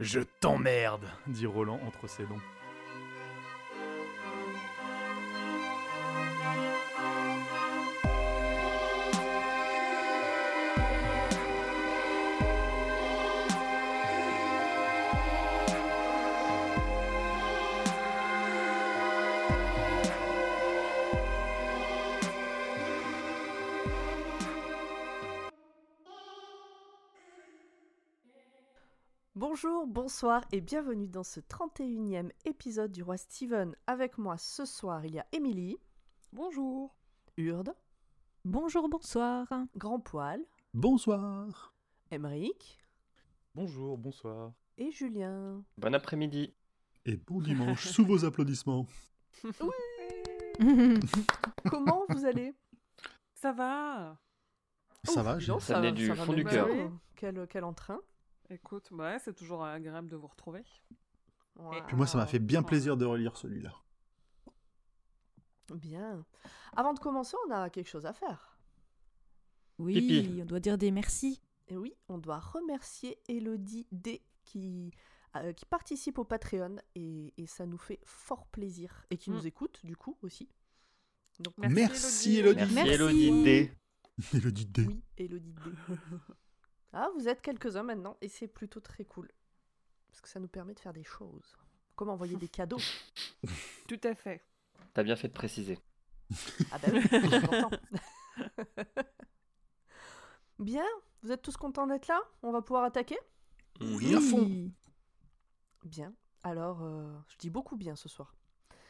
Je t'emmerde, dit Roland entre ses dents. Bonsoir et bienvenue dans ce 31e épisode du Roi Steven. Avec moi ce soir, il y a Émilie. Bonjour. Urde. Bonjour, bonsoir. Grand Poil. Bonsoir. Emeric. Bonjour, bonsoir. Et Julien. Bon après-midi. Et bon dimanche sous vos applaudissements. Comment vous allez? Ça va Ça Ouf, va, j'ai- Ça venait du fond du cœur. Oui, Quel, quel entrain. Écoute, bah ouais, c'est toujours agréable de vous retrouver. Puis moi, ça m'a fait bien plaisir de relire celui-là. Bien. Avant de commencer, on a quelque chose à faire. Oui, Pipi. on doit dire des merci. Et oui, on doit remercier Elodie D qui, euh, qui participe au Patreon et, et ça nous fait fort plaisir. Et qui Mm. nous écoute, du coup, aussi. Donc, Merci, Élodie. Merci, Merci. Elodie D. Élodie D. Oui, Elodie D. ah, vous êtes quelques-uns maintenant et c'est plutôt très cool. Parce que ça nous permet de faire des choses. Comme envoyer des cadeaux. Tout à fait. T'as bien fait de préciser. Ah bah oui. Bien, vous êtes tous contents d'être là? On va pouvoir attaquer? Oui, à fond. Bien. Alors, euh, je dis beaucoup bien ce soir.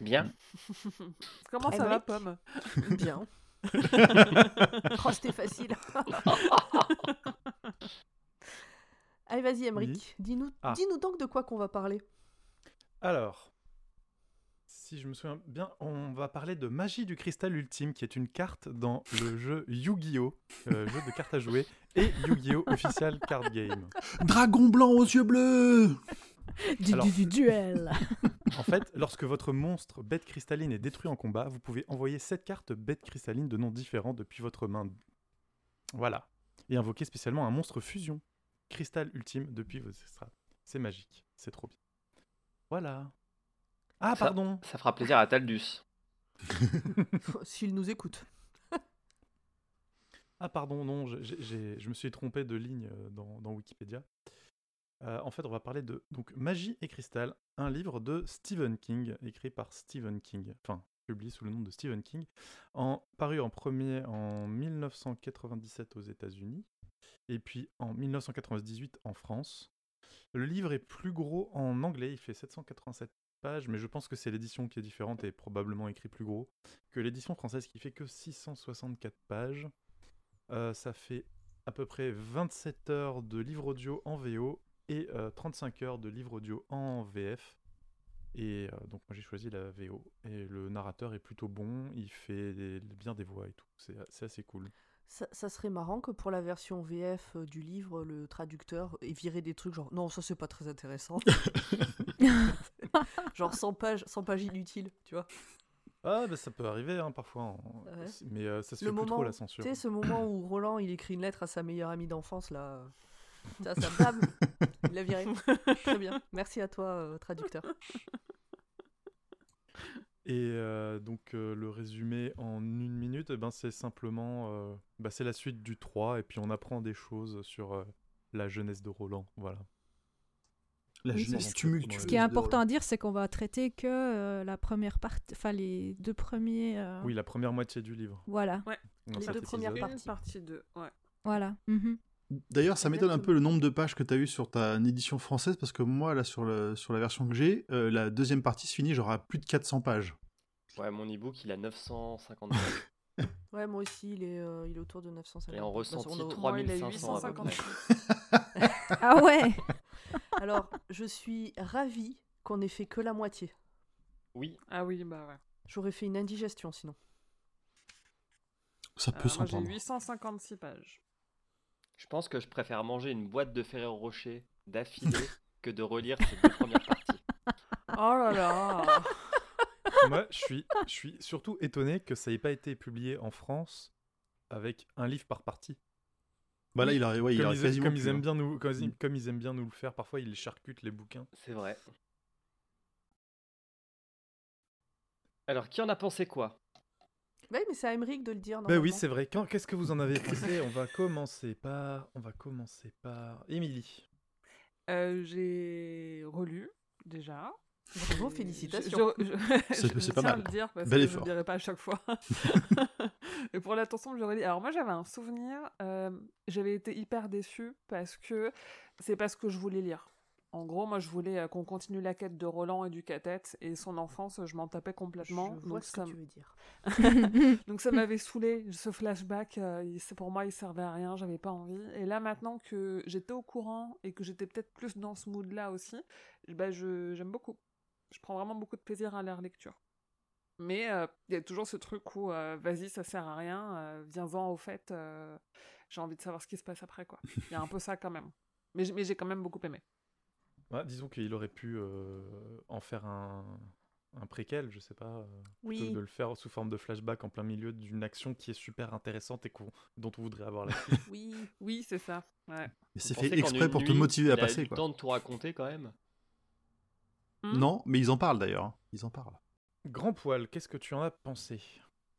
Bien. Comment Eh ça va. Pomme? Bien. oh, c'était facile. Allez, vas-y, Emric. Dis-nous Ah. dis-nous donc de quoi qu'on va parler. Alors, si je me souviens bien, on va parler de Magie du Cristal Ultime, qui est une carte dans le jeu Yu-Gi-Oh! euh, jeu de cartes à jouer, et Yu-Gi-Oh! Official Card Game. Dragon blanc aux yeux bleus Du, Alors- du- du duel. En fait, lorsque votre monstre bête cristalline est détruit en combat, vous pouvez envoyer 7 cartes bête cristalline de noms différents depuis votre main. Voilà. Et invoquer spécialement un monstre fusion cristal ultime depuis vos estrades. C'est magique. C'est trop bien. Voilà. Ah, Ça- pardon. Ça fera plaisir à Taldus. S'il nous écoute. Ah, pardon, non, je- me suis trompé de ligne euh, dans, dans Wikipédia. Euh, en fait, on va parler de donc, Magie et Cristal, un livre de Stephen King, écrit par Stephen King, enfin, publié sous le nom de Stephen King, en, paru en premier en 1997 aux États-Unis, et puis en 1998 en France. Le livre est plus gros en anglais, il fait 787 pages, mais je pense que c'est l'édition qui est différente et probablement écrit plus gros que l'édition française qui fait que 664 pages. Euh, ça fait à peu près 27 heures de livre audio en VO et euh, 35 heures de livre audio en VF. Et euh, donc moi j'ai choisi la VO. Et le narrateur est plutôt bon, il fait des- bien des voix et tout. C'est c'est assez cool. Ça, ça serait marrant que pour la version VF euh, du livre, le traducteur ait viré des trucs genre non, ça c'est pas très intéressant. genre 100 pages, 100 pages inutiles, tu vois. Ah bah ça peut arriver hein, parfois. en- Ouais. Mais euh, ça se Le fait plus trop moment- la Tu censure. sais, ce moment où Roland il écrit une lettre à sa meilleure amie d'enfance là. Ça, ça bam, il l'a viré. Très bien. Merci à toi, euh, traducteur. Et euh, donc euh, le résumé en une minute, eh ben, c'est simplement euh, bah, c'est la suite du 3 et puis on apprend des choses sur euh, la jeunesse de Roland. Voilà. La Oui, jeunesse tumultueuse. Ce qui est important à dire, c'est qu'on va traiter que euh, la première partie, enfin les deux premiers. euh, Oui, la première moitié du livre. Voilà, dans Les deux premières parties. Une partie 2, ouais. voilà. mhm. D'ailleurs, ça m'étonne un peu le nombre de pages que tu as eu sur ta édition française, parce que moi, là, sur, le, sur la version que j'ai, euh, la deuxième partie se finit genre à plus de 400 pages. Ouais, mon e-book, il a 950 pages. Ouais, moi aussi, il est, euh, il est autour de 950. Et en Bah, ressenti, nos- 3 Moi, il a 3500 à peu 850. près. Ah ouais Alors, je suis ravie qu'on ait fait que la moitié. Oui, Ah oui, bah ouais. J'aurais fait une indigestion sinon. Ça Euh, peut j'ai s'entendre. 856 pages. Je pense que je préfère manger une boîte de Ferrero Rocher d'affilée que de relire ces deux premières parties. Oh là là Moi, je suis, je suis surtout étonné que ça n'ait pas été publié en France avec un livre par partie. Bah là, il a, ouais, il comme, a ils, comme aiment hein. bien nous, comme, Mm. comme ils aiment bien nous le faire, parfois ils charcutent les bouquins. C'est vrai. Alors, qui en a pensé quoi? Oui, mais c'est à Emmerich de le dire. Bah oui, c'est vrai. Quand- Qu'est-ce que vous en avez pensé? On va commencer par, on va commencer par Émilie. Euh, J'ai relu déjà. Bravo, félicitations. Je, je- je- C'est- je c'est pas mal. le dire parce Bel que effort. je ne dirai pas à chaque fois. Et pour l'attention, je relis. Alors moi, j'avais un souvenir. euh, j'avais été hyper déçue parce que c'est pas ce que je voulais lire. En gros, moi, je voulais euh, qu'on continue la quête de Roland et du cathette et son enfance, je m'en tapais Je complètement. vois donc ce ça que tu veux dire. donc ça m'avait saoulé, ce flashback, euh, pour moi il servait à rien, j'avais pas envie. Et là maintenant que j'étais au courant et que j'étais peut-être plus dans ce mood-là aussi, bah je j'aime beaucoup. Je prends vraiment beaucoup de plaisir à la relecture. Mais euh, il y a toujours ce truc où euh, vas-y ça sert à rien, viens-en au fait, j'ai envie de savoir ce qui se passe après quoi. Il y a un peu ça quand même. Mais j'ai quand même beaucoup aimé. Disons qu'il aurait pu euh, en faire un, un préquel, je sais pas, euh, plutôt Oui. que de le faire sous forme de flashback en plein milieu d'une action qui est super intéressante et dont on voudrait avoir la suite. Oui. Oui c'est ça. Ouais. Mais c'est fait exprès pour te motiver à il a passer, le quoi. temps de tout raconter quand même? Hmm? Non, mais ils en parlent d'ailleurs. hein. Ils en parlent. Grand poil, qu'est-ce que tu en as pensé?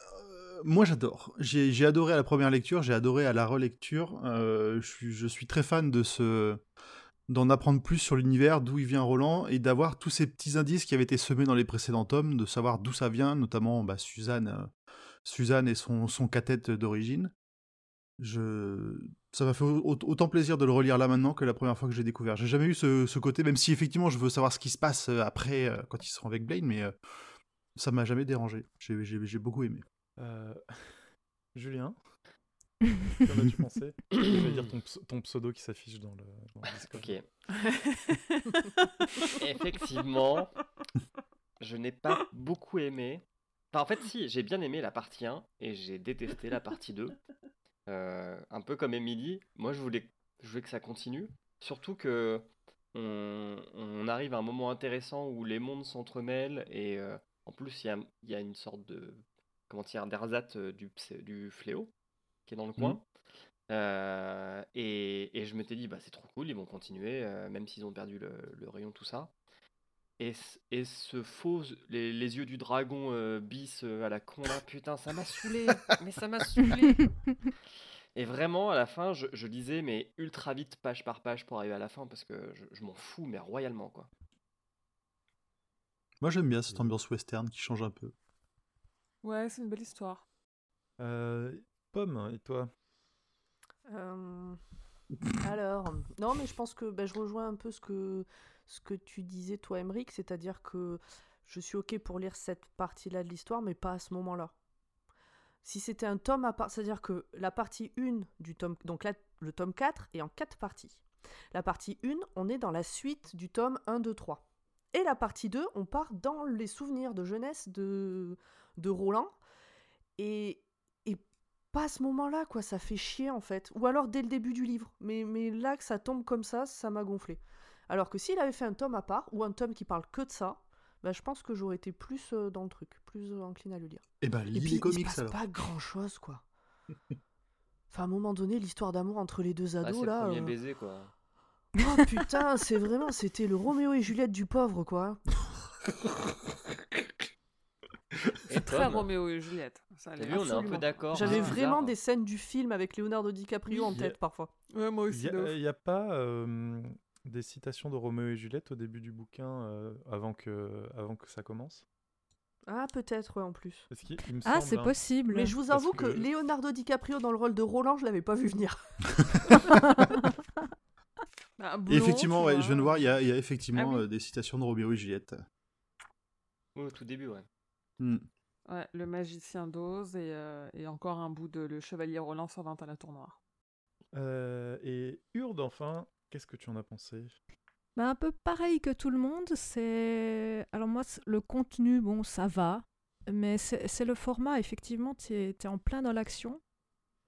Euh, moi j'adore. J'ai j'ai adoré à la première lecture, j'ai adoré à la relecture. Euh, je, suis, je suis très fan de ce d'en apprendre plus sur l'univers, d'où il vient Roland, et d'avoir tous ces petits indices qui avaient été semés dans les précédents tomes, de savoir d'où ça vient, notamment bah, Suzanne, euh, Suzanne et son, son d'origine. Je... Ça m'a fait au- autant plaisir de le relire là maintenant que la première fois que j'ai découvert. J'ai jamais eu ce, côté, même si effectivement je veux savoir ce qui se passe euh, après, euh, quand ils seront avec Blaine, mais euh, ça m'a jamais dérangé. J'ai- j'ai beaucoup aimé. Julien? Qu'en as-tu pensé? Je vais dire ton, ps- ton pseudo qui s'affiche dans le. Ok. Effectivement, je n'ai pas beaucoup aimé. Enfin, en fait, si, j'ai bien aimé la partie 1 et j'ai détesté la partie 2. Euh, un peu comme Emily, moi je voulais, je voulais que ça continue. Surtout que on, arrive à un moment intéressant où les mondes s'entremêlent et euh, en plus il y a, une sorte de comment dire d'ersatz euh, du, du fléau qui est dans le coin. Euh, et, et je m'étais dit, bah, c'est trop cool, ils vont continuer, euh, même s'ils ont perdu le, le rayon, tout ça. Et, et ce faux, les, les yeux du dragon euh, bis euh, à la con là, putain, ça m'a saoulé, mais ça m'a saoulé. Et vraiment, à la fin, je, je lisais, mais ultra vite, page par page, pour arriver à la fin, parce que je, je m'en fous, mais royalement, quoi. Moi j'aime bien cette ambiance western qui change un peu. Ouais, c'est une belle histoire. Euh, Pomme, et toi? Euh, Alors, non, mais je pense que ben, je rejoins un peu ce que, ce que tu disais, toi, Emmerich, c'est-à-dire que je suis OK pour lire cette partie-là de l'histoire, mais pas à ce moment-là. Si c'était un tome à part, c'est-à-dire que la partie 1 du tome, donc le tome 4 est en 4 parties. La partie 1, on est dans la suite du tome 1, 2, 3. Et la partie 2, on part dans les souvenirs de jeunesse de, de Roland. Et pas à ce moment-là, quoi. Ça fait chier, en fait. Ou alors dès le début du livre. Mais, mais là, que ça tombe comme ça, ça m'a gonflé. Alors que s'il avait fait un tome à part, ou un tome qui parle que de ça, bah, je pense que j'aurais été plus euh, dans le truc, plus euh, encline à le lire. Et bah Et puis, les il comics se passe alors. pas grand-chose, quoi. Enfin, à un moment donné, l'histoire d'amour entre les deux Ah, ados, le là... premier euh, baiser, quoi. Oh putain, c'est vraiment, c'était le Roméo et Juliette du pauvre, quoi. Et Très Roméo et Juliette. Ça T'as allait vu, on est un peu d'accord. J'avais hein, vraiment bizarre. des scènes du film avec Leonardo DiCaprio en tête, parfois. Ouais, moi Il aussi. n'y de ouf. a, y a pas euh, des citations de Roméo et Juliette au début du bouquin euh, avant, que, avant que ça commence? Ah, peut-être, ouais, en plus. Il Ah, c'est hein. possible. Mais je vous avoue que... que- Leonardo DiCaprio dans le rôle de Roland, je l'avais pas vu venir. Bah, effectivement, ouais, vois. je viens de voir, il y a, il y a effectivement Ah oui. euh, des citations de Roméo et Juliette. Oui, au tout début, ouais. Hmm. Ouais, le magicien d'Oz et, euh, et encore un bout de Le Chevalier Roland sur 20 à la tour noire. Euh, et Urde, enfin, qu'est-ce que tu en as pensé? Bah, un peu pareil que tout le monde. C'est alors moi le contenu, bon, ça va, mais c'est le format. Effectivement, tu es, en plein dans l'action.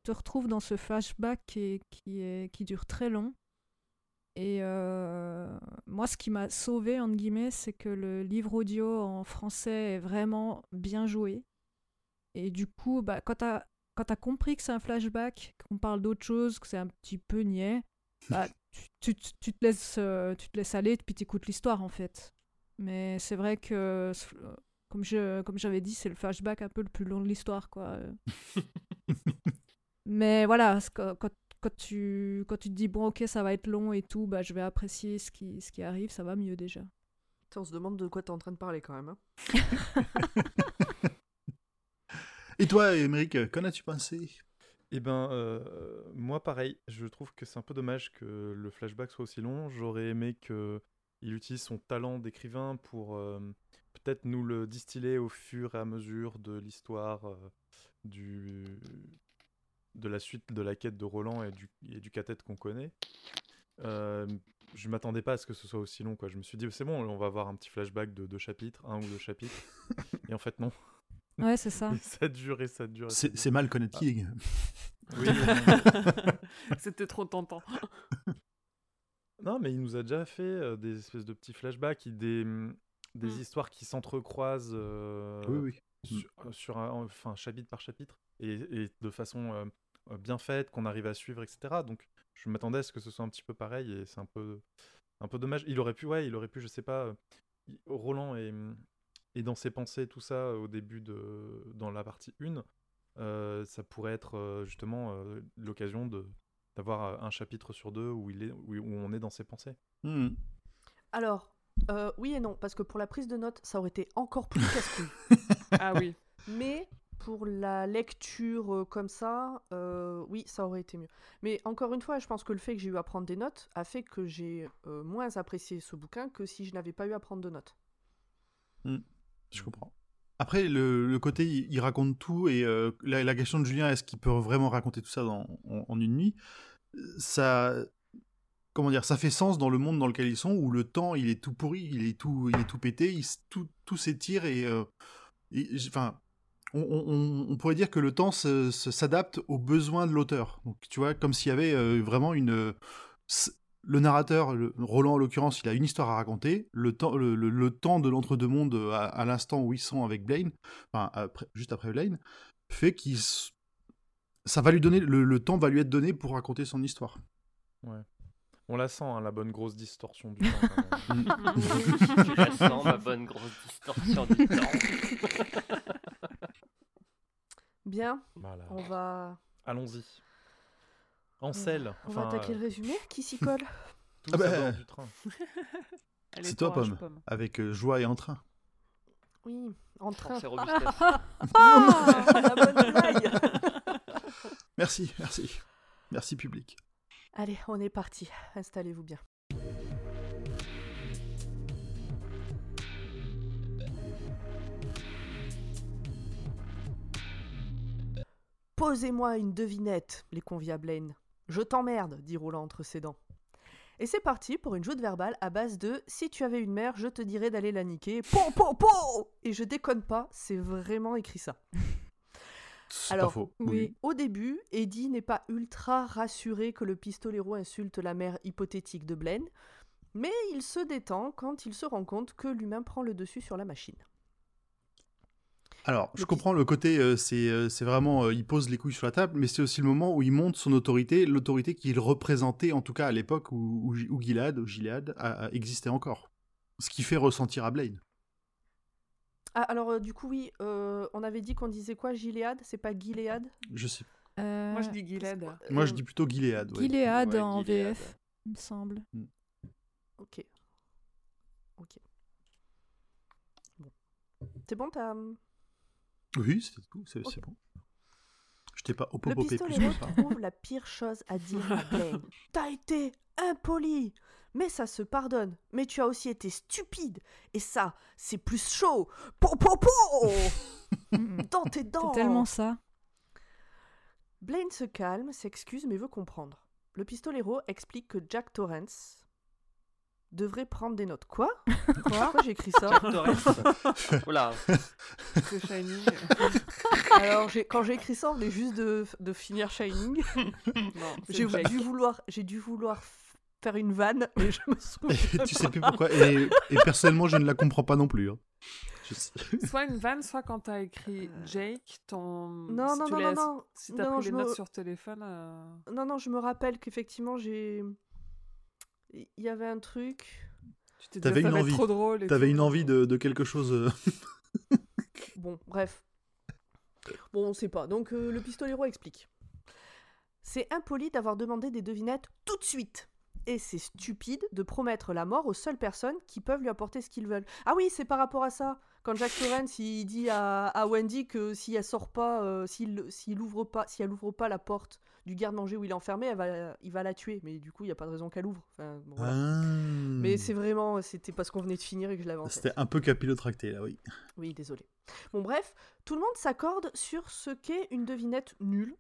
Tu te retrouves dans ce flashback qui, est- qui, est, qui dure très long. Et euh, moi, ce qui m'a sauvé, entre guillemets, c'est que le livre audio en français est vraiment bien joué. Et du coup, bah, quand tu as quand tu as compris que c'est un flashback, qu'on parle d'autre chose, que c'est un petit peu niais, bah, tu, tu- tu te laisses, euh, tu te laisses aller, puis tu écoutes l'histoire en fait. Mais c'est vrai que, euh, comme je comme j'avais dit, c'est le flashback un peu le plus long de l'histoire. quoi. Mais voilà, quand, quand, tu, quand tu te dis, bon, ok, ça va être long et tout, bah, je vais apprécier ce qui, ce qui arrive, ça va mieux déjà. Putain, On se demande de quoi t'es en train de parler quand même. hein. Et toi, Émeric, qu'en as-tu pensé? Eh ben, euh, moi pareil, je trouve que c'est un peu dommage que le flashback soit aussi long. J'aurais aimé qu'il utilise son talent d'écrivain pour euh, peut-être nous le distiller au fur et à mesure de l'histoire euh, du de la suite de la quête de Roland et du, et du cathète qu'on connaît. Euh, je m'attendais pas à ce que ce soit aussi long. Quoi. Je me suis dit, c'est bon, on va avoir un petit flashback de deux chapitres, un ou deux chapitres. et en fait, non. Ouais, c'est ça. Et ça dure et ça dure. C'est mal connaître King. Oui, oui. C'était trop tentant. Non, mais il nous a déjà fait euh, des espèces de petits flashbacks, des, hum, des Mm. histoires qui s'entrecroisent euh, Oui, oui. sur, euh, sur un, enfin, chapitre par chapitre et, et de façon bien faite, qu'on arrive à suivre, etc. Donc, je m'attendais à ce que ce soit un petit peu pareil et c'est un peu, un peu dommage. Il aurait pu, ouais, il aurait pu, je sais pas, euh, Roland est, est dans ses pensées, tout ça, euh, au début de, dans la partie 1. euh, ça pourrait être euh, justement euh, l'occasion de d'avoir euh, un chapitre sur deux où, il est, où, où on est dans ses pensées. Hmm. Alors, euh, oui et non, parce que pour la prise de notes, ça aurait été encore plus casse-couille. Ah oui. Mais pour la lecture euh, comme ça, euh, oui, ça aurait été mieux. Mais encore une fois, je pense que le fait que j'ai eu à prendre des notes a fait que j'ai euh, moins apprécié ce bouquin que si je n'avais pas eu à prendre de notes. Je comprends. Après, le, côté, il, raconte tout, et la, question de Julien, est-ce qu'il peut vraiment raconter tout ça dans- en, une nuit Ça, comment dire, ça fait sens dans le monde dans lequel ils sont, où le temps, il est tout pourri, il est tout, il est tout pété, tout, s'étire, et, et enfin, on, on- on pourrait dire que le temps se- se- s'adapte aux besoins de l'auteur. Donc, tu vois, comme s'il y avait euh, vraiment une euh, le narrateur, le- Roland en l'occurrence, il a une histoire à raconter. Le temps, le, le- le temps de l'entre-deux-mondes euh, à, à l'instant où ils sont avec Blaine, enfin après- juste après Blaine, fait qu'il s- ça va lui donner le, le temps va lui être donné pour raconter son histoire. On la sent, hein, la bonne grosse distorsion du temps. quand même. La sens, ma bonne grosse distorsion du temps. Bien, Voilà. on va, Allons-y. En selle. on va enfin, attaquer le euh, résumé. Qui s'y colle Ah bah, du train. C'est toi, Pomme. Avec euh, joie et entrain. Oui, en train. Force et robustesse. Ah, la bonne blague Merci, merci. Merci public. Allez, on est parti. Installez-vous bien. Posez-moi une devinette, les convia Blaine. Je t'emmerde, dit Roland entre ses dents. Et c'est parti pour une joute verbale à base de Si tu avais une mère, je te dirais d'aller la niquer. Po, po, po Et je déconne pas, c'est vraiment écrit ça. Alors, pas faux. oui. Au début, Eddie n'est pas ultra rassuré que le pistolero insulte la mère hypothétique de Blaine, mais il se détend quand il se rend compte que l'humain prend le dessus sur la machine. Alors, je comprends le côté, euh, c'est euh, c'est vraiment, euh, il pose les couilles sur la table, mais c'est aussi le moment où il monte son autorité, l'autorité qu'il représentait, en tout cas à l'époque où, où, Gi- où Gilead, où Gilead a- a- existait encore. Ce qui fait ressentir à Blaine. Ah, alors euh, du coup, oui, euh, on avait dit qu'on disait quoi, Gilead? C'est pas Gilead? Je sais. Euh, Moi, je dis Gilead. Moi, je dis plutôt Gilead. ouais. Gilead Ouais, en Gilead. VF, il me semble. Ok. Ok. Bon. C'est bon, t'as... Oui, c'est tout, c'est bon. Je t'ai pas opopopé plus que ça. trouve la pire chose à dire à Blaine. T'as été impoli, mais ça se pardonne. Mais tu as aussi été stupide, et ça, c'est plus chaud. Po po po Dans tes dents. C'est tellement ça. Blaine se calme, s'excuse, mais veut comprendre. Le pistolero explique que Jack Torrance devrait prendre des notes. Quoi? Pourquoi j'ai écrit ça? Shining. Alors, quand j'ai écrit ça, on venait juste de, de finir Shining. J'ai dû vouloir, j'ai dû vouloir faire une vanne et je me souviens. tu sais plus pourquoi. Et, et personnellement, je ne la comprends pas non plus. hein. Je Soit une vanne, soit quand t'as écrit Jake, ton. Non, si non, tu non, non, non. Si t'as Non, pris je les me- notes sur téléphone. euh, Non, non, je me rappelle qu'effectivement, j'ai. Il y avait un truc. Tu t'es dit, T'avais une envie. trop drôle. T'avais une envie de, de quelque chose. euh, Bon, bref. Bon, on sait pas. Donc, euh, le pistolero explique. C'est impoli d'avoir demandé des devinettes tout de suite. Et c'est stupide de promettre la mort aux seules personnes qui peuvent lui apporter ce qu'ils veulent. Ah oui, c'est par rapport à ça. Quand Jack Torrance il dit à, à Wendy que si elle sort pas, euh, s'il s'il ouvre pas, si elle ouvre pas la porte du garde-manger où il est enfermé, elle va, il va la tuer. Mais du coup, il y a pas de raison qu'elle ouvre. Enfin, bon, voilà. ah. Mais c'est vraiment, c'était parce qu'on venait de finir et que je l'avais en. C'était un peu capillotracté, là, oui. Oui, désolé. Bon, bref, tout le monde s'accorde sur ce qu'est une devinette nulle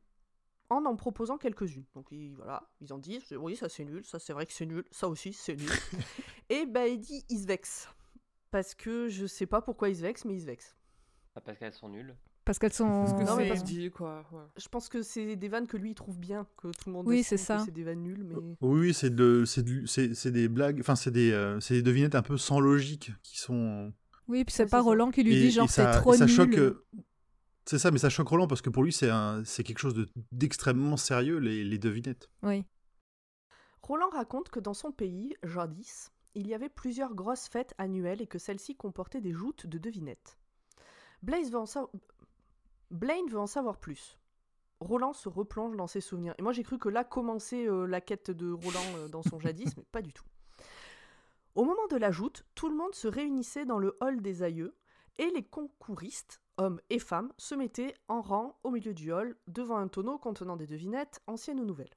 en en proposant quelques-unes. Donc, ils, voilà, ils en disent oui, ça c'est nul, ça c'est vrai que c'est nul, ça aussi c'est nul. et ben, il dit ils se vexent. Parce que je sais pas pourquoi ils se vexent, mais ils se vexent. Ah, parce qu'elles sont nulles. Parce qu'elles sont. Parce que Non, mais parce que- dit, quoi. ouais. Je pense que c'est des vannes que lui il trouve bien, que tout le monde Oui, c'est ça. C'est des vannes nulles, mais. Oui, oui, c'est de, c'est de- c'est- c'est des blagues, enfin, c'est des, euh, c'est des devinettes un peu sans logique qui sont. Oui, puis c'est Ouais, pas. Roland qui lui et, dit genre c'est trop et ça nul. choque. euh, C'est ça, mais ça choque Roland parce que pour lui, c'est un, c'est quelque chose de- d'extrêmement sérieux, les, les devinettes. Oui. Roland raconte que dans son pays, jadis, il y avait plusieurs grosses fêtes annuelles et que celles-ci comportaient des joutes de devinettes. Blaise veut en sa- Blaine veut en savoir plus. Roland se replonge dans ses souvenirs. Et moi j'ai cru que là commençait euh, la quête de Roland euh, dans son jadis, mais pas du tout. Au moment de la joute, tout le monde se réunissait dans le hall des aïeux et les concouristes, hommes et femmes, se mettaient en rang au milieu du hall devant un tonneau contenant des devinettes, anciennes ou nouvelles.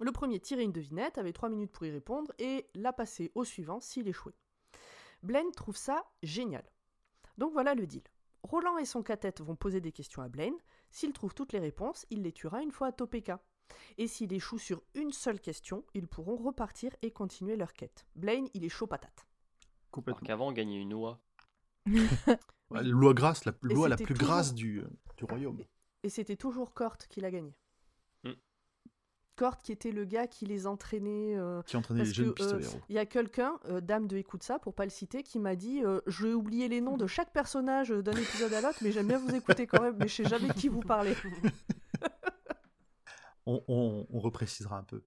Le premier tirait une devinette, avait trois minutes pour y répondre et la passait au suivant s'il échouait. Blaine trouve ça génial. Donc voilà le deal. Roland et son cathète vont poser des questions à Blaine. S'il trouve toutes les réponses, il les tuera une fois à Topeka. Et s'il échoue sur une seule question, ils pourront repartir et continuer leur quête. Blaine, il est chaud patate. Alors Complètement. qu'avant, on gagnait une oie. Ouais, loi grasse, la loi la plus toujours- grasse du, du royaume. Et c'était toujours Kort qui l'a gagné. Qui était le gars qui les entraînait. euh, Qui entraînait Parce les jeunes que, euh, pistoleros. Il y a quelqu'un, euh, dame de écoute ça, pour pas le citer, qui m'a dit Je vais oublier les noms de chaque personnage d'un épisode à l'autre, mais j'aime bien vous écouter quand même, mais je sais jamais de qui vous parlez. on, on- on reprécisera un peu.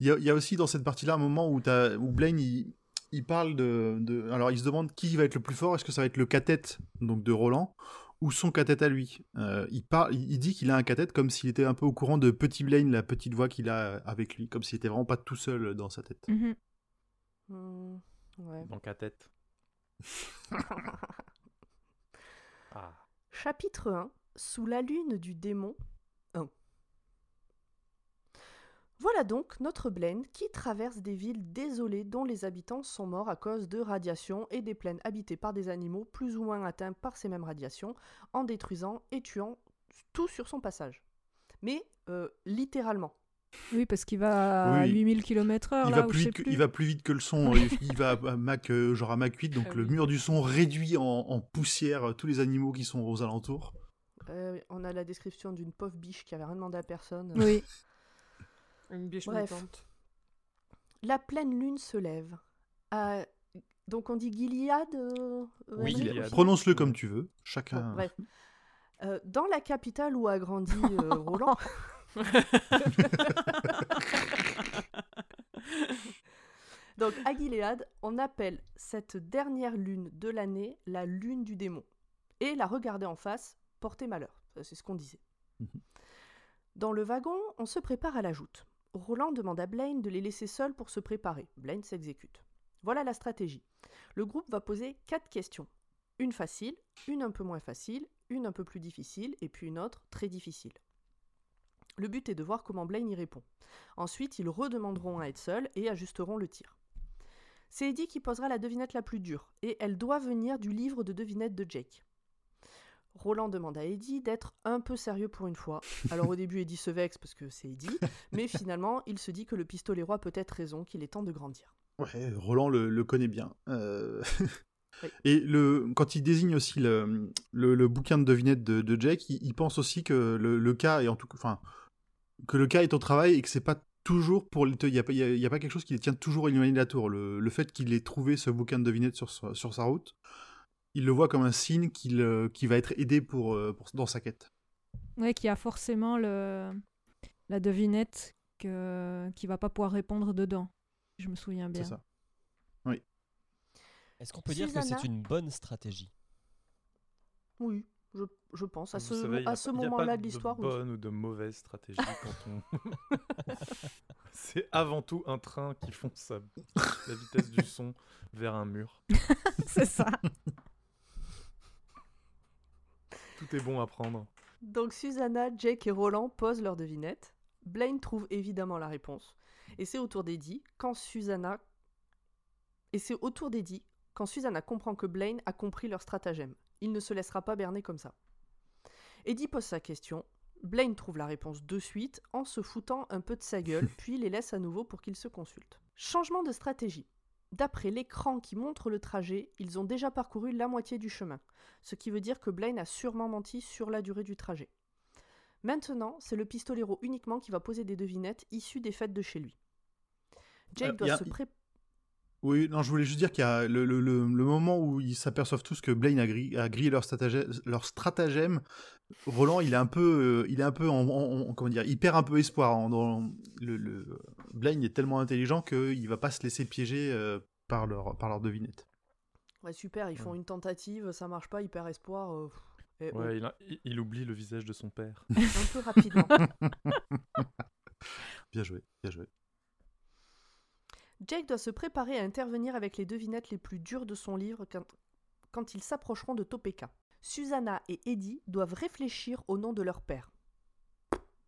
Il y, a, il y a aussi dans cette partie-là un moment où, t'as- où Blaine il, il parle de, de- Alors il se demande qui va être le plus fort. Est-ce que ça va être le cathète donc de Roland ou son cathète à lui Euh, il, parle, il, il dit qu'il a un cathète comme s'il était un peu au courant de Petit Blaine, la petite voix qu'il a avec lui, comme s'il était vraiment pas tout seul dans sa tête. Mhm. Hmm, ouais. Dans ta tête. Ah. Chapitre 1 Sous la lune du démon 1 Voilà donc notre Blaine qui traverse des villes désolées dont les habitants sont morts à cause de radiations et des plaines habitées par des animaux plus ou moins atteints par ces mêmes radiations en détruisant et tuant tout sur son passage. Mais euh, littéralement. Oui, parce qu'il va à Oui. 8000 km/h Il là va, plus vite que, plus. il va plus vite que le son. il, va à Mach, euh, genre à Mach 8, donc Ah le oui. mur du son réduit en, en poussière euh, tous les animaux qui sont aux alentours. Euh, on a la description d'une pauvre biche qui avait rien demandé à personne. Oui. Une biche Bref. mutante. La pleine lune se lève. À- Donc on dit Gilead euh, Oui, Gilead. Prononce-le comme tu veux. Bon, Chacun. bref. Euh, dans la capitale où a grandi euh, Roland, donc à Gilead, on appelle cette dernière lune de l'année la lune du démon. Et la regarder en face portait malheur. C'est ce qu'on disait. Mhm. Dans le wagon, on se prépare à la joute. Roland demande à Blaine de les laisser seuls pour se préparer. Blaine s'exécute. Voilà la stratégie. Le groupe va poser quatre questions. Une facile, une un peu moins facile, une un peu plus difficile, et puis une autre très difficile. Le but est de voir comment Blaine y répond. Ensuite, ils redemanderont à être seuls et ajusteront le tir. C'est Eddie qui posera la devinette la plus dure, et elle doit venir du livre de devinettes de Jake. Roland demande à Eddie d'être un peu sérieux pour une fois. Alors au début, Eddie se vexe parce que c'est Eddie, mais finalement, il se dit que le pistolet roi peut être raison, qu'il est temps de grandir. Ouais, Roland le, le connaît bien. Euh, Oui. Et le, quand il désigne aussi le, le, le bouquin de devinettes de, de Jake, il, il pense aussi que le, le cas est en tout, enfin, que le cas est au travail et que c'est pas toujours pour. Il n'y a, a- pas quelque chose qui les tient toujours éloignés de la tour. Le, le fait qu'il ait trouvé ce bouquin de devinettes sur, sur sa route, il le voit comme un signe qu'il euh, qu'il va être aidé pour, euh, pour- dans sa quête. Ouais, qu'il y a forcément le... la devinette que... qui va pas pouvoir répondre dedans. Je me souviens bien. C'est ça. Est-ce qu'on peut dire que c'est une bonne stratégie? Oui, je, je pense. À Vous ce, savez, y a à ce moment-là de l'histoire, oui. bonne ou de mauvaise stratégie quand on. c'est avant tout un train qui fonce à la vitesse du son vers un mur. c'est ça. Tout est bon à prendre. Donc Susanna, Jake et Roland posent leur devinette. Blaine trouve évidemment la réponse. Et c'est autour d'Eddie quand Susanna... Et c'est autour d'Eddie quand Susanna comprend que Blaine a compris leur stratagème. Il ne se laissera pas berner comme ça. Eddie pose sa question. Blaine trouve la réponse de suite en se foutant un peu de sa gueule, puis les laisse à nouveau pour qu'ils se consultent. Changement de stratégie. D'après l'écran qui montre le trajet, ils ont déjà parcouru la moitié du chemin ce qui veut dire que Blaine a sûrement menti sur la durée du trajet. Maintenant, c'est le pistolero uniquement qui va poser des devinettes issues des fêtes de chez lui. Jake Euh, doit a- se préparer. Oui, non, je voulais juste dire qu'il y a le, le- le- le moment où ils s'aperçoivent tous que Blaine a, gri- a grillé leur stratagème, leur stratagème. Roland, il est un peu, euh, il est un peu en, en- en- comment dire, il perd un peu espoir. en- dans le, le- Blaine est tellement intelligent qu'il va pas se laisser piéger euh, par leur, par leur devinette. Ouais, super, ils font une tentative, ça marche pas, il perd espoir. euh, et Ouais, il, a- il oublie le visage de son père. un peu rapidement. Bien joué, bien joué. Jake doit se préparer à intervenir avec les devinettes les plus dures de son livre quand, quand ils s'approcheront de Topeka. Susanna et Eddie doivent réfléchir au nom de leur père.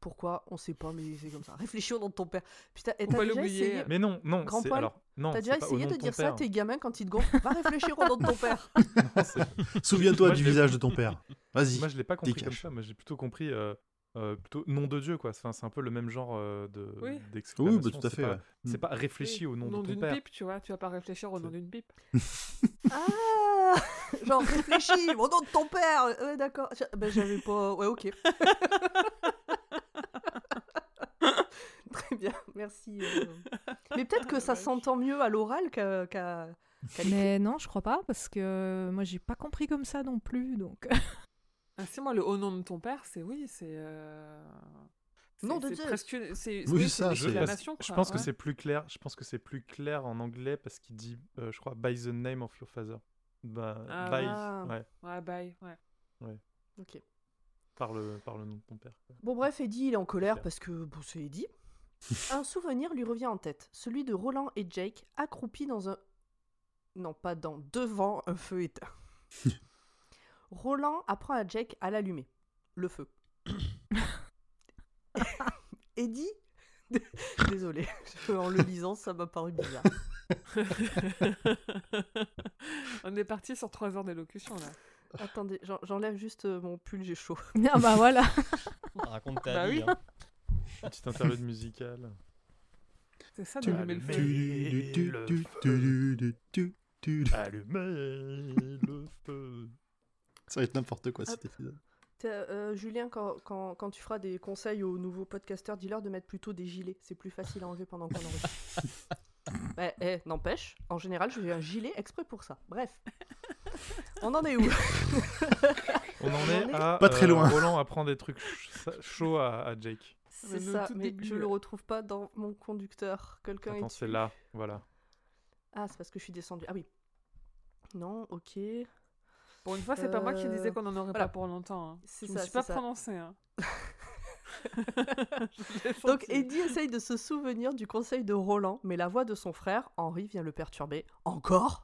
Pourquoi? On sait pas, mais c'est comme ça. Réfléchis au nom de ton père. Putain, et l'oublier. essayé, Mais non, non, Grand c'est poil, alors non. t'as déjà essayé de dire ça à tes gamins quand ils te gonflent? Va réfléchir au nom de ton père. Souviens-toi Moi, du visage de ton père. Vas-y. Moi, je l'ai pas compris comme ça. Moi, j'ai plutôt compris euh, euh, plutôt nom de Dieu, quoi. Enfin, c'est un peu le même genre euh, de Oui. d'exclamation. Oui, bah, tout à fait. pas- ouais. C'est Mm. pas réfléchi au nom de ton d'une père. pipe, tu vois. Tu vas pas réfléchir au nom d'une pipe. Ah Genre, réfléchis, au nom de ton père Ouais, d'accord. Je- Ben, j'avais pas... Ouais, ok. Très bien, merci. euh. Mais peut-être que ça s'entend mieux à l'oral qu'à... Mais non, je crois pas, parce que moi, j'ai pas compris comme ça non plus. Donc, Ah, si, moi, le au nom de ton père, c'est oui, c'est. euh, c'est- Nom de c'est Dieu. presque une- C'est Oui, ça, c'est c'est- une Je, pense que c'est plus clair. Je pense que c'est plus clair en anglais parce qu'il dit, euh, je crois, by the name of your father. Bah, Ah, by, ah. ouais, Ouais, bye, ouais. Ok. par le, par le nom de ton père. Bon bref, Eddie, il est en colère parce que bon, c'est Eddie. un souvenir lui revient en tête, celui de Roland et Jake accroupis dans un... Non, pas dans, devant un feu éteint. Roland apprend à Jake à l'allumer. Le feu. Eddie Désolé, en le lisant, ça m'a paru bizarre. On est parti sur trois heures d'élocution, là. Attendez, j'en- j'enlève juste euh, mon pull, j'ai chaud. ah bah voilà. Raconte ta Bah vie. oui. hein. Petite interlude musicale. C'est ça, le feu. Allumez Tu- le feu. Ça va être n'importe quoi cet Hop. épisode. T'as, euh, Julien, quand, quand, quand tu feras des conseils aux nouveaux podcasteurs, dis-leur de mettre plutôt des gilets. C'est plus facile à enlever pendant qu'on enregistre. bah, eh, n'empêche, en général, je vais un gilet exprès pour ça. Bref. On en est où? On en On est à. Pas très euh, loin. Roland apprend des trucs ch- chauds à, à Jake. C'est ça, mais début, je euh. le retrouve pas dans mon conducteur. Quelqu'un est c'est là. Voilà. Ah, c'est parce que je suis descendu. Ah oui. Non, ok. Pour une fois, c'est pas moi qui Euh, disais qu'on en aurait voilà. pas pour longtemps. Hein. C'est Je ça, me suis pas ça. prononcée. Hein. Donc Eddie essaye de se souvenir du conseil de Roland, mais la voix de son frère, Henri, vient le perturber. Encore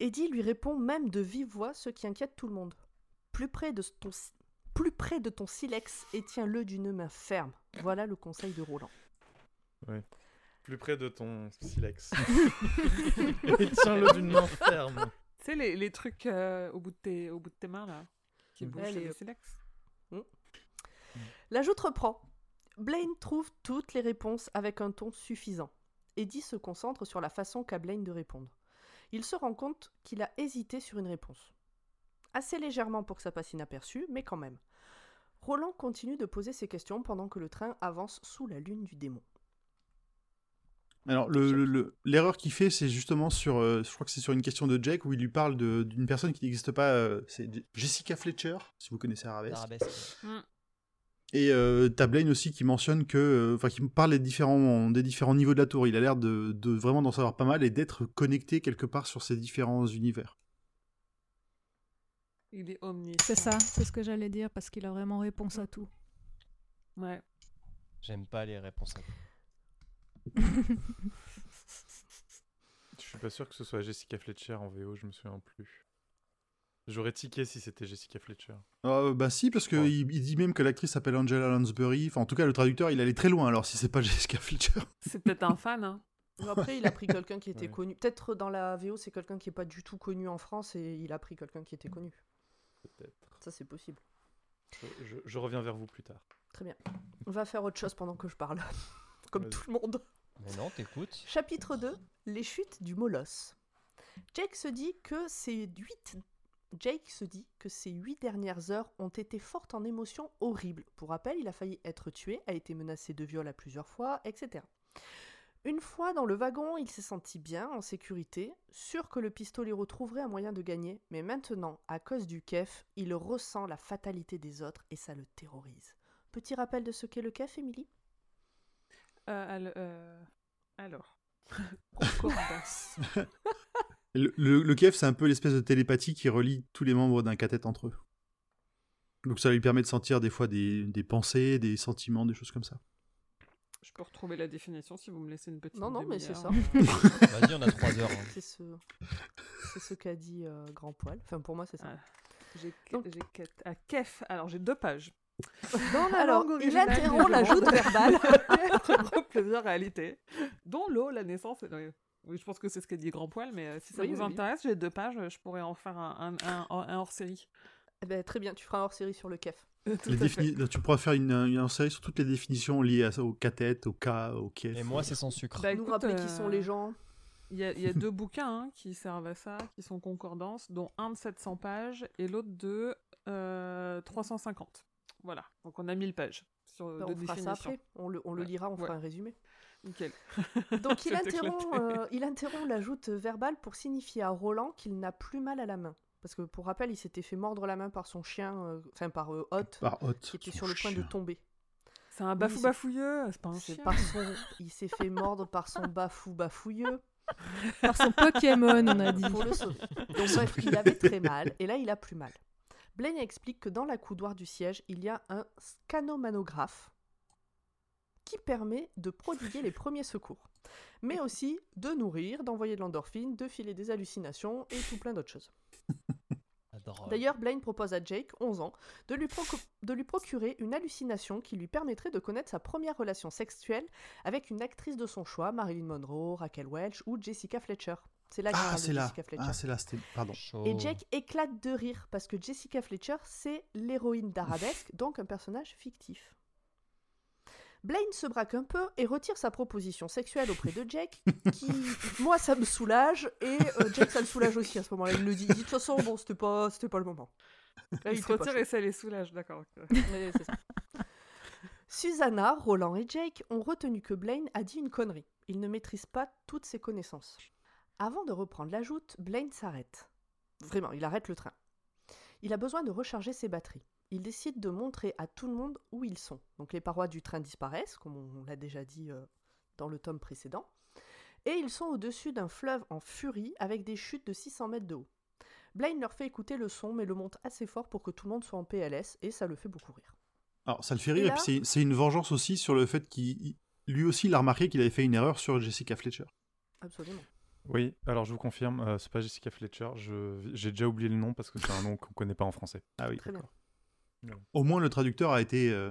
Eddie lui répond même de vive voix ce qui inquiète tout le monde. Plus près de ton, plus près de ton silex et tiens-le d'une main ferme. Voilà le conseil de Roland. Plus près de ton silex. Et tiens-le d'une main ferme. Tu sais, les, les trucs euh, au, bout de tes, au bout de tes mains, là, qui Mm. bougent, les- silex. La joute reprend. Blaine trouve toutes les réponses avec un ton suffisant. Eddie se concentre sur la façon qu'a Blaine de répondre. Il se rend compte qu'il a hésité sur une réponse. Assez légèrement pour que ça passe inaperçu, mais quand même. Roland continue de poser ses questions pendant que le train avance sous la lune du démon. Alors, le- le- le- l'erreur qu'il fait, c'est justement sur. euh, je crois que c'est sur une question de Jake où il lui parle d'une personne qui n'existe pas. euh, c'est Jessica Fletcher, si vous connaissez Arabesque. Arabesque. Et euh, t'as Blaine aussi qui mentionne que. euh, Enfin, qui parle des différents, des différents niveaux de la tour. Il a l'air de, de vraiment d'en savoir pas mal et d'être connecté quelque part sur ces différents univers. Il est omniscient. C'est ça, c'est ce que j'allais dire, parce qu'il a vraiment réponse à tout. Ouais. J'aime pas les réponses. à- Je suis pas sûr que ce soit Jessica Fletcher en VO, je me souviens plus. J'aurais tiqué si c'était Jessica Fletcher. Euh, bah si, parce qu'il Ouais. il dit même que l'actrice s'appelle Angela Lansbury. Enfin, en tout cas, le traducteur, il allait très loin alors si c'est pas Jessica Fletcher. C'est peut-être un fan, hein. Ou Après, il a pris quelqu'un qui était Ouais. connu. Peut-être dans la VO, c'est quelqu'un qui est pas du tout connu en France et il a pris quelqu'un qui était connu. Peut-être. Ça, c'est possible. Je, je- je reviens vers vous plus tard. Très bien. On va faire autre chose pendant que je parle. Comme tout le monde. Mais non, t'écoutes. Chapitre 2 Les chutes du molosse. Jake se dit que ces huit Jake se dit que ces huit dernières heures ont été fortes en émotions horribles. Pour rappel, il a failli être tué, a été menacé de viol à plusieurs fois, etc. Une fois dans le wagon, il s'est senti bien, en sécurité, sûr que le pistolet retrouverait un moyen de gagner, mais maintenant, à cause du kef, il ressent la fatalité des autres et ça le terrorise. Petit rappel de ce qu'est le kef, Émilie? Euh, al- euh, Alors. Concordance. Le, le, le KF, c'est un peu l'espèce de télépathie qui relie tous les membres d'un cathète entre eux. Donc ça lui permet de sentir des fois des, des pensées, des sentiments, des choses comme ça. Je peux retrouver la définition si vous me laissez une petite Non, non, mais c'est ça. Vas-y, on a 3 heures. hein. C'est ce, qu'a dit euh, Grand Poil. Enfin, pour moi, c'est ça. Ah. J'ai à Kef. Alors j'ai deux pages. Dans la Alors, langue il originale interrompt la joute verbale. Gros plaisir réalité. Dont l'eau, la naissance. et- oui. Je pense que c'est ce qu'a dit Grand Poil, mais euh, si ça Oui, vous oui, intéresse, j'ai deux pages, je pourrais en faire un, un, un- un hors-série. Eh ben, très bien, tu feras un hors-série sur le kef. Défini- Tu pourras faire une, une série sur toutes les définitions liées à, ça, au cathète, au cas, au KF. Et moi, c'est sans sucre. Bah, Nous écoute, rappeler qui sont euh, les gens. Il y a, il y a deux bouquins hein, qui servent à ça, qui sont concordances, dont un de 700 pages et l'autre de euh, 350. Voilà, donc on a 1000 pages sur, Ben, de on fera ça après. On le, on le Ouais, lira, on ouais. fera un résumé. Nickel. Donc il interrompt, euh, il interrompt la joute verbale pour signifier à Roland qu'il n'a plus mal à la main. Parce que pour rappel, il s'était fait mordre la main par son chien, euh, enfin par euh, Hot, Par Hot. qui était sur le point de tomber. C'est un bafou c'est- bafouilleux, c'est pas un chien. par son... Il s'est fait mordre par son bafou bafouilleux Par son Pokémon, on a dit. pour le sauver. Donc bref, il avait très mal, et là il a plus mal. Blaine explique que dans la coudoir du siège, il y a un scanomanographe qui permet de prodiguer les premiers secours, mais aussi de nourrir, d'envoyer de l'endorphine, de filer des hallucinations et tout plein d'autres choses. D'ailleurs, Blaine propose à Jake, 11 ans, de lui, de lui procurer une hallucination qui lui permettrait de connaître sa première relation sexuelle avec une actrice de son choix, Marilyn Monroe, Raquel Welch ou Jessica Fletcher. C'est là qu'il Ah, parle de c'est là. Jessica Fletcher. Ah, c'est là, c'était. Pardon. Et Jake éclate de rire parce que Jessica Fletcher, c'est l'héroïne d'Arabesque, donc un personnage fictif. Blaine se braque un peu et retire sa proposition sexuelle auprès de Jake, qui, moi, ça me soulage, et euh, Jake, ça le soulage aussi à ce moment-là. Il le dit, de toute façon, bon, c'était pas, c'était pas le moment. Là, Il se retire et ça les soulage, d'accord. Susanna, Roland et Jake ont retenu que Blaine a dit une connerie. Il ne maîtrise pas toutes ses connaissances. Avant de reprendre la joute, Blaine s'arrête. Vraiment, il arrête le train. Il a besoin de recharger ses batteries. Il décide de montrer à tout le monde où ils sont. Donc les parois du train disparaissent, comme on l'a déjà dit euh, dans le tome précédent. Et ils sont au-dessus d'un fleuve en furie avec des chutes de 600 mètres de haut. Blaine leur fait écouter le son, mais le monte assez fort pour que tout le monde soit en PLS, et ça le fait beaucoup rire. Alors, ça le fait rire, et, là- puis c'est- une vengeance aussi sur le fait qu'il. Lui aussi, il a remarqué qu'il avait fait une erreur sur Jessica Fletcher. Absolument. Oui, alors je vous confirme, euh, c'est pas Jessica Fletcher. je- J'ai déjà oublié le nom parce que c'est un nom qu'on connaît pas en français. Ah oui, Très bien. d'accord. Au moins, le traducteur a été, euh,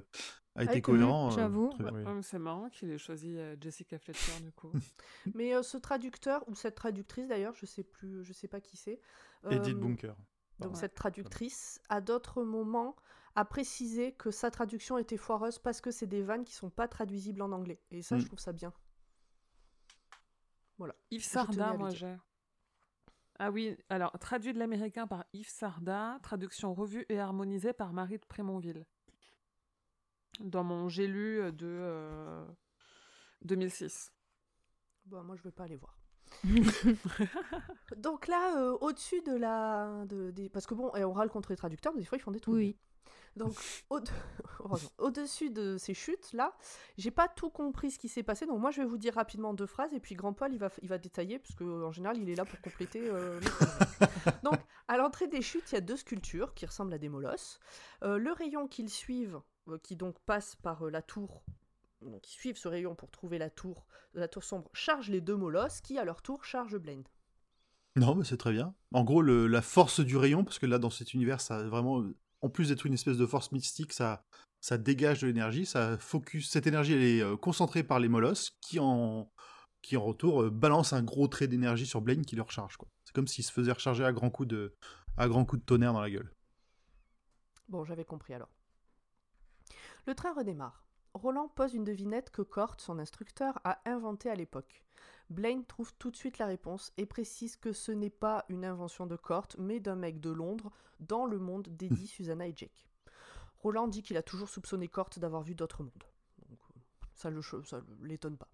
a été été- cohérent. euh, j'avoue. Oui. C'est marrant qu'il ait choisi euh, Jessica Fletcher du coup. Mais euh, ce traducteur, ou cette traductrice d'ailleurs, je sais plus, je sais pas qui c'est. Edith Bunker. Donc Ouais. cette traductrice, à d'autres moments, a précisé que sa traduction était foireuse parce que c'est des vannes qui sont pas traduisibles en anglais. Et ça, Mm. je trouve ça bien. Yves Je tenais à Sarda, moi j'ai. Ah oui, alors traduit de l'américain par Yves Sarda, traduction revue et harmonisée par Marie de Prémonville. Dans mon J'ai lu de euh, 2006. Bon, moi, je vais pas aller voir. Donc là, euh, au-dessus de la... De, des... Parce que bon, et on râle contre les traducteurs, mais des fois, ils font des trucs. Oui. Donc, au-dessus de ces chutes-là, j'ai pas tout compris ce qui s'est passé. Donc, moi, je vais vous dire rapidement deux phrases. Et puis, Grand Paul, il va, il va détailler, parce qu'en général, il est là pour compléter. euh. Donc, à l'entrée des chutes, il y a deux sculptures qui ressemblent à des molosses. Euh, le rayon qu'ils suivent, euh, qui donc passe par euh, la tour, donc qui suivent ce rayon pour trouver la tour, la tour sombre, charge les deux molosses, qui à leur tour chargent Blaine. Non, mais c'est très bien. En gros, le- la force du rayon, parce que là, dans cet univers, ça a vraiment, en plus d'être une espèce de force mystique, ça, ça dégage de l'énergie, ça focus. Cette énergie, est euh, concentrée par les molosses, qui en, qui en retour euh, balancent un gros trait d'énergie sur Blaine qui le recharge. C'est comme s'il se faisait recharger à grands coups de, à grands coups de tonnerre dans la gueule. Bon, j'avais compris alors. Le train redémarre. Roland pose une devinette que Cort, son instructeur, a inventée à l'époque. Blaine trouve tout de suite la réponse et précise que ce n'est pas une invention de Cort, mais d'un mec de Londres dans le monde d'Eddie, Susanna et Jake. Roland dit qu'il a toujours soupçonné Cort d'avoir vu d'autres mondes. Donc, euh, ça le- l'étonne pas.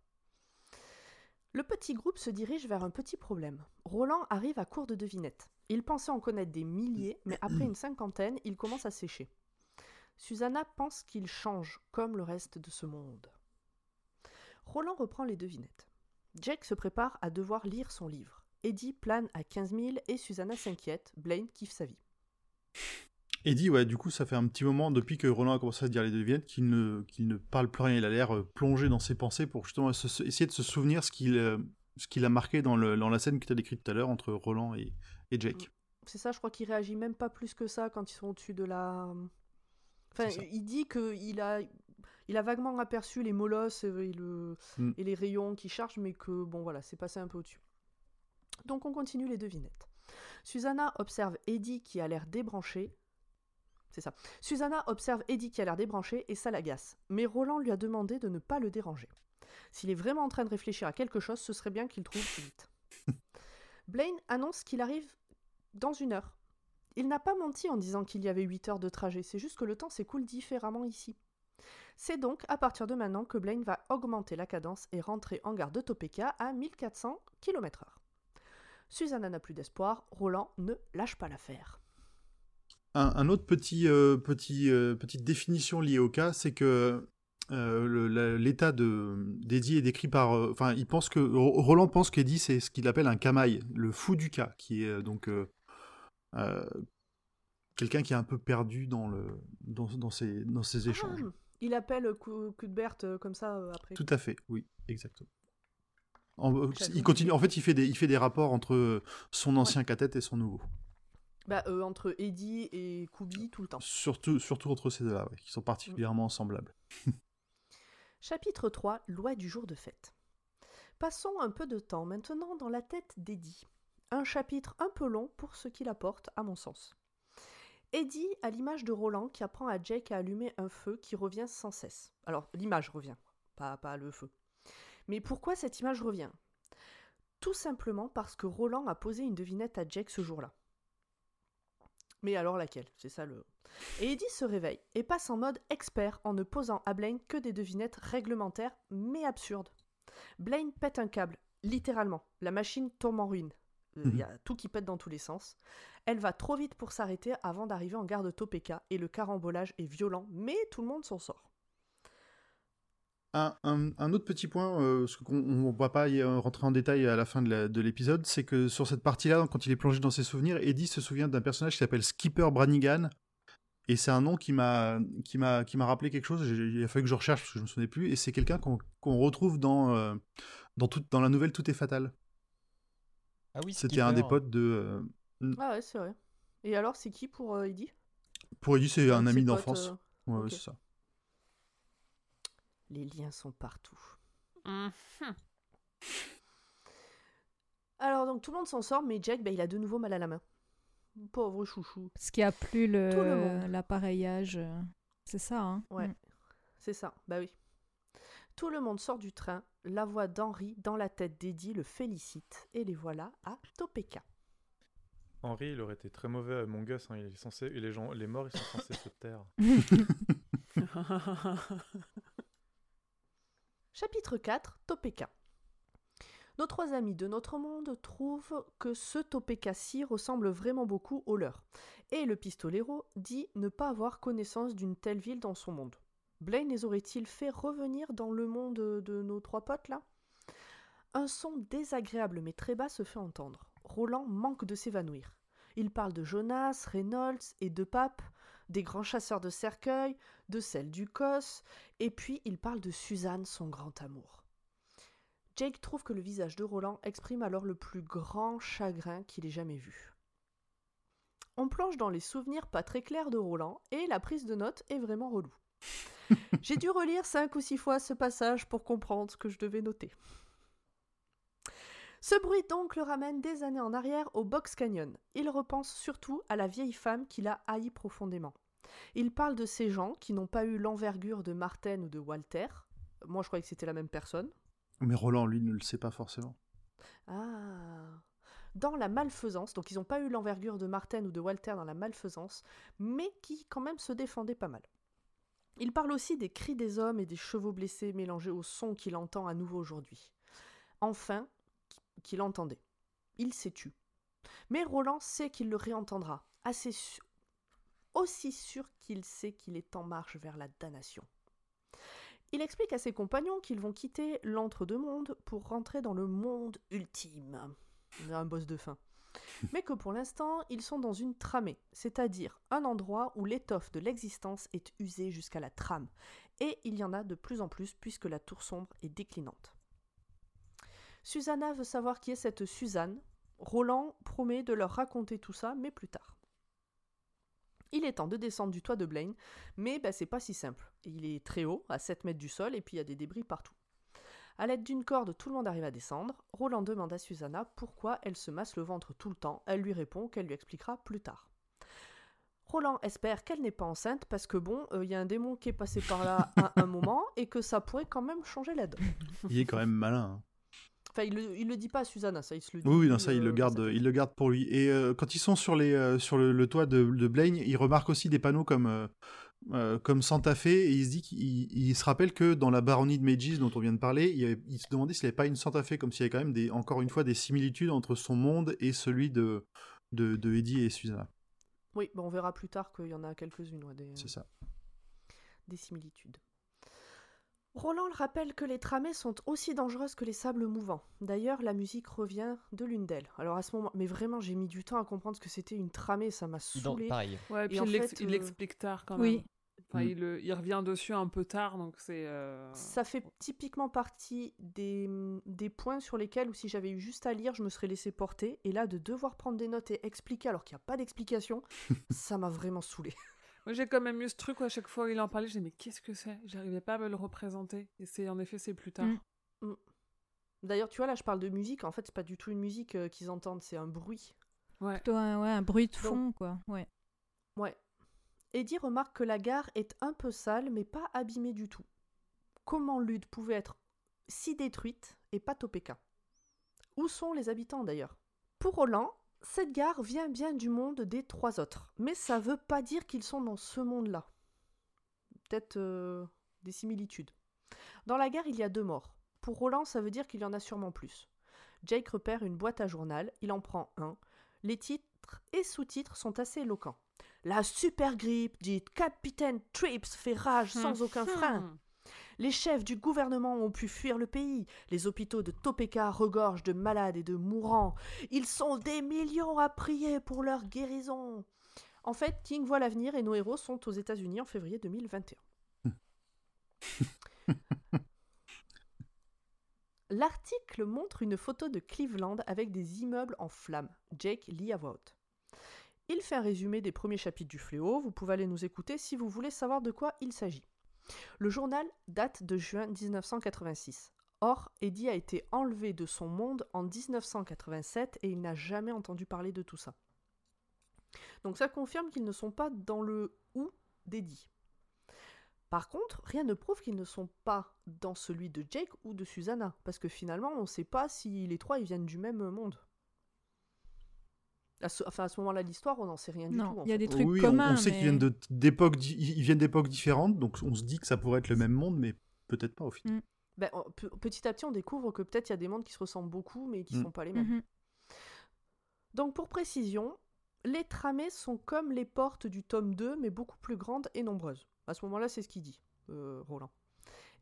Le petit groupe se dirige vers un petit problème. Roland arrive à court de devinettes. Il pensait en connaître des milliers, mais après une cinquantaine, il commence à sécher. Susanna pense qu'il change, comme le reste de ce monde. Roland reprend les devinettes. Jake se prépare à devoir lire son livre. Eddie plane à 15 000 et Susanna s'inquiète. Blaine kiffe sa vie. Eddie, ouais, du coup, ça fait un petit moment depuis que Roland a commencé à dire les devinettes qu'il ne, qu'il ne parle plus rien. Il a l'air euh, plongé dans ses pensées pour justement se- essayer de se souvenir ce qu'il euh, ce qu'il a marqué dans, le, dans la scène que tu as décrite tout à l'heure entre Roland et, et Jake. C'est ça, je crois qu'il réagit même pas plus que ça quand ils sont au-dessus de la. Enfin, il dit qu'il a, il a vaguement aperçu les molosses et, le- Mm. et les rayons qui chargent, mais que bon, voilà, c'est passé un peu au-dessus. Donc on continue les devinettes. Susanna observe Eddie qui a l'air débranché. C'est ça. Susanna observe Eddie qui a l'air débranché et ça l'agace. Mais Roland lui a demandé de ne pas le déranger. S'il est vraiment en train de réfléchir à quelque chose, ce serait bien qu'il trouve plus vite. Blaine annonce qu'il arrive dans une heure. Il n'a pas menti en disant qu'il y avait 8 heures de trajet, c'est juste que le temps s'écoule différemment ici. C'est donc à partir de maintenant que Blaine va augmenter la cadence et rentrer en gare de Topeka à 1400 km/h. Susanna n'a plus d'espoir, Roland ne lâche pas l'affaire. Un, autre petit, euh, euh, petite définition liée au cas, c'est que euh, l'état de d'Eddie est décrit par. Enfin, il pense que Ro- Roland pense qu'Eddie c'est ce qu'il appelle un camaille, le fou du cas, qui est donc euh, quelqu'un qui est un peu perdu dans le dans, dans ses dans ses échanges. Ah, il appelle Cuthbert euh, comme ça euh, après. Tout à fait, oui, exactement. En, il continue. En fait, il fait des il fait des rapports entre son ancien cathète et son nouveau. Bah, euh, entre Eddie et Kubi tout le temps. Surtout surtout entre ces deux-là, ouais, qui sont particulièrement semblables. Chapitre 3 Loi du jour de fête. Passons un peu de temps maintenant dans la tête d'Eddie. Un chapitre un peu long pour ce qu'il apporte, à mon sens. Eddie a l'image de Roland qui apprend à Jake à allumer un feu qui revient sans cesse. Alors, l'image revient, pas, pas le feu. Mais pourquoi cette image revient? Tout simplement parce que Roland a posé une devinette à Jake ce jour-là. Mais alors laquelle? C'est ça le. Et Eddie se réveille et passe en mode expert en ne posant à Blaine que des devinettes réglementaires mais absurdes. Blaine pète un câble, littéralement. La machine tombe en ruine. Il y a tout qui pète dans tous les sens. Elle va trop vite pour s'arrêter avant d'arriver en gare de Topeka et le carambolage est violent, mais tout le monde s'en sort. Un, un- un autre petit point, euh, parce qu'on ne va pas y euh, rentrer en détail à la fin de l'épisode, c'est que sur cette partie-là, quand il est plongé dans ses souvenirs, Eddie se souvient d'un personnage qui s'appelle Skipper Brannigan. Et c'est un nom qui m'a qui m'a qui m'a rappelé quelque chose. Il a fallu que je recherche parce que je me souvenais plus. Et c'est quelqu'un qu'on qu'on retrouve dans euh, dans toute dans la nouvelle Tout est fatal. Ah oui, C'était un des potes de. euh, Ah ouais, c'est vrai. Et alors, c'est qui pour euh, Eddie? Pour Eddie, c'est un ami d'enfance. euh, Ouais, c'est ça. Les liens sont partout. Mhm. Alors, donc tout le monde s'en sort, mais Jack, bah, il a de nouveau mal à la main. Pauvre chouchou. Parce qu'il n'y a plus le l'appareillage. euh, C'est ça, hein Ouais. Mm. C'est ça, bah oui. Tout le monde sort du train, la voix d'Henri dans la tête d'Eddie le félicite, et les voilà à Topeka. Henri, il aurait été très mauvais à Mon Gus. hein, Il est censé, et les, gens, les morts, ils sont censés se taire. Chapitre 4, Topeka. Nos trois amis de notre monde trouvent que ce Topekassi ressemble vraiment beaucoup au leur. Et le pistolero dit ne pas avoir connaissance d'une telle ville dans son monde. Blaine les aurait-il fait revenir dans le monde de nos trois potes là? Un son désagréable mais très bas se fait entendre. Roland manque de s'évanouir. Il parle de Jonas, Reynolds et de Pape, des grands chasseurs de cercueils, de celle du Cos, et puis il parle de Suzanne, son grand amour. Jake trouve que le visage de Roland exprime alors le plus grand chagrin qu'il ait jamais vu. On plonge dans les souvenirs pas très clairs de Roland et la prise de notes est vraiment relou. J'ai dû relire cinq ou six fois ce passage pour comprendre ce que je devais noter. Ce bruit donc le ramène des années en arrière au Box Canyon. Il repense surtout à la vieille femme qu'il a haï profondément. Il parle de ces gens qui n'ont pas eu l'envergure de Martin ou de Walter. Moi, je croyais que c'était la même personne. Mais Roland, lui, ne le sait pas forcément. Ah. Dans la malfaisance, donc ils n'ont pas eu l'envergure de Martin ou de Walter dans la malfaisance, mais qui quand même se défendaient pas mal. Il parle aussi des cris des hommes et des chevaux blessés mélangés au son qu'il entend à nouveau aujourd'hui. Enfin, qu'il entendait. Il s'est tu. Mais Roland sait qu'il le réentendra, assez aussi sûr qu'il sait qu'il est en marche vers la damnation. Il explique à ses compagnons qu'ils vont quitter l'entre-deux-mondes pour rentrer dans le monde ultime. Un boss de fin. Mais que pour l'instant, ils sont dans une tramée, c'est-à-dire un endroit où l'étoffe de l'existence est usée jusqu'à la trame. Et il y en a de plus en plus puisque la tour sombre est déclinante. Susanna veut savoir qui est cette Suzanne. Roland promet de leur raconter tout ça, mais plus tard. Il est temps de descendre du toit de Blaine, mais bah, c'est pas si simple. Il est très haut, à 7 mètres du sol, et puis il y a des débris partout. À l'aide d'une corde, tout le monde arrive à descendre. Roland demande à Susanna pourquoi elle se masse le ventre tout le temps. Elle lui répond qu'elle lui expliquera plus tard. Roland espère qu'elle n'est pas enceinte parce que bon, il euh, y a un démon qui est passé par là à un moment et que ça pourrait quand même changer la donne. Il est quand même malin. Hein. Enfin, il le, le dit pas à Susanna, ça, il se le dit. Oui, non, ça, il, le euh, garde, il le garde pour lui. Et euh, quand ils sont sur, les, euh, sur le, toit de, de, Blaine, il remarque aussi des panneaux comme, comme Santa Fe, et il se dit qu'il se rappelle que dans la baronnie de Mages dont on vient de parler, il, se demandait s'il n'y avait pas une Santa Fe, comme s'il y avait quand même, des, encore une fois, des similitudes entre son monde et celui de, de, de Eddie et Susanna. Oui, bon, on verra plus tard qu'il y en a quelques-unes. C'est ça. Des similitudes. Roland le rappelle que les tramées sont aussi dangereuses que les sables mouvants. D'ailleurs, la musique revient de l'une d'elles. Alors à ce moment, mais vraiment, j'ai mis du temps à comprendre ce que c'était une tramée, ça m'a saoulé. pareil. Ouais, et puis il euh, l'explique tard quand même. Oui. Enfin, il, euh, il, revient dessus un peu tard, donc c'est. Euh, ça fait typiquement partie des, des points sur lesquels, ou si j'avais eu juste à lire, je me serais laissé porter. Et là, de devoir prendre des notes et expliquer alors qu'il n'y a pas d'explication, ça m'a vraiment saoulé. Moi, j'ai quand même eu ce truc où à chaque fois il en parlait, je disais, mais qu'est-ce que c'est? J'arrivais pas à me le représenter. Et c'est en effet, c'est plus tard. Mm. Mm. D'ailleurs, tu vois, là, je parle de musique. En fait, c'est pas du tout une musique euh, qu'ils entendent, c'est un bruit. Ouais. Plutôt un, ouais, un bruit de fond, quoi. Ouais. Ouais. Eddie remarque que la gare est un peu sale, mais pas abîmée du tout. Comment Lude pouvait être si détruite et pas Topeka? Où sont les habitants d'ailleurs? Pour Roland, cette gare vient bien du monde des trois autres, mais ça veut pas dire qu'ils sont dans ce monde-là. Peut-être euh, des similitudes. Dans la gare, il y a deux morts. Pour Roland, ça veut dire qu'il y en a sûrement plus. Jake repère une boîte à journal, il en prend un. Les titres et sous-titres sont assez éloquents. La super grippe dit Capitaine Trips fait rage sans aucun frein. Les chefs du gouvernement ont pu fuir le pays. Les hôpitaux de Topeka regorgent de malades et de mourants. Ils sont des millions à prier pour leur guérison. En fait, King voit l'avenir et nos héros sont aux États-Unis en février 2021. L'article montre une photo de Cleveland avec des immeubles en flammes. Jake lit à voix haute. Il fait un résumé des premiers chapitres du Fléau. Vous pouvez aller nous écouter si vous voulez savoir de quoi il s'agit. Le journal date de juin 1986. Or, Eddie a été enlevé de son monde en 1987 et il n'a jamais entendu parler de tout ça. Donc ça confirme qu'ils ne sont pas dans le ou d'Eddie. Par contre, rien ne prouve qu'ils ne sont pas dans celui de Jake ou de Susanna, parce que finalement, on ne sait pas si les trois ils viennent du même monde. À ce, enfin, à ce moment-là de l'histoire, on n'en sait rien du tout. Il y a des trucs oui, communs. On, sait qu'ils viennent d'époques différentes, donc on se dit que ça pourrait être le même monde, mais peut-être pas au final. Mm. Ben, on- petit à petit, on découvre que peut-être il y a des mondes qui se ressemblent beaucoup, mais qui Mm. sont pas les mêmes. Mhm. Donc, pour précision, les tramées sont comme les portes du tome 2, mais beaucoup plus grandes et nombreuses. À ce moment-là, c'est ce qu'il dit, euh, Roland.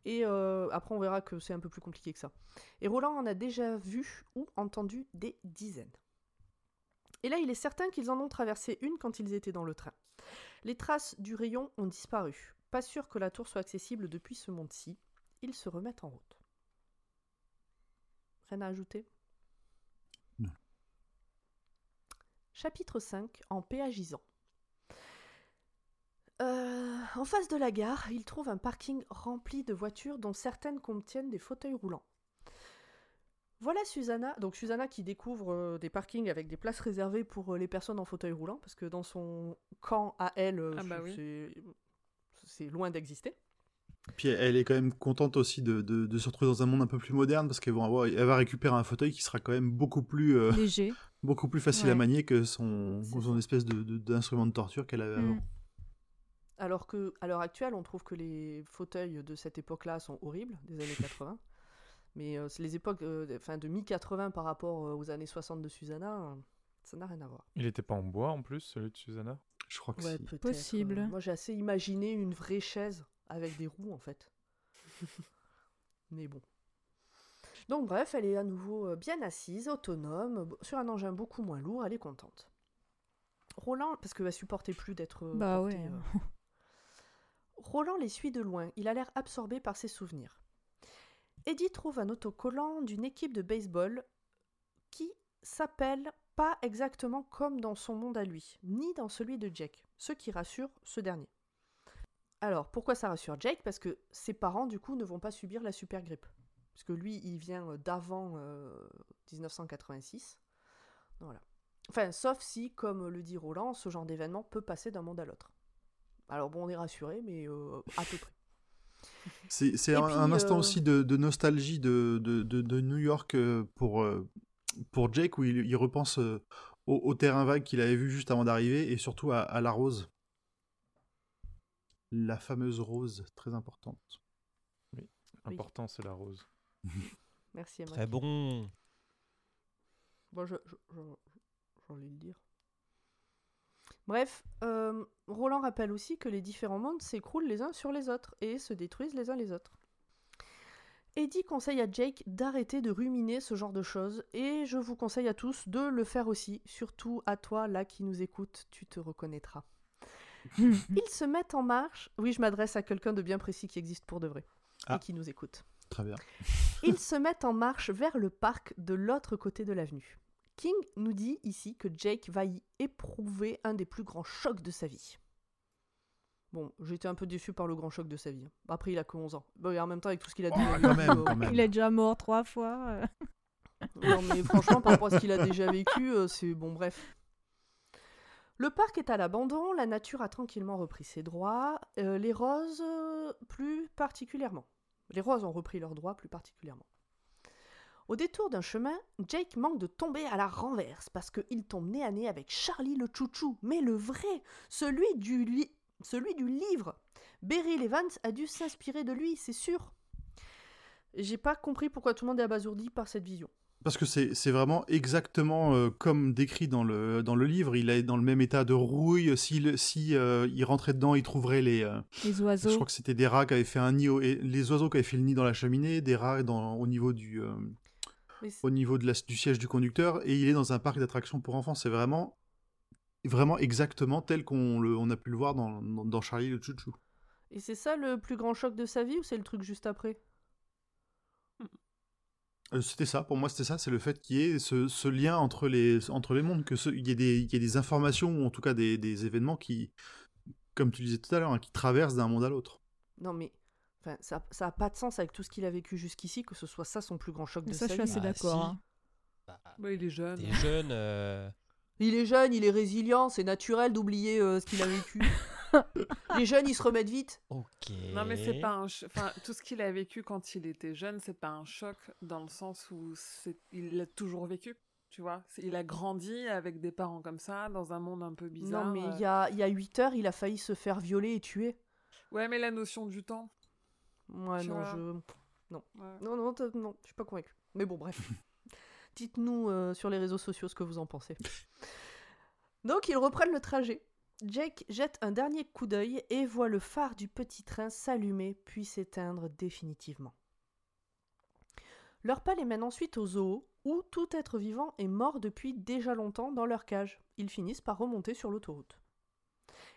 Et euh, après, on verra que c'est un peu plus compliqué que ça. Et Roland en a déjà vu ou entendu des dizaines. Et là, il est certain qu'ils en ont traversé une quand ils étaient dans le train. Les traces du rayon ont disparu. Pas sûr que la tour soit accessible depuis ce monde-ci. Ils se remettent en route. Rien à ajouter? Non. Chapitre 5 en péagisant. Euh, en face de la gare, ils trouvent un parking rempli de voitures dont certaines contiennent des fauteuils roulants. Voilà Susanna, donc Susanna qui découvre euh, des parkings avec des places réservées pour euh, les personnes en fauteuil roulant, parce que dans son camp à elle, euh, Ah bah c'est- oui. c'est- c'est loin d'exister. Puis elle est quand même contente aussi de, de- de se retrouver dans un monde un peu plus moderne parce qu'elle va, avoir- elle va récupérer un fauteuil qui sera quand même beaucoup plus, euh, Léger. beaucoup plus facile à manier que son, espèce de- de- d'instrument de, torture qu'elle avait avant. Mm. Alors que, à l'heure actuelle, on trouve que les fauteuils de cette époque-là sont horribles, des années 80. Mais euh, c'est les époques, euh, enfin de mi-80 par rapport euh, aux années 60 de Susanna, euh, ça n'a rien à voir. Il était pas en bois en plus, celui de Susanna? Je crois que Ouais, si. Possible. euh, moi, j'ai assez imaginé une vraie chaise avec des roues, en fait. Mais bon. Donc, bref, elle est à nouveau bien assise, autonome, sur un engin beaucoup moins lourd, elle est contente. Roland, parce qu'elle va supporter plus d'être. Bah portée, ouais. euh. Roland les suit de loin, il a l'air absorbé par ses souvenirs. Eddie trouve un autocollant d'une équipe de baseball qui s'appelle pas exactement comme dans son monde à lui, ni dans celui de Jake, ce qui rassure ce dernier. Alors, pourquoi ça rassure Jake? Parce que ses parents, du coup, ne vont pas subir la super grippe. Parce que lui, il vient euh, d'avant euh, 1986. Voilà. Enfin, sauf si, comme le dit Roland, ce genre d'événement peut passer d'un monde à l'autre. Alors bon, on est rassuré, mais euh, à peu près. C'est un, instant euh, aussi de, de nostalgie de, de, de- de New York euh, pour, euh, pour Jake, où il, il repense au, au terrain vague qu'il avait vu juste avant d'arriver, et surtout à, à la rose. La fameuse rose, très importante. Important, c'est la rose. Merci, Emma. Très bon. Bon, je, je, je- j'allais le dire. Bref, euh, Roland rappelle aussi que les différents mondes s'écroulent les uns sur les autres et se détruisent les uns les autres. Eddie conseille à Jake d'arrêter de ruminer ce genre de choses et je vous conseille à tous de le faire aussi, surtout à toi là qui nous écoute, tu te reconnaîtras. Ils se mettent en marche. Oui, je m'adresse à quelqu'un de bien précis qui existe pour de vrai Ah. et qui nous écoute. Très bien. Ils se mettent en marche vers le parc de l'autre côté de l'avenue. King nous dit ici que Jake va y éprouver un des plus grands chocs de sa vie. Bon, j'étais un peu déçu par le grand choc de sa vie. Après, il a que 11 ans. Bon, et en même temps, avec tout ce qu'il a déjà Oh, vécu, quand même, quand même. Il est déjà mort trois fois. euh. Non, mais franchement, par rapport à ce qu'il a déjà vécu, euh, c'est bon, bref. Le parc est à l'abandon, la nature a tranquillement repris ses droits, euh, les roses euh, plus particulièrement. Les roses ont repris leurs droits plus particulièrement. Au détour d'un chemin, Jake manque de tomber à la renverse parce qu'il tombe nez à nez avec Charlie le chouchou, mais le vrai, celui du, li- celui du livre. Beryl Evans a dû s'inspirer de lui, c'est sûr. J'ai pas compris pourquoi tout le monde est abasourdi par cette vision. Parce que c'est c'est vraiment exactement euh, comme décrit dans le, dans le livre. Il est dans le même état de rouille. Si, si euh, il rentrait dedans, il trouverait les. euh, Les je oiseaux. crois que c'était des rats qui avaient fait un nid. au- et les oiseaux qui avaient fait le nid dans la cheminée, des rats dans, au niveau du. Au niveau de la- du siège du conducteur et il est dans un parc d'attractions pour enfants. C'est vraiment, vraiment exactement tel qu'on le- on a pu le voir dans, dans, dans Charlie le Chouchou. Et c'est ça le plus grand choc de sa vie ou c'est le truc juste après? Euh, c'était ça, pour moi c'était ça, c'est le fait qu'il y ait ce, ce lien entre les, entre les mondes, qu'il y, ait des- y ait des informations ou en tout cas des, des événements qui, comme tu disais tout à l'heure, hein, qui traversent d'un monde à l'autre. Non mais enfin, ça ça a pas de sens avec tout ce qu'il a vécu jusqu'ici que ce soit ça son plus grand choc Mais de ça, sa je suis vie. assez Ah, d'accord. si. hein. Bah, Bah, il est jeune. T'es jeune. euh, Il est jeune, il est résilient, c'est naturel d'oublier euh, ce qu'il a vécu. Les jeunes, ils se remettent vite. Ok. Non, mais c'est pas un. ch- Enfin, tout ce qu'il a vécu quand il était jeune, c'est pas un choc dans le sens où c'est... il l'a toujours vécu. Tu vois, il a grandi avec des parents comme ça, dans un monde un peu bizarre. non mais euh. il y a il y a 8 heures, il a failli se faire violer et tuer. Ouais, mais la notion du temps. Ouais Tu non, vois. je Non. Ouais. Non, non, non, je suis pas convaincu. Mais bon, bref. Dites-nous euh, sur les réseaux sociaux ce que vous en pensez. Donc, ils reprennent le trajet. Jake jette un dernier coup d'œil et voit le phare du petit train s'allumer puis s'éteindre définitivement. Leur pas les mène ensuite au zoo, où tout être vivant est mort depuis déjà longtemps dans leur cage. Ils finissent par remonter sur l'autoroute.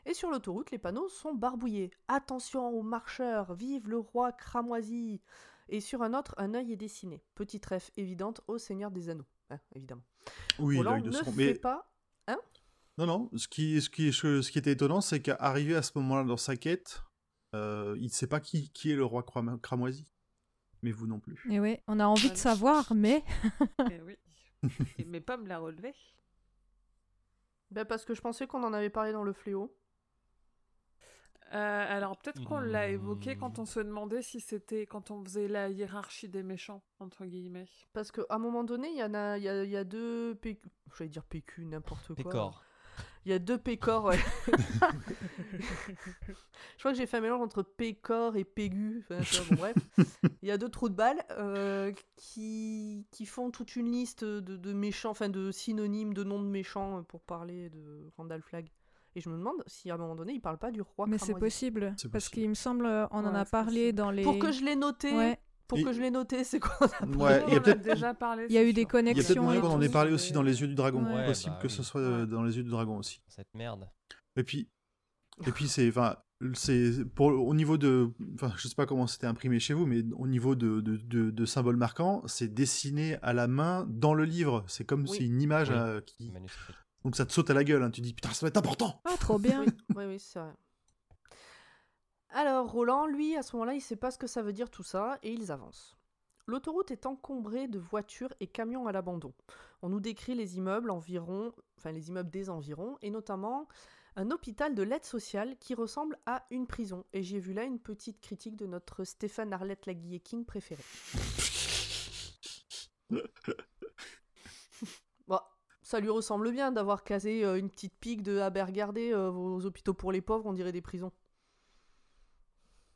Et sur l'autoroute, les panneaux sont barbouillés. Attention aux marcheurs, vive le roi cramoisi Et sur un autre, un œil est dessiné. Petite ref évidente au Seigneur des Anneaux. Hein, évidemment. Oui, Roland l'œil de ne son. fait Mais pas. non, non. Ce qui, ce qui, ce qui était étonnant, c'est qu'arrivé à ce moment-là dans sa quête, euh, il ne sait pas qui, qui est le roi cramo- cramoisi. Mais vous non plus. Et oui, on a envie de Allez. savoir, mais Eh oui. Et mes pommes l'a relevé. Ben, parce que je pensais qu'on en avait parlé dans le fléau. Euh, alors peut-être qu'on l'a évoqué Hmm. quand on se demandait si c'était quand on faisait la hiérarchie des méchants entre guillemets. Parce qu'à un moment donné, il y en a, il y a, il y a deux PQ. J'allais dire PQ, n'importe quoi. Pécor. Il y a deux pécores, ouais. je crois que j'ai fait un mélange entre pécor et pégu. Enfin, bon, bref. Il y a deux trous de balles euh, qui, qui font toute une liste de, de méchants, enfin de synonymes, de noms de méchants euh, pour parler de Randall Flagg. Et je me demande si à un moment donné, il parle pas du roi mais c'est possible. Parce qu'il me semble, euh, on en a parlé possible. dans les. Pour que je l'ai noté, Ouais. pour que je l'ai noté, c'est quoi on a Ouais, il y a en a peut-être déjà parlé. Il y a eu des sûr. il y a peut-être connexions. moyen qu'on en ait parlé aussi dans les yeux du dragon. Ouais. Possible bah que oui. ce soit Ouais. euh, dans les yeux du dragon aussi. Cette merde. Et puis, et puis c'est, enfin, c'est pour au niveau de, enfin, je sais pas comment c'était imprimé chez vous, mais au niveau de, de, de, de symboles marquants, c'est dessiné à la main dans le livre. C'est comme Oui. c'est une image Oui. euh, qui, Manuscrit. Donc ça te saute à la gueule. hein. Tu dis putain, ça va être important. Ah, trop bien. Oui, oui, oui, c'est vrai. Alors, Roland, lui, à ce moment-là, il sait pas ce que ça veut dire tout ça, et ils avancent. L'autoroute est encombrée de voitures et camions à l'abandon. On nous décrit les immeubles environ, enfin les immeubles des environs, et notamment un hôpital de l'aide sociale qui ressemble à une prison. Et j'ai vu là une petite critique de notre Stéphane Arlette Laguillet King préféré. Ça lui ressemble bien d'avoir casé euh, une petite pique de ah ben, regardez, euh, vos hôpitaux pour les pauvres, on dirait des prisons.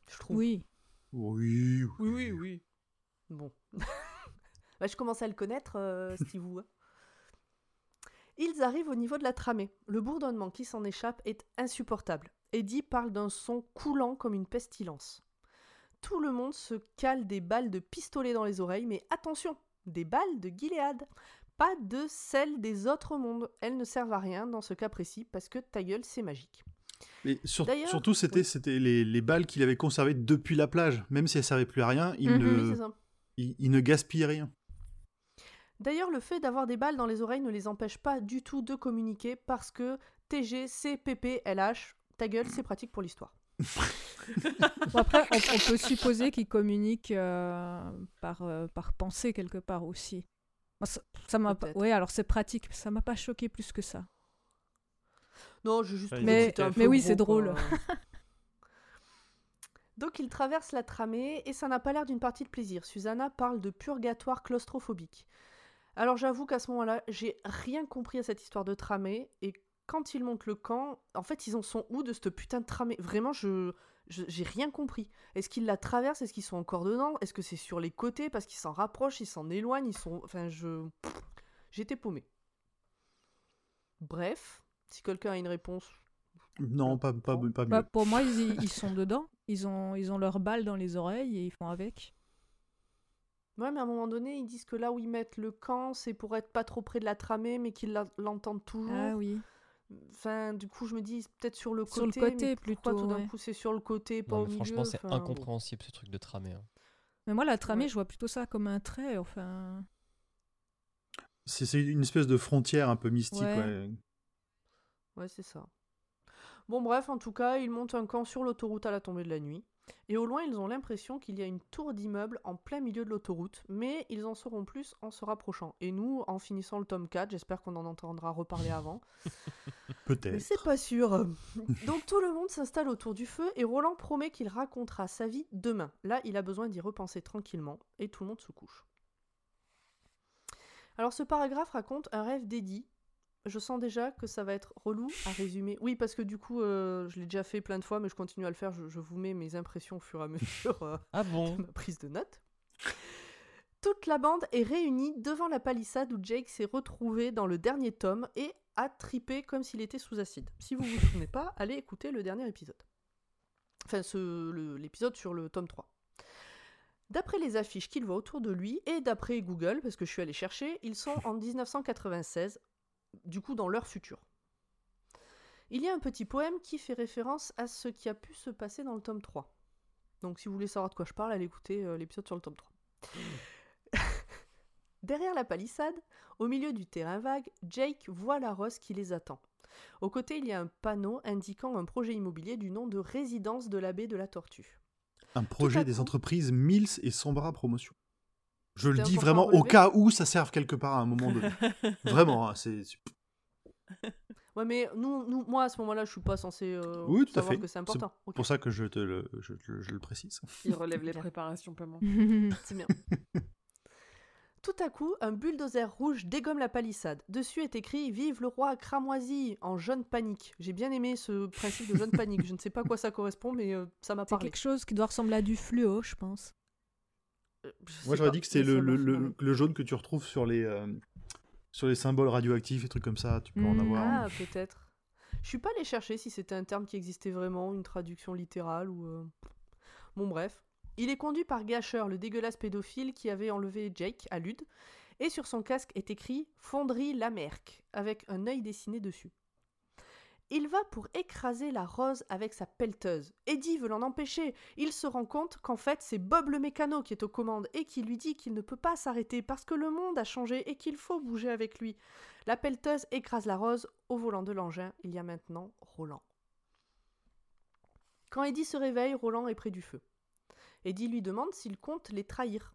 Je trouve. Oui. Oui. Oui oui oui. Bon. Bah, je commence à le connaître, euh, Steve Wu, hein. Ils arrivent au niveau de la tramée. Le bourdonnement qui s'en échappe est insupportable. Eddie parle d'un son coulant comme une pestilence. Tout le monde se cale des balles de pistolet dans les oreilles, mais attention, des balles de Gilead. Pas de celles des autres mondes. Elles ne servent à rien dans ce cas précis parce que ta gueule, c'est magique. Mais sur- surtout, c'était oui. c'était les, les balles qu'il avait conservées depuis la plage. Même si elles servaient plus à rien, il, Mhm. ne, Oui, il, il ne gaspille rien. D'ailleurs, le fait d'avoir des balles dans les oreilles ne les empêche pas du tout de communiquer parce que TG, CPP, LH, ta gueule, c'est pratique pour l'histoire. Bon, après, on, on peut supposer qu'ils communiquent euh, par, euh, par pensée quelque part aussi. Ça m'a pas... Ouais, alors c'est pratique, ça m'a pas choqué plus que ça. Non, j'ai juste mais- un mais oui, c'est drôle. quoi. Donc ils traversent la tramée et ça n'a pas l'air d'une partie de plaisir. Susanna parle de purgatoire claustrophobique. Alors j'avoue qu'à ce moment-là, j'ai rien compris à cette histoire de tramée et quand ils montent le camp, en fait ils en sont où de cette putain de tramée? Vraiment, je je- j'ai rien compris. Est-ce qu'ils la traversent? Est-ce qu'ils sont encore dedans? Est-ce que c'est sur les côtés? Parce qu'ils s'en rapprochent, ils s'en éloignent, ils sont enfin je j'étais paumé. Bref, si quelqu'un a une réponse, Non, pas, pas, pas mieux. Bah, pour moi, ils, ils sont dedans. Ils ont, ils ont leurs balles dans les oreilles et ils font avec. Ouais, mais à un moment donné, ils disent que là où ils mettent le camp, c'est pour être pas trop près de la tramée, mais qu'ils l'entendent toujours. Ah oui. Enfin, du coup, je me dis c'est peut-être sur le Sur le côté. côté, mais pourquoi plutôt, tout d'un ouais. coup c'est sur le côté, pas Non, au franchement, c'est incompréhensible ce truc de tramé. hein. Mais moi, la tramée, Ouais. je vois plutôt ça comme un trait. Enfin, C'est c'est une espèce de frontière un peu mystique. Ouais. ouais. Ouais, c'est ça. Bon, bref, en tout cas, ils montent un camp sur l'autoroute à la tombée de la nuit. Et au loin, ils ont l'impression qu'il y a une tour d'immeuble en plein milieu de l'autoroute, mais ils en sauront plus en se rapprochant. Et nous, en finissant le tome 4, j'espère qu'on en entendra reparler avant. Mais Peut-être. c'est pas sûr. Donc tout le monde s'installe autour du feu et Roland promet qu'il racontera sa vie demain. Là, il a besoin d'y repenser tranquillement et tout le monde se couche. Alors ce paragraphe raconte un rêve d'Eddie. Je sens déjà que ça va être relou à résumer. Oui, parce que du coup, euh, je l'ai déjà fait plein de fois, mais je continue à le faire. Je, je vous mets mes impressions au fur et à mesure euh, Ah bon de ma prise de notes. Toute la bande est réunie devant la palissade où Jake s'est retrouvé dans le dernier tome et a tripé comme s'il était sous acide. Si vous vous souvenez pas, allez écouter le dernier épisode. Enfin, l'épisode sur le tome 3. D'après les affiches qu'il voit autour de lui et d'après Google, parce que je suis allé chercher, ils sont en 1996, du coup dans leur futur. Il y a un petit poème qui fait référence à ce qui a pu se passer dans le tome 3. Donc si vous voulez savoir de quoi je parle, allez écouter euh, l'épisode sur le tome 3. Derrière la palissade, au milieu du terrain vague, Jake voit la rose qui les attend. Au côté, il y a un panneau indiquant un projet immobilier du nom de Résidence de l'abbé de la Tortue. Un projet des coup- entreprises Mills et Sombra Promotion. Je le dis à vraiment au cas où ça serve quelque part à un moment donné. vraiment, hein, c'est Ouais, mais nous, nous, moi à ce moment-là, je suis pas censé euh, Oui, tout à savoir fait. que c'est important. Ok, pour ça que je, te le, je, je- je le précise. Il relève les préparations paiement. C'est bien. Tout à coup, un bulldozer rouge dégomme la palissade. Dessus est écrit Vive le roi cramoisi en jaune panique. J'ai bien aimé ce principe de jaune panique. Je ne sais pas à quoi ça correspond, mais euh, ça m'a C'est parlé. quelque chose qui doit ressembler à du fluo, je pense. Euh, je Moi, j'aurais dit que c'est le, le, le- jaune que tu retrouves sur les, euh, sur les symboles radioactifs et trucs comme ça. Tu peux en avoir. Ah, peut-être. Je suis pas allé chercher si c'était un terme qui existait vraiment, une traduction littérale ou. euh, Bon, bref. Il est conduit par Gasher, le dégueulasse pédophile qui avait enlevé Jake à Lude, et sur son casque est écrit Fonderie Lamerck, avec un œil dessiné dessus. Il va pour écraser la rose avec sa pelleteuse. Eddie veut l'en empêcher. Il se rend compte qu'en fait c'est Bob le mécano qui est aux commandes et qui lui dit qu'il ne peut pas s'arrêter parce que le monde a changé et qu'il faut bouger avec lui. La pelleteuse écrase la rose. Au volant de l'engin, il y a maintenant Roland. Quand Eddie se réveille, Roland est près du feu. Eddie lui demande s'il compte les trahir.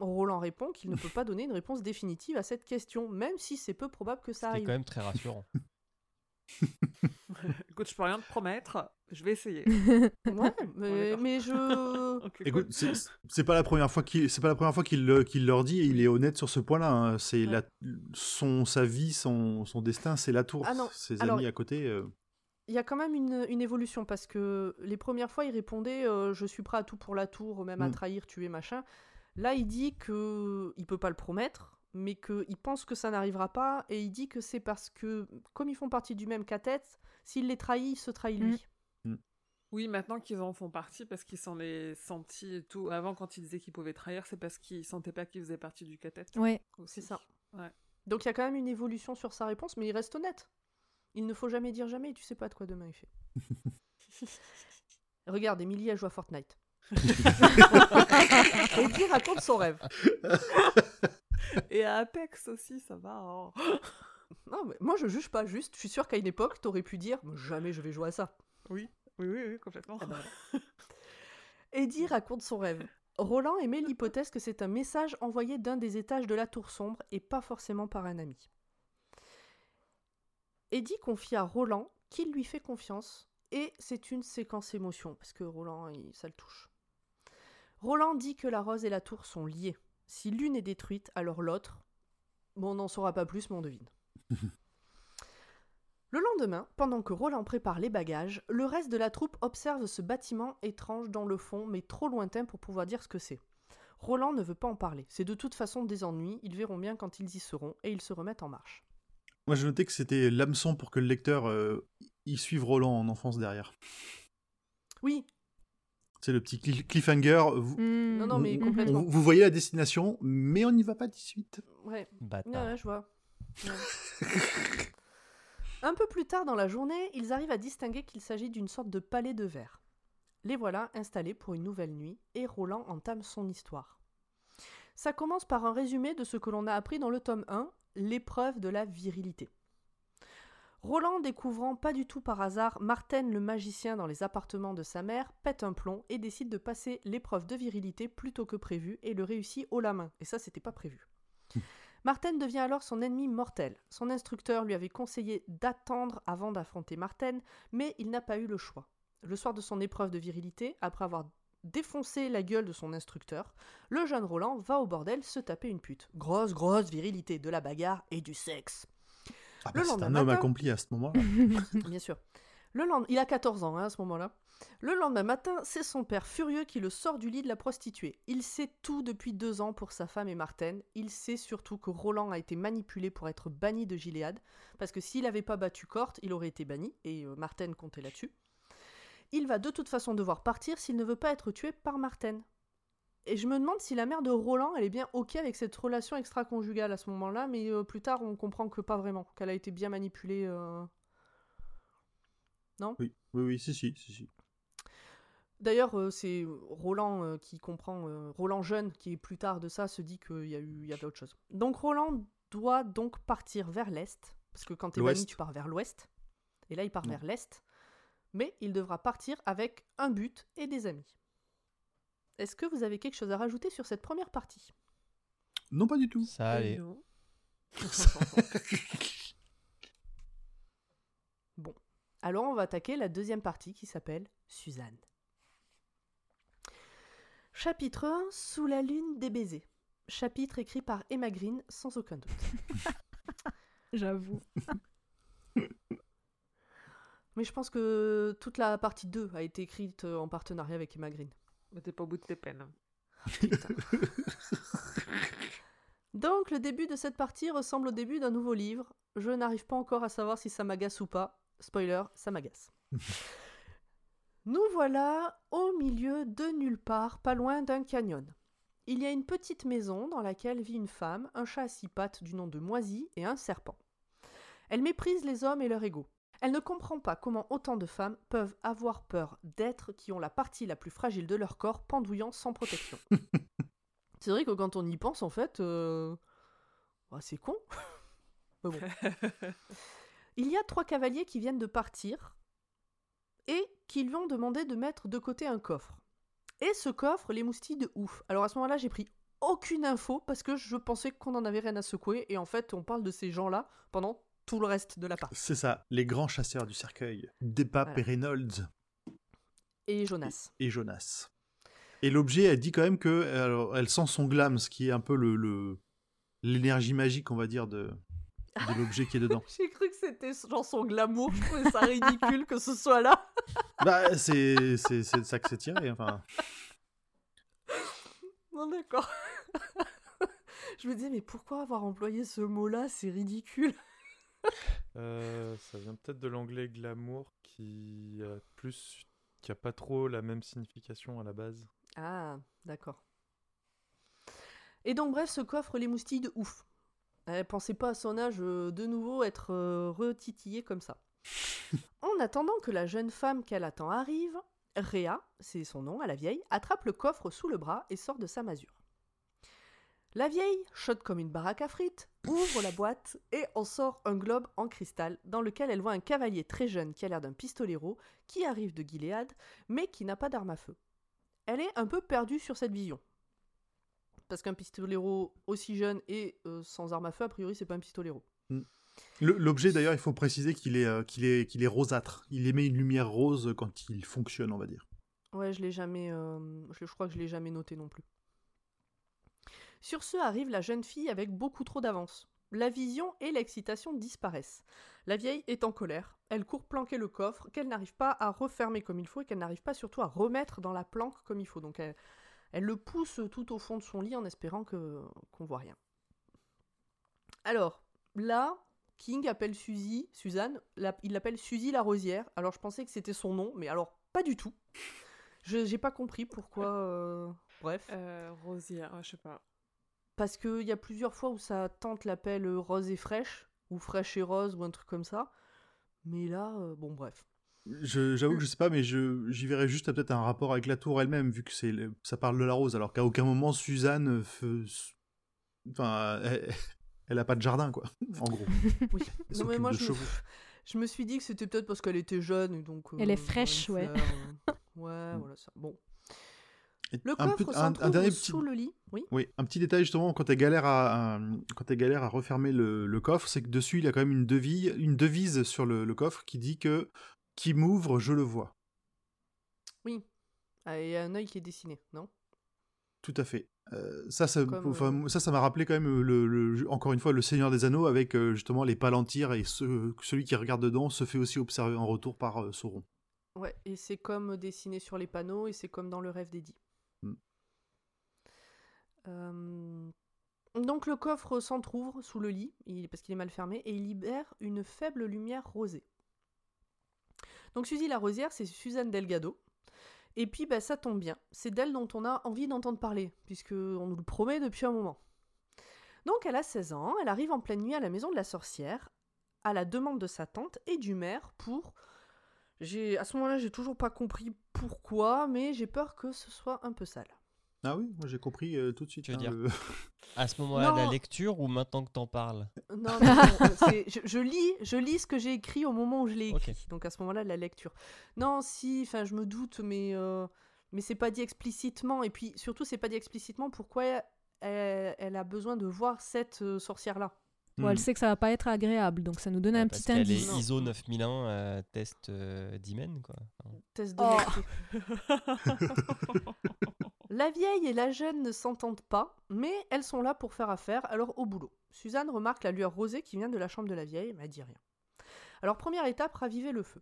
Roland répond qu'il ne peut pas donner une réponse définitive à cette question, même si c'est peu probable que ça C'est arrive. quand même très rassurant. Écoute, je peux rien te promettre. Je vais essayer. Ouais, mais, je. Écoute, cool. c'est pas la première fois qu'il c'est pas la première fois qu'il le- qu'il leur dit et il est honnête sur ce point-là. hein. C'est Ouais. la son sa vie, son, son destin, c'est la tour. Ah non, Ses alors- amis à côté. euh, Il y a quand même une, une évolution parce que les premières fois, il répondait euh, Je suis prêt à tout pour la tour, même à Mm. trahir, tuer, machin. Là, il dit que il peut pas le promettre, mais qu'il pense que ça n'arrivera pas. Et il dit que c'est parce que, comme ils font partie du même cathète, s'il les trahit, il se trahit lui. Oui, maintenant qu'ils en font partie, parce qu'ils s'en est senti et tout. Avant, quand ils disaient qu'ils pouvaient trahir, c'est parce qu'ils sentaient pas qu'ils faisaient partie du. Ouais. aussi. C'est ça. Ouais. Donc il y a quand même une évolution sur sa réponse, mais il reste honnête. Il ne faut jamais dire jamais, tu sais pas de quoi demain il fait. Regarde, Emily, elle joue à Fortnite. Et puis raconte son rêve. Et à Apex aussi, ça va. hein. Non, mais moi je juge pas juste. Je suis sûre qu'à une époque, t'aurais pu dire jamais je vais jouer à ça. Oui, oui, oui, oui, complètement. Ah bah Eddie raconte son rêve. Roland émet l'hypothèse que c'est un message envoyé d'un des étages de la tour sombre et pas forcément par un ami. Eddie confie à Roland qu'il lui fait confiance et c'est une séquence émotion parce que Roland, il- ça le touche. Roland dit que la rose et la tour sont liées. Si l'une est détruite, alors l'autre. Bon, on n'en saura pas plus, mais on devine. Le lendemain, pendant que Roland prépare les bagages, le reste de la troupe observe ce bâtiment étrange dans le fond, mais trop lointain pour pouvoir dire ce que c'est. Roland ne veut pas en parler. C'est de toute façon des ennuis, ils verront bien quand ils y seront, et ils se remettent en marche. Moi, j'ai noté que c'était l'hameçon pour que le lecteur euh, y suive Roland en enfance derrière. Oui, C'est le petit cli- cliffhanger. Vous, Mm. non, non, mais vous- complètement. vous- vous voyez la destination, mais on n'y va pas de suite. Ouais, Bâtard. ouais, ouais, je vois. Ouais. Un peu plus tard dans la journée, ils arrivent à distinguer qu'il s'agit d'une sorte de palais de verre. Les voilà installés pour une nouvelle nuit, et Roland entame son histoire. Ça commence par un résumé de ce que l'on a appris dans le tome 1, l'épreuve de la virilité. Roland, découvrant pas du tout par hasard Martin le magicien dans les appartements de sa mère, pète un plomb et décide de passer l'épreuve de virilité plus tôt que prévu et le réussit haut la main. Et ça, c'était pas prévu. Martin devient alors son ennemi mortel. Son instructeur lui avait conseillé d'attendre avant d'affronter Martin, mais il n'a pas eu le choix. Le soir de son épreuve de virilité, après avoir défoncé la gueule de son instructeur, le jeune Roland va au bordel se taper une pute. Grosse, grosse virilité, de la bagarre et du sexe. Ah Le bah, c'est un homme matin- accompli à ce moment-là. Bien sûr. Le il a 14 ans hein, à ce moment-là. Le lendemain matin, c'est son père furieux qui le sort du lit de la prostituée. Il sait tout depuis deux ans pour sa femme et Martin. Il sait surtout que Roland a été manipulé pour être banni de Gilead, parce que s'il n'avait pas battu Corte, il aurait été banni, et euh, Martin comptait là-dessus. Il va de toute façon devoir partir s'il ne veut pas être tué par Martin. Et je me demande si la mère de Roland, elle est bien ok avec cette relation extra-conjugale à ce moment-là, mais euh, plus tard on comprend que pas vraiment, qu'elle a été bien manipulée. euh. Non? Oui, oui, oui, si, si, si, si. D'ailleurs, euh, c'est Roland qui comprend, Roland jeune, qui est plus tard de ça, se dit qu'il y, a eu, il y avait autre chose. Donc Roland doit donc partir vers l'est, parce que quand t'es banni, tu pars vers l'ouest. Et là, il part vers l'est. Mais il devra partir avec un but et des amis. Est-ce que vous avez quelque chose à rajouter sur cette première partie? Non, pas du tout. Ça allait. Non. Alors on va attaquer la deuxième partie qui s'appelle Suzanne. Chapitre 1 Sous la lune des baisers. Chapitre écrit par Emma Green sans aucun doute. J'avoue. Mais je pense que toute la partie 2 a été écrite en partenariat avec Emma Green. Mais t'es pas au bout de tes peines. Donc le début de cette partie ressemble au début d'un nouveau livre. Je n'arrive pas encore à savoir si ça m'agace ou pas. Spoiler, ça m'agace. Nous voilà au milieu de nulle part, pas loin d'un canyon. Il y a une petite maison dans laquelle vit une femme, un chat à six pattes du nom de Moisy et un serpent. Elle méprise les hommes et leur ego. Elle ne comprend pas comment autant de femmes peuvent avoir peur d'êtres qui ont la partie la plus fragile de leur corps pendouillant sans protection. C'est vrai que quand on y pense, en fait, euh, bah, c'est con. Mais bon. Il y a trois cavaliers qui viennent de partir et qui lui ont demandé de mettre de côté un coffre. Et ce coffre les moustille de ouf. Alors à ce moment-là, j'ai pris aucune info parce que je pensais qu'on en avait rien à secouer et en fait, on parle de ces gens-là pendant tout le reste de la partie. C'est ça, les grands chasseurs du cercueil. Depap Voilà. et Reynolds Et Jonas. et Jonas. Et l'objet, elle dit quand même que alors, elle sent son glam, ce qui est un peu le l'énergie magique, on va dire, de, de l'objet qui est dedans. J'ai cru que c'était genre son glamour. Je trouvais ça ridicule que ce soit là. bah, c'est de ça que c'est tiré. Enfin, Non, d'accord. je me disais, mais pourquoi avoir employé ce mot-là? C'est ridicule. Euh, ça vient peut-être de l'anglais glamour qui a plus qui a pas trop la même signification à la base. Ah, d'accord. Et donc, bref, ce coffre les moustille de ouf. Elle pensait pas à son âge euh, de nouveau être euh, retitillée comme ça. en attendant que la jeune femme qu'elle attend arrive, Réa, c'est son nom à la vieille, attrape le coffre sous le bras et sort de sa masure. La vieille, chaude comme une baraque à frites, ouvre la boîte et en sort un globe en cristal dans lequel elle voit un cavalier très jeune qui a l'air d'un pistolero qui arrive de Gilead mais qui n'a pas d'arme à feu elle est un peu perdue sur cette vision. Parce qu'un pistolero aussi jeune et euh, sans arme à feu, a priori, c'est pas un pistolero. le- l'objet d'ailleurs, il faut préciser qu'il est euh, qu'il est qu'il est rosâtre. Il émet une lumière rose quand il fonctionne, on va dire. Ouais, je l'ai jamais. euh, je, je crois que je l'ai jamais noté non plus. Sur ce arrive la jeune fille avec beaucoup trop d'avance. La vision et l'excitation disparaissent. La vieille est en colère. Elle court planquer le coffre qu'elle n'arrive pas à refermer comme il faut et qu'elle n'arrive pas surtout à remettre dans la planque comme il faut. Donc elle, le pousse tout au fond de son lit en espérant qu'on voit rien. Alors là, King appelle Suzy, Suzanne, il l'appelle Suzy la Rosière. Alors je pensais que c'était son nom, mais alors pas du tout. Je j'ai pas compris pourquoi. euh, Bref. Euh, Rosière, je sais pas. Parce qu'il y a plusieurs fois où sa tante l'appelle euh, Rose et Fraîche, ou Fraîche et Rose, ou un truc comme ça. Mais là, euh, bon, bref. J'avoue que je sais pas, mais je j'y verrais juste peut-être un rapport avec la tour elle-même, vu que c'est le- ça parle de la rose, alors qu'à aucun moment Suzanne, euh, enfin, elle, elle a pas de jardin quoi, en gros. Oui. Non, mais moi, je me, je me suis dit que c'était peut-être parce qu'elle était jeune, donc. Elle est fraîche, ouais. fleur, euh, Ouais, voilà ça. Bon. Le un, coffre s'en un- petit, le lit. Oui. oui, un petit détail justement quand elle galère à, à- quand à refermer le, le coffre, c'est que dessus il y a quand même une devise, une devise sur le, le coffre qui dit que qui m'ouvre, je le vois. Oui. Ah, Il y a un œil qui est dessiné, non? Tout à fait. Euh, ça, ça, Comme, enfin, euh, ça, ça m'a rappelé quand même le, le- encore une fois le Seigneur des Anneaux avec euh, justement les palantirs et ce- celui qui regarde dedans se fait aussi observer en retour par euh, Sauron. Ouais, et c'est comme dessiné sur les panneaux, et c'est comme dans le rêve d'Eddie. Euh, Donc le coffre s'entr'ouvre sous le lit, parce qu'il est mal fermé, et il libère une faible lumière rosée. Donc Suzy la Rosière, c'est Suzanne Delgado. Et puis bah, ça tombe bien, c'est d'elle dont on a envie d'entendre parler, puisque on nous le promet depuis un moment. Donc elle a 16 ans, elle arrive en pleine nuit à la maison de la sorcière, à la demande de sa tante et du maire pour à ce moment-là, j'ai toujours pas compris pourquoi, mais j'ai peur que ce soit un peu sale. Ah oui, moi j'ai compris euh, tout de suite. Tu veux hein, dire le- À ce moment-là de la lecture ou maintenant que t'en parles? Non, non, non, euh, je, je lis, je lis ce que j'ai écrit au moment où je l'ai écrit. Donc à ce moment-là, de la lecture. Non, si, enfin, je me doute, mais euh, mais c'est pas dit explicitement. Et puis surtout, c'est pas dit explicitement pourquoi elle, elle a besoin de voir cette euh, sorcière-là. Bon, elle Hmm. sait que ça va pas être agréable, donc ça nous donne Ouais, un petit indice. est Non. ISO 9001 euh, test euh, d'hymen, quoi. Enfin, Test de Oh. La vieille et la jeune ne s'entendent pas, mais elles sont là pour faire affaire, alors au boulot. Suzanne remarque la lueur rosée qui vient de la chambre de la vieille, mais elle dit rien. Alors première étape, raviver le feu.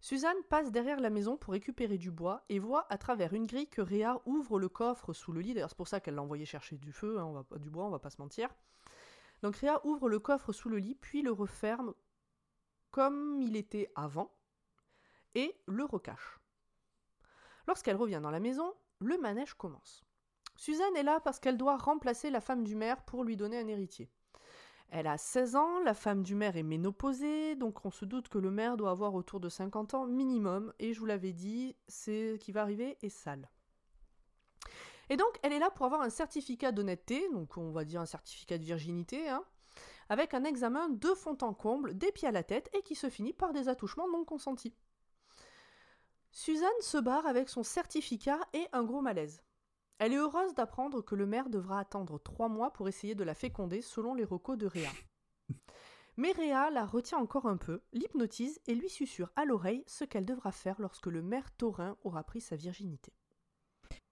Suzanne passe derrière la maison pour récupérer du bois et voit à travers une grille que Réa ouvre le coffre sous le lit. D'ailleurs, c'est pour ça qu'elle l'a envoyé chercher du feu, hein, on va pas, du bois, on va pas se mentir. Donc Réa ouvre le coffre sous le lit, puis le referme comme il était avant et le recache. Lorsqu'elle revient dans la maison, le manège commence. Suzanne est là parce qu'elle doit remplacer la femme du maire pour lui donner un héritier. Elle a 16 ans, la femme du maire est ménopausée, donc on se doute que le maire doit avoir autour de 50 ans minimum, et je vous l'avais dit, ce qui va arriver est sale. Et donc elle est là pour avoir un certificat d'honnêteté, donc on va dire un certificat de virginité, hein, avec un examen de fond en comble, des pieds à la tête, et qui se finit par des attouchements non consentis. Suzanne se barre avec son certificat et un gros malaise. Elle est heureuse d'apprendre que le maire devra attendre trois mois pour essayer de la féconder selon les recos de Réa. Mais Réa la retient encore un peu, l'hypnotise et lui susurre à l'oreille ce qu'elle devra faire lorsque le maire taurin aura pris sa virginité.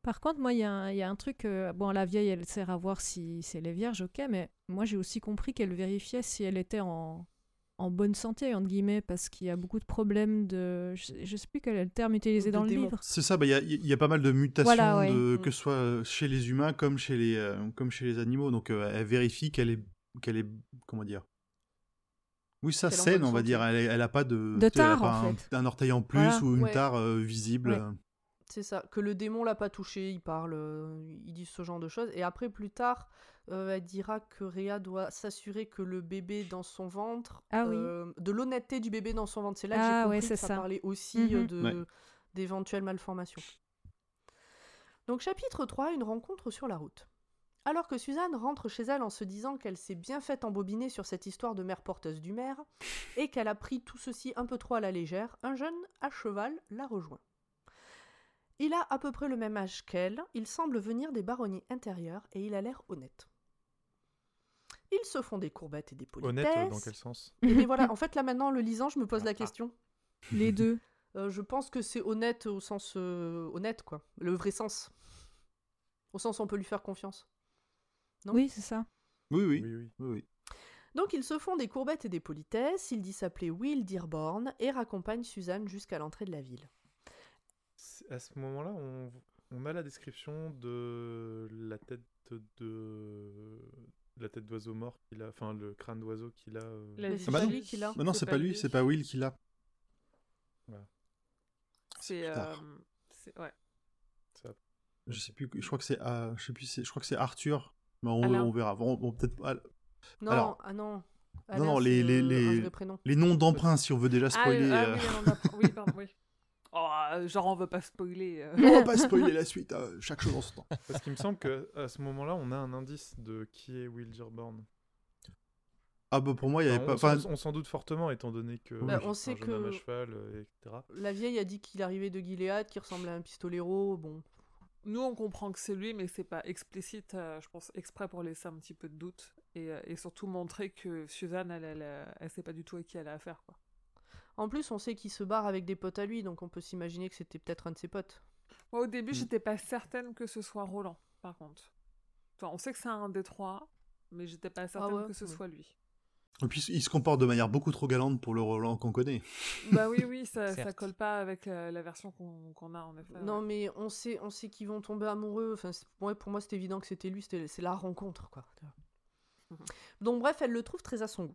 Par contre, moi, il y, a un- il y a un truc. euh, bon, la vieille, elle sert à voir si, si elle est vierge, ok, mais moi, j'ai aussi compris qu'elle vérifiait si elle était en, en bonne santé, entre guillemets, parce qu'il y a beaucoup de problèmes de. Je, je sais plus quel est le terme utilisé De dans le livre. C'est ça, bah, il y, a- il y a pas mal de mutations, Voilà, ouais. de- Mm. que ce soit chez les humains comme chez les, euh, comme chez les animaux. Donc euh, elle vérifie qu'elle est, qu'elle est, comment dire Oui, ça saine, on va santé. dire. Elle, elle a pas de, De tare, en un, fait. un orteil en plus Voilà. ou une Ouais. tare euh, visible. Ouais. C'est ça, que le démon l'a pas touché, il parle, euh, il dit ce genre de choses. Et après, plus tard, euh, elle dira que Réa doit s'assurer que le bébé dans son ventre, Ah oui. euh, de l'honnêteté du bébé dans son ventre. C'est là que Ah j'ai compris ouais, que c'est ça, ça. parlait aussi Mhm. de Ouais. d'éventuelles malformations. Donc chapitre 3, une rencontre sur la route. Alors que Suzanne rentre chez elle en se disant qu'elle s'est bien fait embobiner sur cette histoire de mère porteuse du maire, et qu'elle a pris tout ceci un peu trop à la légère, un jeune à cheval la rejoint. Il a à peu près le même âge qu'elle, il semble venir des baronnies intérieures et il a l'air honnête. Ils se font des courbettes et des politesses. Honnête, dans quel sens? Mais voilà, en fait là maintenant, en le lisant, je me pose Ah, la ah. question. Les deux. Euh, je pense que c'est honnête au sens euh, honnête, quoi. Le vrai sens. Au sens où on peut lui faire confiance. Non? Oui, c'est ça. Oui, oui, Oui, oui. oui, oui. Donc ils se font des courbettes et des politesses, il dit s'appeler Will Dearborn et raccompagne Suzanne jusqu'à l'entrée de la ville. À ce moment-là, on, on a la description de la tête de la tête d'oiseau mort qu'il a, enfin le crâne d'oiseau qu'il a. euh, La c'est pas de lui qui l'a. Mais non, c'est pas lui, c'est pas Will qui l'a. C'est. euh, ouais. ça. Je sais plus, je crois que c'est, ah, je sais plus, je crois que c'est Arthur. Mais on, Alain. on verra. Bon, bon, peut-être pas- Non, Alors- ah non. Non, non, les- les- euh, les- les noms d'emprunt, si on veut déjà spoiler. Ah, euh, ah oui, on a- oui, pardon, oui. Oh, euh, genre, on veut pas spoiler. euh. on va pas spoiler la suite. euh, chaque chose en son temps. Parce qu'il me semble qu'à ce moment-là, on a un indice de qui est Will Dearborn. Ah bah pour moi, il y avait Enfin, pas. on, enfin, s'en- on s'en doute fortement, étant donné que Bah, on un sait jeune homme à que- cheval, euh, etc. La vieille a dit qu'il arrivait de Gilead, qu'il ressemblait à un pistolero, bon. Nous, on comprend que c'est lui, mais c'est pas explicite, euh, je pense, exprès pour laisser un petit peu de doute. Et, euh, et surtout montrer que Suzanne, elle, elle, elle sait pas du tout à qui elle a affaire, quoi. En plus, on sait qu'il se barre avec des potes à lui, donc on peut s'imaginer que c'était peut-être un de ses potes. Moi, au début, Mm. j'étais pas certaine que ce soit Roland, par contre. Enfin, on sait que c'est un des trois, mais j'étais pas certaine ouais, que ce ouais. soit lui. Et puis il se comporte de manière beaucoup trop galante pour le Roland qu'on connaît. bah oui, oui, ça, ça colle pas avec euh, la version qu'on a en effet. Non, ouais. mais on sait, on sait qu'ils vont tomber amoureux. Enfin, c'est- ouais, pour moi, c'était évident que c'était lui. C'était, c'est la rencontre, quoi. Mhm. Donc, bref, elle le trouve très à son goût.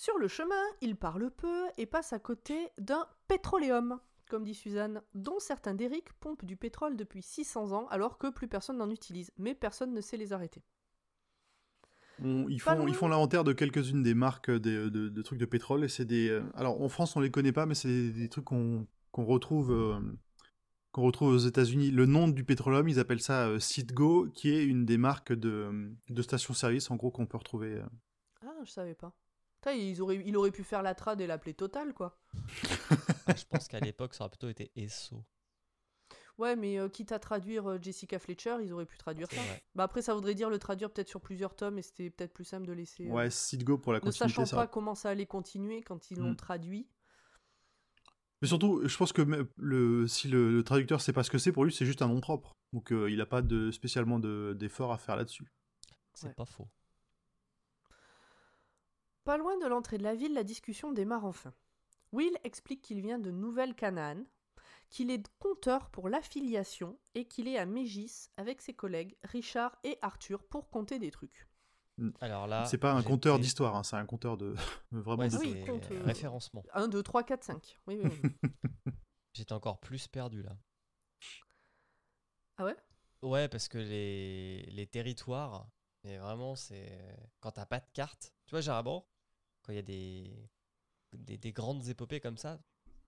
Sur le chemin, il parle peu et passe à côté d'un pétroléum, comme dit Suzanne, dont certains Derrick pompent du pétrole depuis 600 ans, alors que plus personne n'en utilise. Mais personne ne sait les arrêter. On- ils font, loin. ils font l'inventaire de quelques-unes des marques de, de trucs de pétrole. Et c'est des. euh, Alors en France, on les connaît pas, mais c'est des, des trucs qu'on qu'on retrouve, euh, qu'on retrouve aux États-Unis. Le nom du pétroleum, ils appellent ça euh, Citgo, qui est une des marques de, de stations-service, en gros, qu'on peut retrouver. euh. Ah, je savais pas. Putain, ils auraient, il aurait pu faire la trad et l'appeler Total, quoi. Ah, je pense qu'à l'époque, ça aurait plutôt été ESSO. Ouais, mais euh, quitte à traduire euh, Jessica Fletcher, ils auraient pu traduire ça. vrai. Bah après, ça voudrait dire le traduire peut-être sur plusieurs tomes et c'était peut-être plus simple de laisser. euh, Ouais, Citgo pour la ne continuité. sachant ça pas comment ça allait continuer quand ils l'ont Mm. traduit. Mais surtout, je pense que le, si le, le traducteur sait pas ce que c'est, pour lui, c'est juste un nom propre. Donc euh, il n'a pas de, spécialement de- d'effort à faire là-dessus. C'est Ouais. pas faux. Pas loin de l'entrée de la ville, la discussion démarre enfin. Will explique qu'il vient de Nouvelle-Canaan, qu'il est compteur pour l'affiliation et qu'il est à Mégis avec ses collègues Richard et Arthur pour compter des trucs. Alors là. c'est pas un conteur d'histoire, hein, c'est un conteur de. vraiment Ouais, de. Ah oui, c'est il compte, euh, référencement. 1, 2, 3, 4, 5. Oui, oui, oui. J'étais encore plus perdu là. ah ouais? Ouais, parce que les, les territoires, mais vraiment, c'est. Quand t'as pas de carte, tu vois, généralement, quand il y a des, des, des grandes épopées comme ça,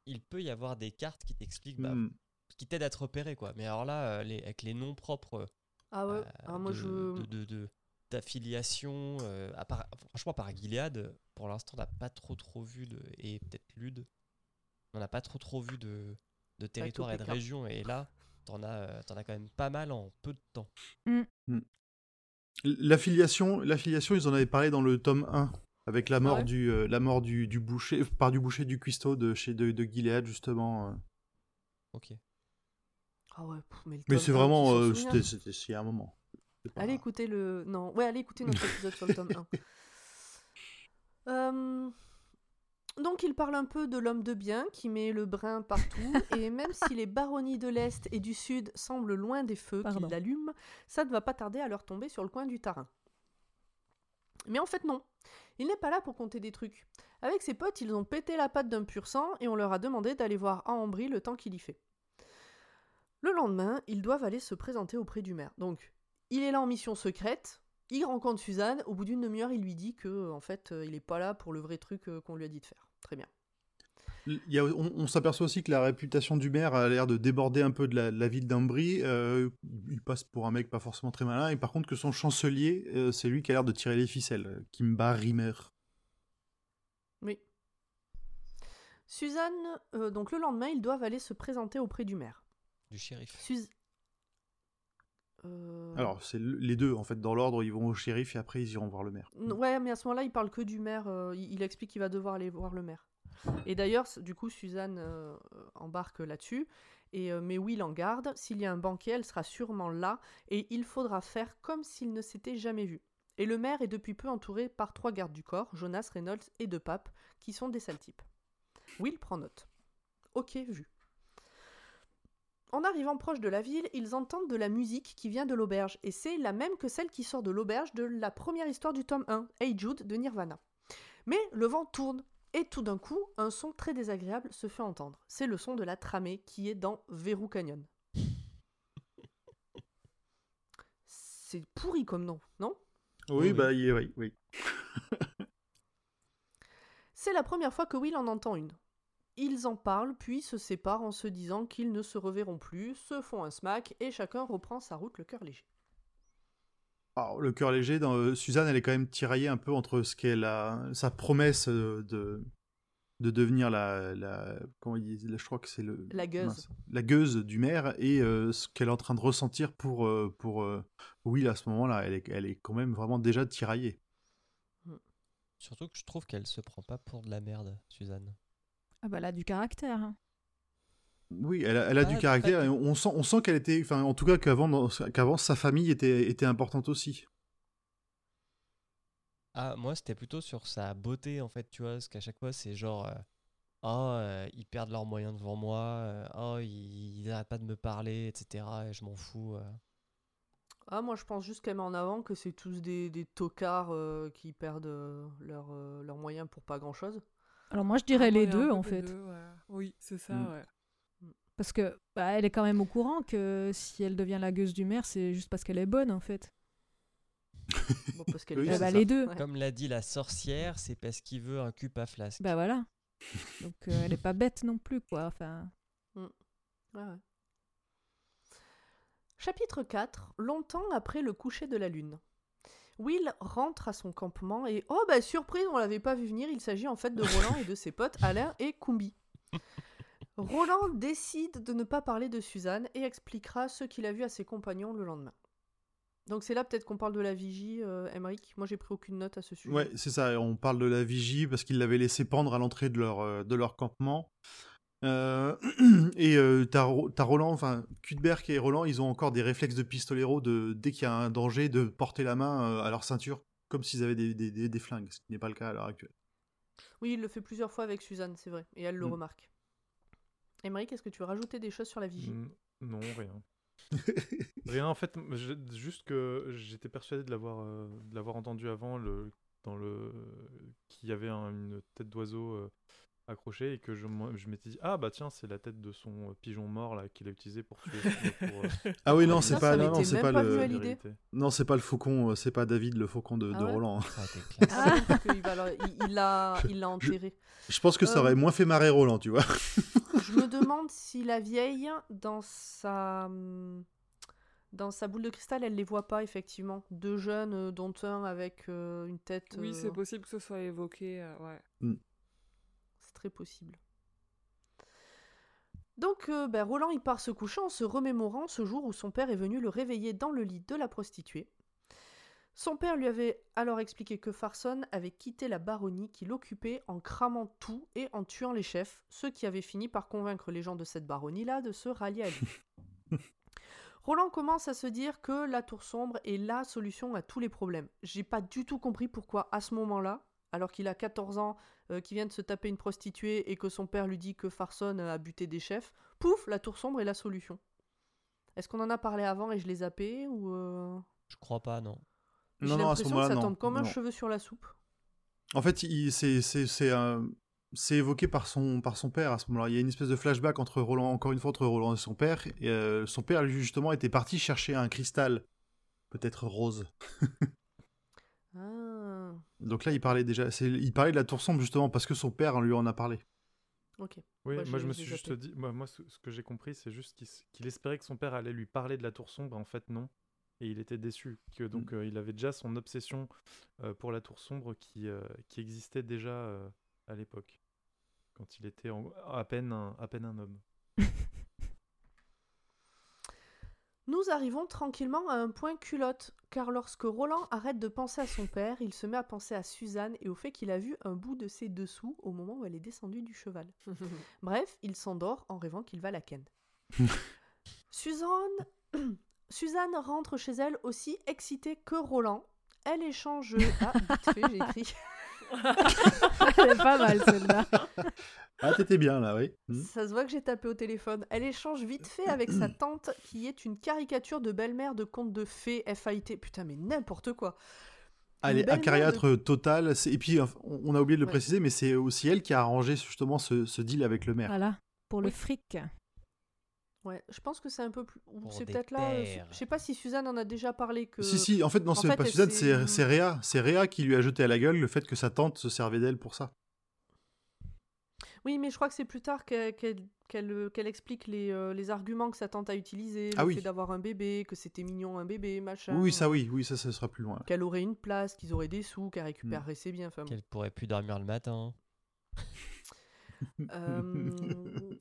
il peut y avoir des cartes qui t'expliquent, bah, Hmm. qui t'aident à te repérer, quoi. Mais alors là, euh, les, avec les noms propres Ah ouais euh, Ah, moi de, je. de- de- de- d'affiliation, euh, à part- franchement, par Gilead, pour l'instant, on n'a pas trop trop vu de. Et peut-être Lude, on n'a pas trop trop vu de, de territoires et de OPK. régions. Et là, t'en as, euh, t'en as quand même pas mal en peu de temps. L'affiliation, l'affiliation, ils en avaient parlé dans le tome 1, avec la mort ouais du, euh, la mort du, du boucher, par du boucher du cuistot de chez de, de Gilead justement. euh. Ok. Ah ouais, pff, mais c'est 1, vraiment, euh, c'était, il y a un moment. Pas- Allez écouter le. Non, ouais, allez écouter notre épisode sur le tome 1. Euh, Donc il parle un peu de l'homme de bien qui met le brin partout, et même si les baronnies de l'Est et du Sud semblent loin des feux qui l'allument, ça ne va pas tarder à leur tomber sur le coin du terrain. Mais en fait non, il n'est pas là pour compter des trucs. Avec ses potes, ils ont pété la patte d'un pur sang et on leur a demandé d'aller voir à Ambry le temps qu'il y fait. Le lendemain, ils doivent aller se présenter auprès du maire. Donc, il est là en mission secrète, il rencontre Suzanne, au bout d'une demi-heure, il lui dit que en fait, euh, il est pas là pour le vrai truc euh, qu'on lui a dit de faire. Très bien. Il y a- on on s'aperçoit aussi que la réputation du maire a l'air de déborder un peu de la, de la ville d'Ambry. euh, il passe pour un mec pas forcément très malin. Et par contre, que son chancelier, euh, c'est lui qui a l'air de tirer les ficelles. euh, Kimba Rimmer. Oui. Suzanne, euh, donc le lendemain, ils doivent aller se présenter auprès du maire. Du shérif. Suz... Euh, Alors, c'est le- les deux, en fait, dans l'ordre, ils vont au shérif et après ils iront voir le maire. Ouais, mais à ce moment-là, il parle que du maire. euh, il, il explique qu'il va devoir aller voir le maire. Et d'ailleurs, du coup, Suzanne euh, embarque là-dessus. Et euh, mais Will en garde. S'il y a un banquet, elle sera sûrement là. Et il faudra faire comme s'il ne s'était jamais vu. Et le maire est depuis peu entouré par trois gardes du corps, Jonas, Reynolds et De Pape, qui sont des sales types. Will prend note. Ok, vu. En arrivant proche de la ville, ils entendent de la musique qui vient de l'auberge, et c'est la même que celle qui sort de l'auberge de la première histoire du tome 1, Hey Jude de Nirvana. Mais le vent tourne, et tout d'un coup, un son très désagréable se fait entendre. C'est le son de la tramée qui est dans Verrou Canyon. C'est pourri comme nom, non? Oui, oui. bah, il- oui, oui. C'est la première fois que Will en entend une. Ils en parlent, puis se séparent en se disant qu'ils ne se reverront plus, se font un smack, et chacun reprend sa route le cœur léger. Alors, le cœur léger, dans, euh, Suzanne, elle est quand même tiraillée un peu entre ce qu'elle a, sa promesse euh, de, de devenir la, la, comment ils disent, je crois que c'est le, La gueuse. mince, la gueuse du maire et euh, ce qu'elle est en train de ressentir pour, euh, pour Will à ce moment-là. Elle est, elle est quand même vraiment déjà tiraillée. Surtout que je trouve qu'elle se prend pas pour de la merde, Suzanne. Ah bah là, du caractère. hein. Oui, elle a, elle a Ah, du caractère et on sent, on sent qu'elle était, enfin, en tout cas qu'avant, qu'avant sa famille était, était importante aussi. Ah, moi, c'était plutôt sur sa beauté, en fait, tu vois, parce qu'à chaque fois, c'est genre, euh, oh, euh, ils perdent leurs moyens devant moi, euh, oh, ils, ils arrêtent pas de me parler, etc., et je m'en fous. euh. Ah, moi je pense juste qu'elle met en avant que c'est tous des, des tocards euh, qui perdent euh, leurs euh, moyens pour pas grand chose. Alors moi, je dirais Ah, les ouais, deux, en fait. deux, ouais. Oui, c'est ça, Mm. ouais. Parce que bah, elle est quand même au courant que si elle devient la gueuse du maire, c'est juste parce qu'elle est bonne, en fait. Bon, parce qu'elle Oui, bah, c'est ça. les deux. Ouais. Comme l'a dit la sorcière, c'est parce qu'il veut un cul à flasque. Bah voilà. Donc euh, elle est pas bête non plus, quoi. Enfin, Ouais, ouais. Chapitre 4 Longtemps après le coucher de la lune. Will rentre à son campement et oh bah surprise, on l'avait pas vu venir, il s'agit en fait de Roland et de ses potes Alain et Kumbi. Roland décide de ne pas parler de Suzanne et expliquera ce qu'il a vu à ses compagnons le lendemain. Donc c'est là peut-être qu'on parle de la vigie, euh, Emmerich. Moi j'ai pris aucune note à ce sujet. Ouais, c'est ça. On parle de la vigie parce qu'ils l'avaient laissé pendre à l'entrée de leur, euh, de leur campement. Euh, et euh, t'as Ro- t'as Roland, enfin, Cuthbert et Roland, ils ont encore des réflexes de pistolero de, dès qu'il y a un danger, de porter la main euh, à leur ceinture comme s'ils avaient des, des, des- des flingues, ce qui n'est pas le cas à l'heure actuelle. Oui, il le fait plusieurs fois avec Suzanne, c'est vrai, et elle le Mm. remarque. Emmerich, est-ce que tu veux rajouter des choses sur la vigie? Mm, Non, rien. Rien, en fait, je- juste que j'étais persuadé de l'avoir euh, de l'avoir entendu avant, le, dans le qu'il y avait un- une tête d'oiseau euh, accrochée et que je, je m'étais dit ah bah tiens c'est la tête de son euh, pigeon mort là qu'il a utilisé pour tuer. pour, euh, Ah oui, non, c'est pas, non, c'est pas pas le, non, c'est pas le faucon, c'est pas David le faucon de, Ah de ouais Roland. Ah, parce qu'il va leur- il- il l'a il l'a enterré. Je pense que ça aurait moins fait marrer Roland, tu vois. Je me demande si la vieille, dans sa, dans sa boule de cristal, elle les voit pas, effectivement. Deux jeunes, euh, dont un avec euh, une tête. Oui, euh, c'est possible que ce soit évoqué, euh, ouais. C'est très possible. Donc, euh, ben, Roland, il part se coucher en se remémorant ce jour où son père est venu le réveiller dans le lit de la prostituée. Son père lui avait alors expliqué que Farson avait quitté la baronnie qu'il occupait en cramant tout et en tuant les chefs, ce qui avait fini par convaincre les gens de cette baronnie-là de se rallier à lui. Roland commence à se dire que la tour sombre est la solution à tous les problèmes. J'ai pas du tout compris pourquoi à ce moment-là, alors qu'il a 14 ans, euh, qui vient de se taper une prostituée et que son père lui dit que Farson a buté des chefs, pouf, la tour sombre est la solution. Est-ce qu'on en a parlé avant et je l'ai zappé ou euh, Je crois pas, non. J'ai Non, non, à ce l'impression que moment-là, ça non. tombe comme un Non. cheveu sur la soupe. En fait, c'est c'est- c'est un- c'est évoqué par son, par son père à ce moment-là. Il y a une espèce de flashback entre Roland, encore une fois, entre Roland et son père. Et, euh, son père, lui, justement, était parti chercher un cristal, peut-être rose. Ah, Donc là, il parlait déjà, il parlait de la tour sombre justement parce que son père lui en a parlé. ok. Oui, Moi, je me suis juste dit, moi, moi ce, que j'ai compris, c'est juste qu'il espérait que son père allait lui parler de la tour sombre, en fait non. Et il était déçu. Que, donc euh, il avait déjà son obsession euh, pour la tour sombre qui, euh, qui existait déjà euh, à l'époque, quand il était en- à, peine un, à peine un homme. Nous arrivons tranquillement à un point culotte, car lorsque Roland arrête de penser à son père, il se met à penser à Suzanne et au fait qu'il a vu un bout de ses dessous au moment où elle est descendue du cheval. Bref, il s'endort en rêvant qu'il va la ken. Suzanne... Suzanne rentre chez elle aussi excitée que Roland. Elle échange... Ah, vite fait, j'ai écrit. Elle est pas mal celle-là. Ah, t'étais bien là, oui. Hmm. Ça se voit que j'ai tapé au téléphone. Elle échange vite fait avec sa tante, qui est une caricature de belle-mère de conte de fées FAIT. Putain, mais n'importe quoi. Elle Une est belle acariâtre total. c'est- Et puis, on on a oublié de le Ouais. préciser, mais c'est aussi elle qui a arrangé justement ce, ce deal avec le maire. Voilà, pour le Oui. fric. Ouais, je pense que c'est un peu plus. C'est peut-être là. euh. Je sais pas si Suzanne en a déjà parlé que. Si, si, en fait, non, c'est pas Suzanne, c'est Réa. C'est Réa qui lui a jeté à la gueule le fait que sa tante se servait d'elle pour ça. Oui, mais je crois que c'est plus tard qu'elle qu'elle- qu'elle, euh, explique les, euh, les arguments que sa tante a utilisés. Ah le oui. fait d'avoir un bébé, que c'était mignon un bébé, machin. Oui, ça, oui, oui, ça, ça sera plus loin. Qu'elle aurait une place, qu'ils auraient des sous, qu'elle Hmm. récupérerait ses biens. Enfin. Qu'elle pourrait plus dormir le matin. Euh,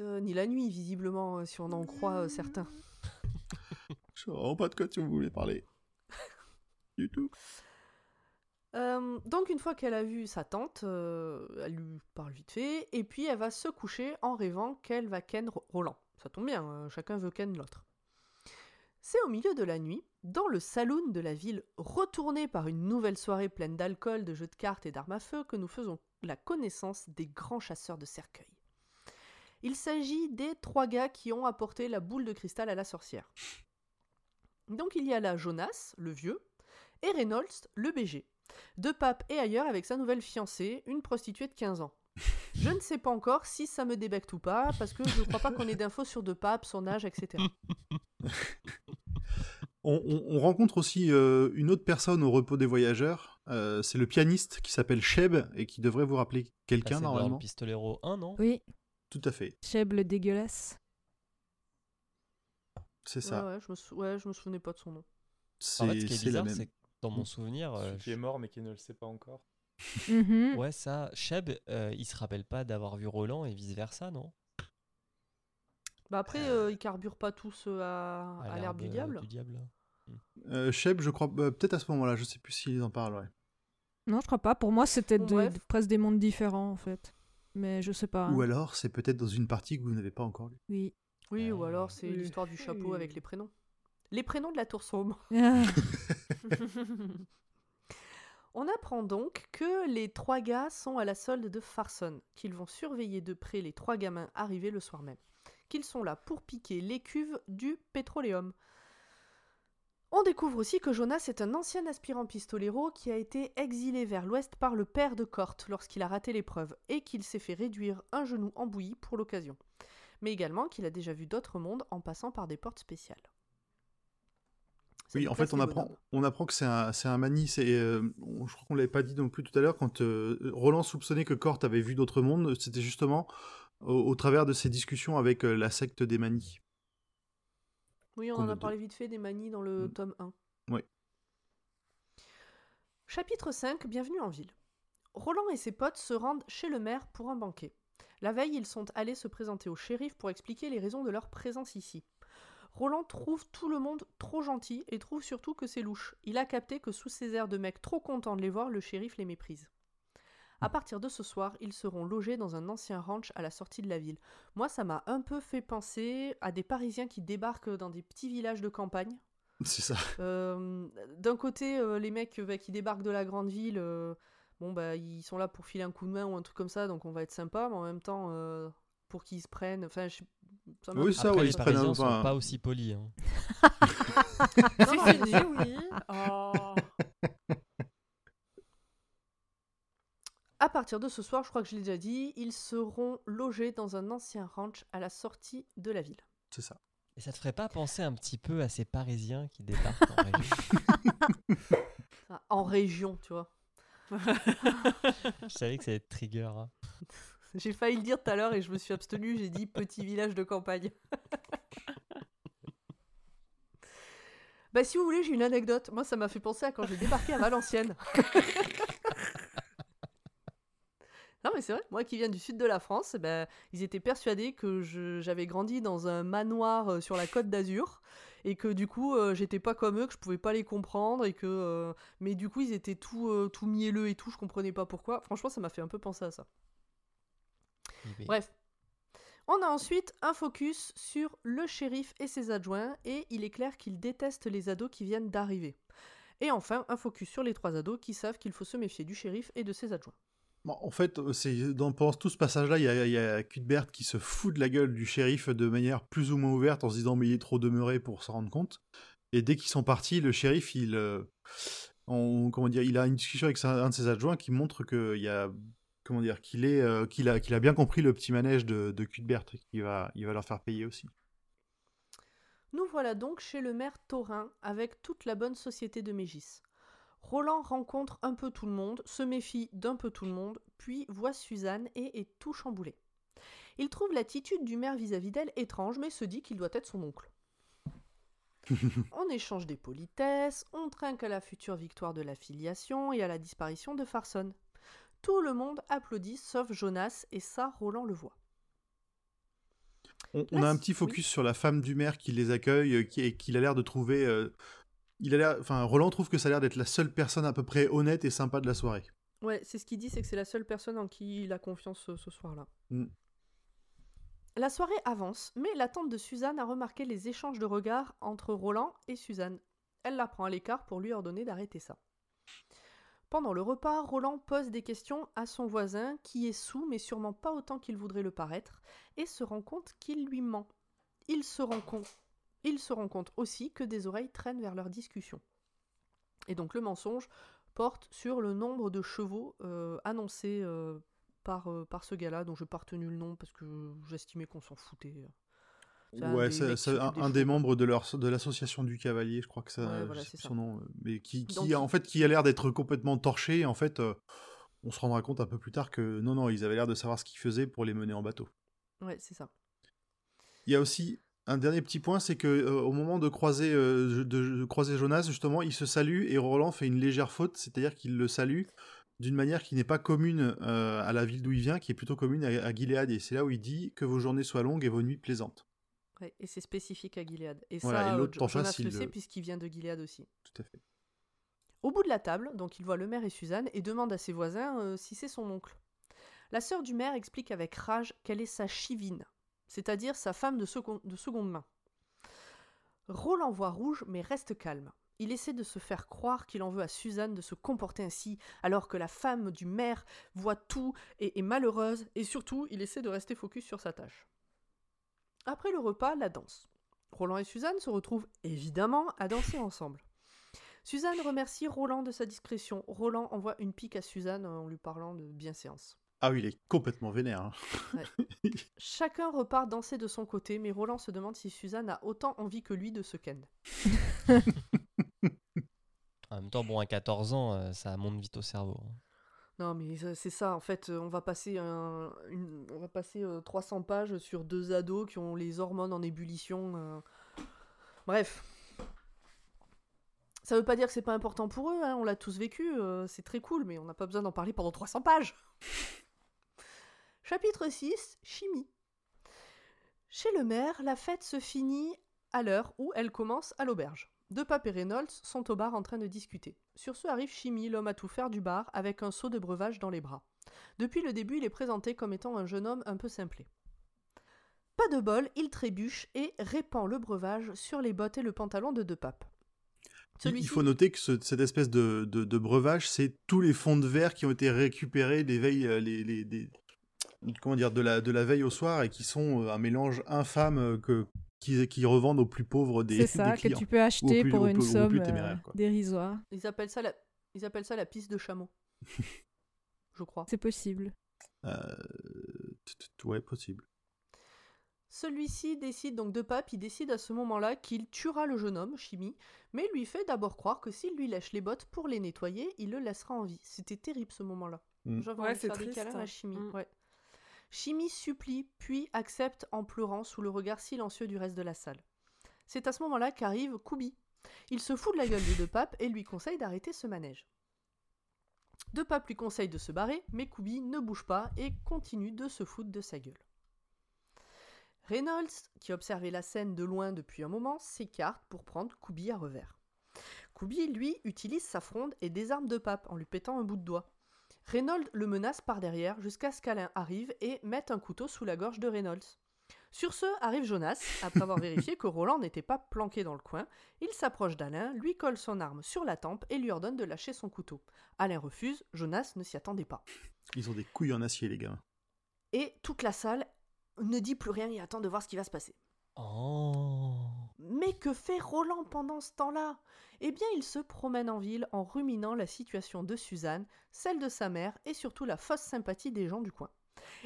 euh, Ni la nuit, visiblement, euh, si on en croit euh, certains. Je pas de quoi tu voulais parler. du tout. Euh, donc une fois qu'elle a vu sa tante, euh, elle lui parle vite fait, et puis elle va se coucher en rêvant qu'elle va ken Ro- Roland. Ça tombe bien, euh, chacun veut ken l'autre. C'est au milieu de la nuit, dans le saloon de la ville, retourné par une nouvelle soirée pleine d'alcool, de jeux de cartes et d'armes à feu, que nous faisons la connaissance des grands chasseurs de cercueils. Il s'agit des trois gars qui ont apporté la boule de cristal à la sorcière. Donc il y a là Jonas, le vieux, et Reynolds, le BG de Pape et ailleurs avec sa nouvelle fiancée, une prostituée de 15 ans. Je ne sais pas encore si ça me débecte ou pas, parce que je ne crois pas qu'on ait d'infos sur De Pape, son âge, etc. On, on- on rencontre aussi euh, une autre personne au repos des voyageurs. euh, c'est le pianiste qui s'appelle Sheb et qui devrait vous rappeler Ah, quelqu'un c'est dans normalement. le Pistolero 1, non? Oui, Tout à fait, Cheb le dégueulasse. c'est ça. Ouais, ouais, je me sou- ouais, je me souvenais pas de son nom. C'est En fait, ce qui est c'est la bizarre, même. c'est que dans mon souvenir, euh, Celui qui est mort mais qui ne le sait pas encore. Mhm. ouais, ça, Sheb, euh, il se rappelle pas d'avoir vu Roland et vice versa, non? Bah après, euh, ils carburent pas tous euh, à, à l'herbe du diable. Du diable. Euh, Sheb, je crois, euh, peut-être à ce moment-là, je sais plus s'il en parle. Ouais. Non, je crois pas. Pour moi, c'était Bon, de- presque des mondes différents, en fait. Mais je sais pas. hein. Ou alors, c'est peut-être dans une partie que vous n'avez pas encore lue. Oui. Oui, ou Ah. alors c'est Oui. l'histoire du chapeau avec les prénoms. Les prénoms de la tour sombre. Ah, On apprend donc que les trois gars sont à la solde de Farson, qu'ils vont surveiller de près les trois gamins arrivés le soir même, qu'ils sont là pour piquer les cuves du pétroléum. On découvre aussi que Jonas est un ancien aspirant pistolero qui a été exilé vers l'ouest par le père de Cort lorsqu'il a raté l'épreuve et qu'il s'est fait réduire un genou en bouillie pour l'occasion, mais également qu'il a déjà vu d'autres mondes en passant par des portes spéciales. Ça Oui, en fait, on apprend, on apprend que c'est un, c'est un mani. C'est, euh, je crois qu'on l'avait pas dit non plus tout à l'heure quand euh, Roland soupçonnait que Kort avait vu d'autres mondes. C'était justement au, au travers de ses discussions avec euh, la secte des manis. Oui, on en a parlé vite fait des manies dans le Mm. tome 1. Oui. Chapitre 5 Bienvenue en ville. Roland et ses potes se rendent chez le maire pour un banquet. La veille, ils sont allés se présenter au shérif pour expliquer les raisons de leur présence ici. Roland trouve tout le monde trop gentil et trouve surtout que c'est louche. Il a capté que sous ces airs de mecs trop contents de les voir, le shérif les méprise. À partir de ce soir, ils seront logés dans un ancien ranch à la sortie de la ville. Moi, ça m'a un peu fait penser à des Parisiens qui débarquent dans des petits villages de campagne. C'est ça. Euh, D'un côté, euh, les mecs euh, bah, qui débarquent de la grande ville, euh, bon bah ils sont là pour filer un coup de main ou un truc comme ça, donc on va être sympa, mais en même temps, euh, pour qu'ils se prennent, enfin, je- ça Oui, ça, Après, ouais, les ils se prennent un- Parisiens sont pas aussi polis. hein. Non, non, oui. Oh. À partir de ce soir, je crois que je l'ai déjà dit, ils seront logés dans un ancien ranch à la sortie de la ville. C'est ça. Et ça te ferait pas penser un petit peu à ces Parisiens qui débarquent en région Ah, En région, tu vois. Je savais que ça allait être trigger. hein. J'ai failli le dire tout à l'heure et je me suis abstenu, j'ai dit petit village de campagne. bah si vous voulez, j'ai une anecdote. Moi, ça m'a fait penser à quand j'ai débarqué à Valenciennes. Non mais c'est vrai, moi qui viens du sud de la France, eh ben, ils étaient persuadés que j'avais grandi dans un manoir euh, sur la côte d'Azur et que du coup euh, j'étais pas comme eux, que je pouvais pas les comprendre et que euh, mais du coup ils étaient tout euh, tout mielleux et tout, je comprenais pas pourquoi. Franchement, ça m'a fait un peu penser à ça. Bref. On a ensuite un focus sur le shérif et ses adjoints, et il est clair qu'ils détestent les ados qui viennent d'arriver. Et enfin, un focus sur les trois ados qui savent qu'il faut se méfier du shérif et de ses adjoints. Bon, en fait, euh, dans pendant tout ce passage-là, il y a, Cuthbert qui se fout de la gueule du shérif de manière plus ou moins ouverte en se disant mais il est trop demeuré pour s'en rendre compte. Et dès qu'ils sont partis, le shérif, il, euh, comment dire, il a une discussion avec un de ses adjoints qui montre euh, qu'il a, qu'il a bien compris le petit manège de, de Cuthbert et qu'il va, il va leur faire payer aussi. Nous voilà donc chez le maire Taurin avec toute la bonne société de Mégis. Roland rencontre un peu tout le monde, se méfie d'un peu tout le monde, puis voit Suzanne et est tout chamboulé. Il trouve l'attitude du maire vis-à-vis d'elle étrange, mais se dit qu'il doit être son oncle. on échange des politesses, on trinque à la future victoire de la filiation et à la disparition de Farson. Tout le monde applaudit sauf Jonas et ça, Roland le voit. On, a un petit oui. focus sur la femme du maire qui les accueille euh, qui, et qu'il a l'air de trouver euh, il a l'air, enfin, Roland trouve que ça a l'air d'être la seule personne à peu près honnête et sympa de la soirée. Ouais, c'est ce qu'il dit, c'est que c'est la seule personne en qui il a confiance ce, ce soir-là. Mm. La soirée avance, mais la tante de Suzanne a remarqué les échanges de regards entre Roland et Suzanne. Elle la prend à l'écart pour lui ordonner d'arrêter ça. Pendant le repas, Roland pose des questions à son voisin, qui est sous, mais sûrement pas autant qu'il voudrait le paraître, et se rend compte qu'il lui ment. Il se rend compte, il se rend compte aussi que des oreilles traînent vers leur discussion. Et donc le mensonge porte sur le nombre de chevaux euh, annoncés euh, par, euh, par ce gars-là, dont je n'ai pas retenu le nom parce que j'estimais qu'on s'en foutait. Ouais, des c'est un, des un des chevaux. membres de leur de l'association du cavalier, je crois que ça, Ouais, voilà, c'est ça. son nom, euh, mais qui, qui Donc, a, en fait qui a l'air d'être complètement torché. En fait, euh, on se rendra compte un peu plus tard que non, non, ils avaient l'air de savoir ce qu'ils faisaient pour les mener en bateau. Ouais, c'est ça. Il y a aussi un dernier petit point, c'est que euh, au moment de croiser, euh, de, de croiser Jonas, justement, il se salue et Roland fait une légère faute, c'est-à-dire qu'il le salue d'une manière qui n'est pas commune euh, à la ville d'où il vient, qui est plutôt commune à, à Gilead. Et c'est là où il dit que vos journées soient longues et vos nuits plaisantes. Ouais, et c'est spécifique à Gilead. Et Voilà, ça, et l'autre face, le le- sait puisqu'il vient de Gilead aussi. Tout à fait. Au bout de la table, donc il voit le maire et Suzanne et demande à ses voisins si c'est son oncle. La sœur du maire explique avec rage qu'elle est sa chivine, c'est-à-dire sa femme de, second- de seconde main. Roland voit rouge mais reste calme. Il essaie de se faire croire qu'il en veut à Suzanne de se comporter ainsi, alors que la femme du maire voit tout et est malheureuse, et surtout, il essaie de rester focus sur sa tâche. Après le repas, la danse. Roland et Suzanne se retrouvent évidemment à danser ensemble. Suzanne remercie Roland de sa discrétion. Roland envoie une pique à Suzanne en lui parlant de bienséance. Ah oui, il est complètement vénère. hein. Chacun repart danser de son côté, mais Roland se demande si Suzanne a autant envie que lui de se ken. En même temps, bon, à 14 ans, euh, ça monte vite au cerveau. hein. Non, mais ça- c'est ça, en fait, euh, on va passer, un- une- on va passer euh, 300 pages sur deux ados qui ont les hormones en ébullition. euh. Bref. Ça veut pas dire que c'est pas important pour eux, hein, on l'a tous vécu, euh, c'est très cool, mais on n'a pas besoin d'en parler pendant 300 pages. Chapitre 6, Chimie. Chez le maire, la fête se finit à l'heure où elle commence à l'auberge. De Pape et Reynolds sont au bar en train de discuter. Sur ce arrive Chimie, l'homme à tout faire du bar, avec un seau de breuvage dans les bras. Depuis le début, il est présenté comme étant un jeune homme un peu simplé. Pas de bol, il trébuche et répand le breuvage sur les bottes et le pantalon de De Pape. Il- faut noter que ce- cette espèce de, de- de breuvage, c'est tous les fonds de verre qui ont été récupérés des veilles, euh, les, les- des- comment dire, de la, de la veille au soir et qui sont euh, un mélange infâme euh, que, qui, qui revendent aux plus pauvres des, C'est ça, des que tu peux acheter plus- pour une plus- somme euh, dérisoire. Ils appellent ça la, ils appellent ça la piste de chameau. Je crois. C'est possible. Euh, ouais, possible. Celui-ci décide donc de pape, il décide à ce moment-là qu'il tuera le jeune homme, Chimie, mais lui fait d'abord croire que s'il lui lèche les bottes pour les nettoyer, il le laissera en vie. C'était terrible ce moment-là. Mm. J'avais Ouais, envie de c'est faire des triste, câlins à hein. Chimie. Mm. ouais. Chimie supplie, puis accepte en pleurant sous le regard silencieux du reste de la salle. C'est à ce moment-là qu'arrive Koubi. Il se fout de la gueule de De Pape et lui conseille d'arrêter ce manège. De Pape lui conseille de se barrer, mais Koubi ne bouge pas et continue de se foutre de sa gueule. Reynolds, qui observait la scène de loin depuis un moment, s'écarte pour prendre Koubi à revers. Koubi, lui, utilise sa fronde et désarme De Pape en lui pétant un bout de doigt. Reynolds le menace par derrière jusqu'à ce qu'Alain arrive et mette un couteau sous la gorge de Reynolds. Sur ce, arrive Jonas, après avoir vérifié que Roland n'était pas planqué dans le coin. Il s'approche d'Alain, lui colle son arme sur la tempe et lui ordonne de lâcher son couteau. Alain refuse, Jonas ne s'y attendait pas. Ils ont des couilles en acier, les gars. Et toute la salle ne dit plus rien et attend de voir ce qui va se passer. Oh. Mais que fait Roland pendant ce temps-là? Eh bien, il se promène en ville en ruminant la situation de Suzanne, celle de sa mère et surtout la fausse sympathie des gens du coin.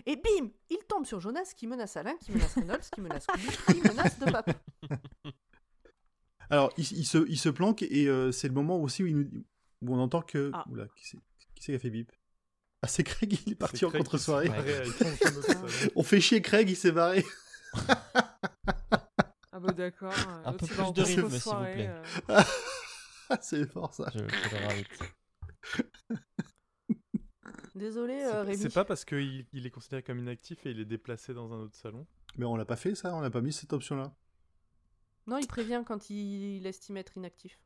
Et bim Il tombe sur Jonas qui menace Alain, qui menace Reynolds, qui menace Koubi, qui menace De Pape. Alors, il, il se, il se planque et euh, c'est le moment aussi où, il nous- où on entend que. Ah. Oula, qui c'est qui a fait bip? Ah, c'est Craig, il est parti en contre-soirée. On fait chier Craig, il s'est barré. Ah bah d'accord. euh, Un peu plus de rythme, s'il vous plaît. euh. c'est fort ça. Je, je le rajoute. Désolé, C'est euh, pas- Rémi. C'est pas parce qu'il il est considéré comme inactif et il est déplacé dans un autre salon. Mais on l'a pas fait ça, on n'a pas mis cette option-là. Non, il prévient quand il, il estime être inactif.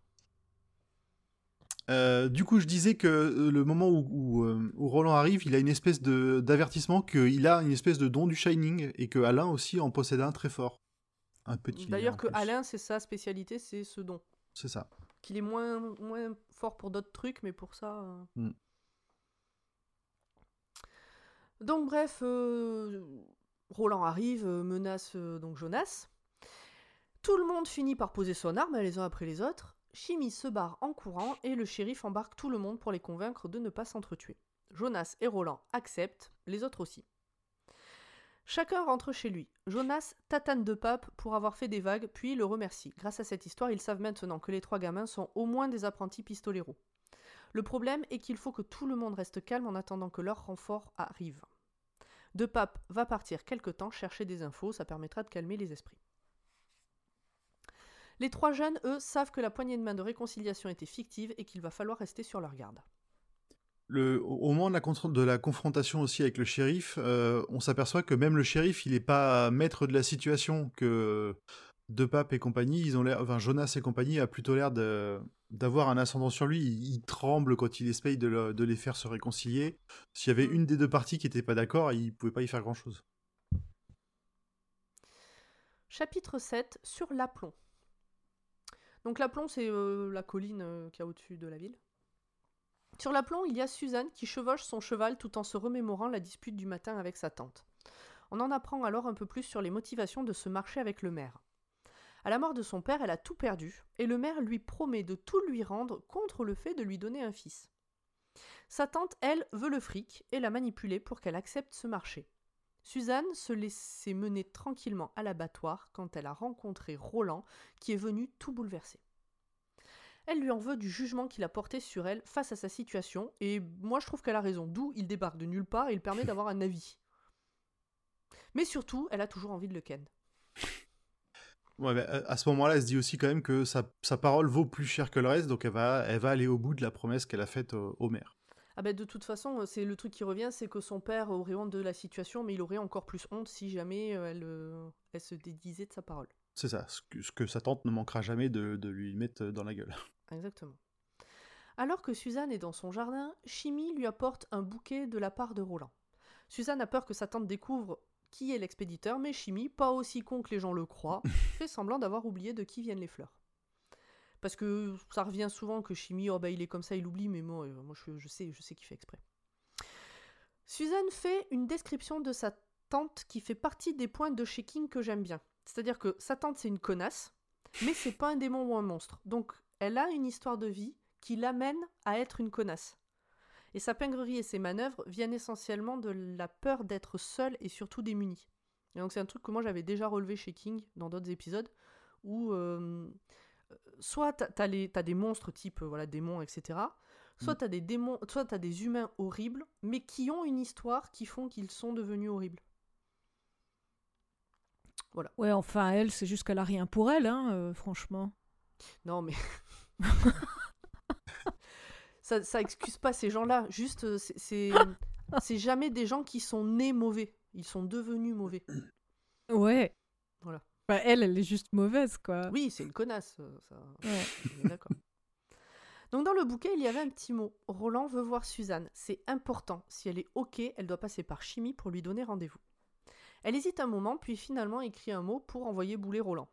Euh, du coup, je disais que le moment où, où, où Roland arrive, il a une espèce de d'avertissement qu'il a une espèce de don du Shining et que Alain aussi en possède un très fort. Un petit. D'ailleurs, que plus. Alain, c'est sa spécialité, c'est ce don. C'est ça. Qu'il est moins, moins fort pour d'autres trucs, mais pour ça. euh. Mm. Donc, bref, euh, Roland arrive, euh, menace euh, donc Jonas. Tout le monde finit par poser son arme les uns après les autres. Chimie se barre en courant et le shérif embarque tout le monde pour les convaincre de ne pas s'entretuer. Jonas et Roland acceptent, les autres aussi. Chacun rentre chez lui. Jonas tatane de Pape pour avoir fait des vagues, puis le remercie. Grâce à cette histoire, ils savent maintenant que les trois gamins sont au moins des apprentis pistoleros. Le problème est qu'il faut que tout le monde reste calme en attendant que leur renfort arrive. De Pape va partir quelque temps chercher des infos, ça permettra de calmer les esprits. Les trois jeunes, eux, savent que la poignée de main de réconciliation était fictive et qu'il va falloir rester sur leur garde. Au moment de la, confrontation aussi avec le shérif, euh, on s'aperçoit que même le shérif, il n'est pas maître de la situation, que De Pape et compagnie, ils ont l'air, enfin Jonas et compagnie a plutôt l'air d'avoir un ascendant sur lui. Il, tremble quand il essaye de, le- de les faire se réconcilier. S'il y avait une des deux parties qui n'était pas d'accord, il pouvait pas y faire grand chose. Chapitre 7 sur l'Aplomb. Donc l'Aplomb, c'est euh, la colline euh, qu'il y a au-dessus de la ville. Sur l'Aplomb, il y a Suzanne qui chevauche son cheval tout en se remémorant la dispute du matin avec sa tante. On en apprend alors un peu plus sur les motivations de ce marché avec le maire. À la mort de son père, elle a tout perdu, et le maire lui promet de tout lui rendre contre le fait de lui donner un fils. Sa tante, elle, veut le fric et la manipuler pour qu'elle accepte ce marché. Suzanne se laissait mener tranquillement à l'abattoir quand elle a rencontré Roland, qui est venu tout bouleversé. Elle lui en veut du jugement qu'il a porté sur elle face à sa situation, et moi je trouve qu'elle a raison, d'où il débarque de nulle part et il permet d'avoir un avis. Mais surtout, elle a toujours envie de le ken. Ouais, mais à ce moment-là, elle se dit aussi quand même que sa, sa parole vaut plus cher que le reste, donc elle va, elle va aller au bout de la promesse qu'elle a faite au, au maire. Ah ben de toute façon, euh, c'est le truc qui revient, c'est que son père aurait honte de la situation, mais il aurait encore plus honte si jamais euh, elle, euh, elle se dédisait de sa parole. C'est ça, ce que, ce que sa tante ne manquera jamais de, de lui mettre dans la gueule. Exactement. Alors que Suzanne est dans son jardin, Chimie lui apporte un bouquet de la part de Roland. Suzanne a peur que sa tante découvre qui est l'expéditeur, mais Chimie, pas aussi con que les gens le croient, fait semblant d'avoir oublié de qui viennent les fleurs. Parce que ça revient souvent que Chimie, oh bah il est comme ça, il oublie, mais moi, euh, moi je, je sais, je sais qu'il fait exprès. Suzanne fait une description de sa tante qui fait partie des points de chez King que j'aime bien. C'est-à-dire que sa tante c'est une connasse, mais c'est pas un démon ou un monstre. Donc elle a une histoire de vie qui l'amène à être une connasse. Et sa pingrerie et ses manœuvres viennent essentiellement de la peur d'être seule et surtout démunie. Et donc c'est un truc que moi j'avais déjà relevé chez King dans d'autres épisodes, où euh, soit t'as, des monstres type euh, voilà, démons, etc. Soit Mm. t'as des démons, soit t'as des humains horribles, mais qui ont une histoire qui font qu'ils sont devenus horribles. Ouais, enfin, elle, c'est juste qu'elle a rien pour elle, hein, euh, franchement. Non, mais. ça, ça excuse pas ces gens-là. Juste, euh, c'est- c'est. Jamais des gens qui sont nés mauvais. Ils sont devenus mauvais. Ouais. Voilà. Bah, elle, elle est juste mauvaise, quoi. Oui, c'est une connasse. euh, Ça... Ouais. d'accord. Donc, dans le bouquet, il y avait un petit mot. Roland veut voir Suzanne. C'est important. Si elle est OK, elle doit passer par Chimie pour lui donner rendez-vous. Elle hésite un moment, puis finalement écrit un mot pour envoyer bouler Roland.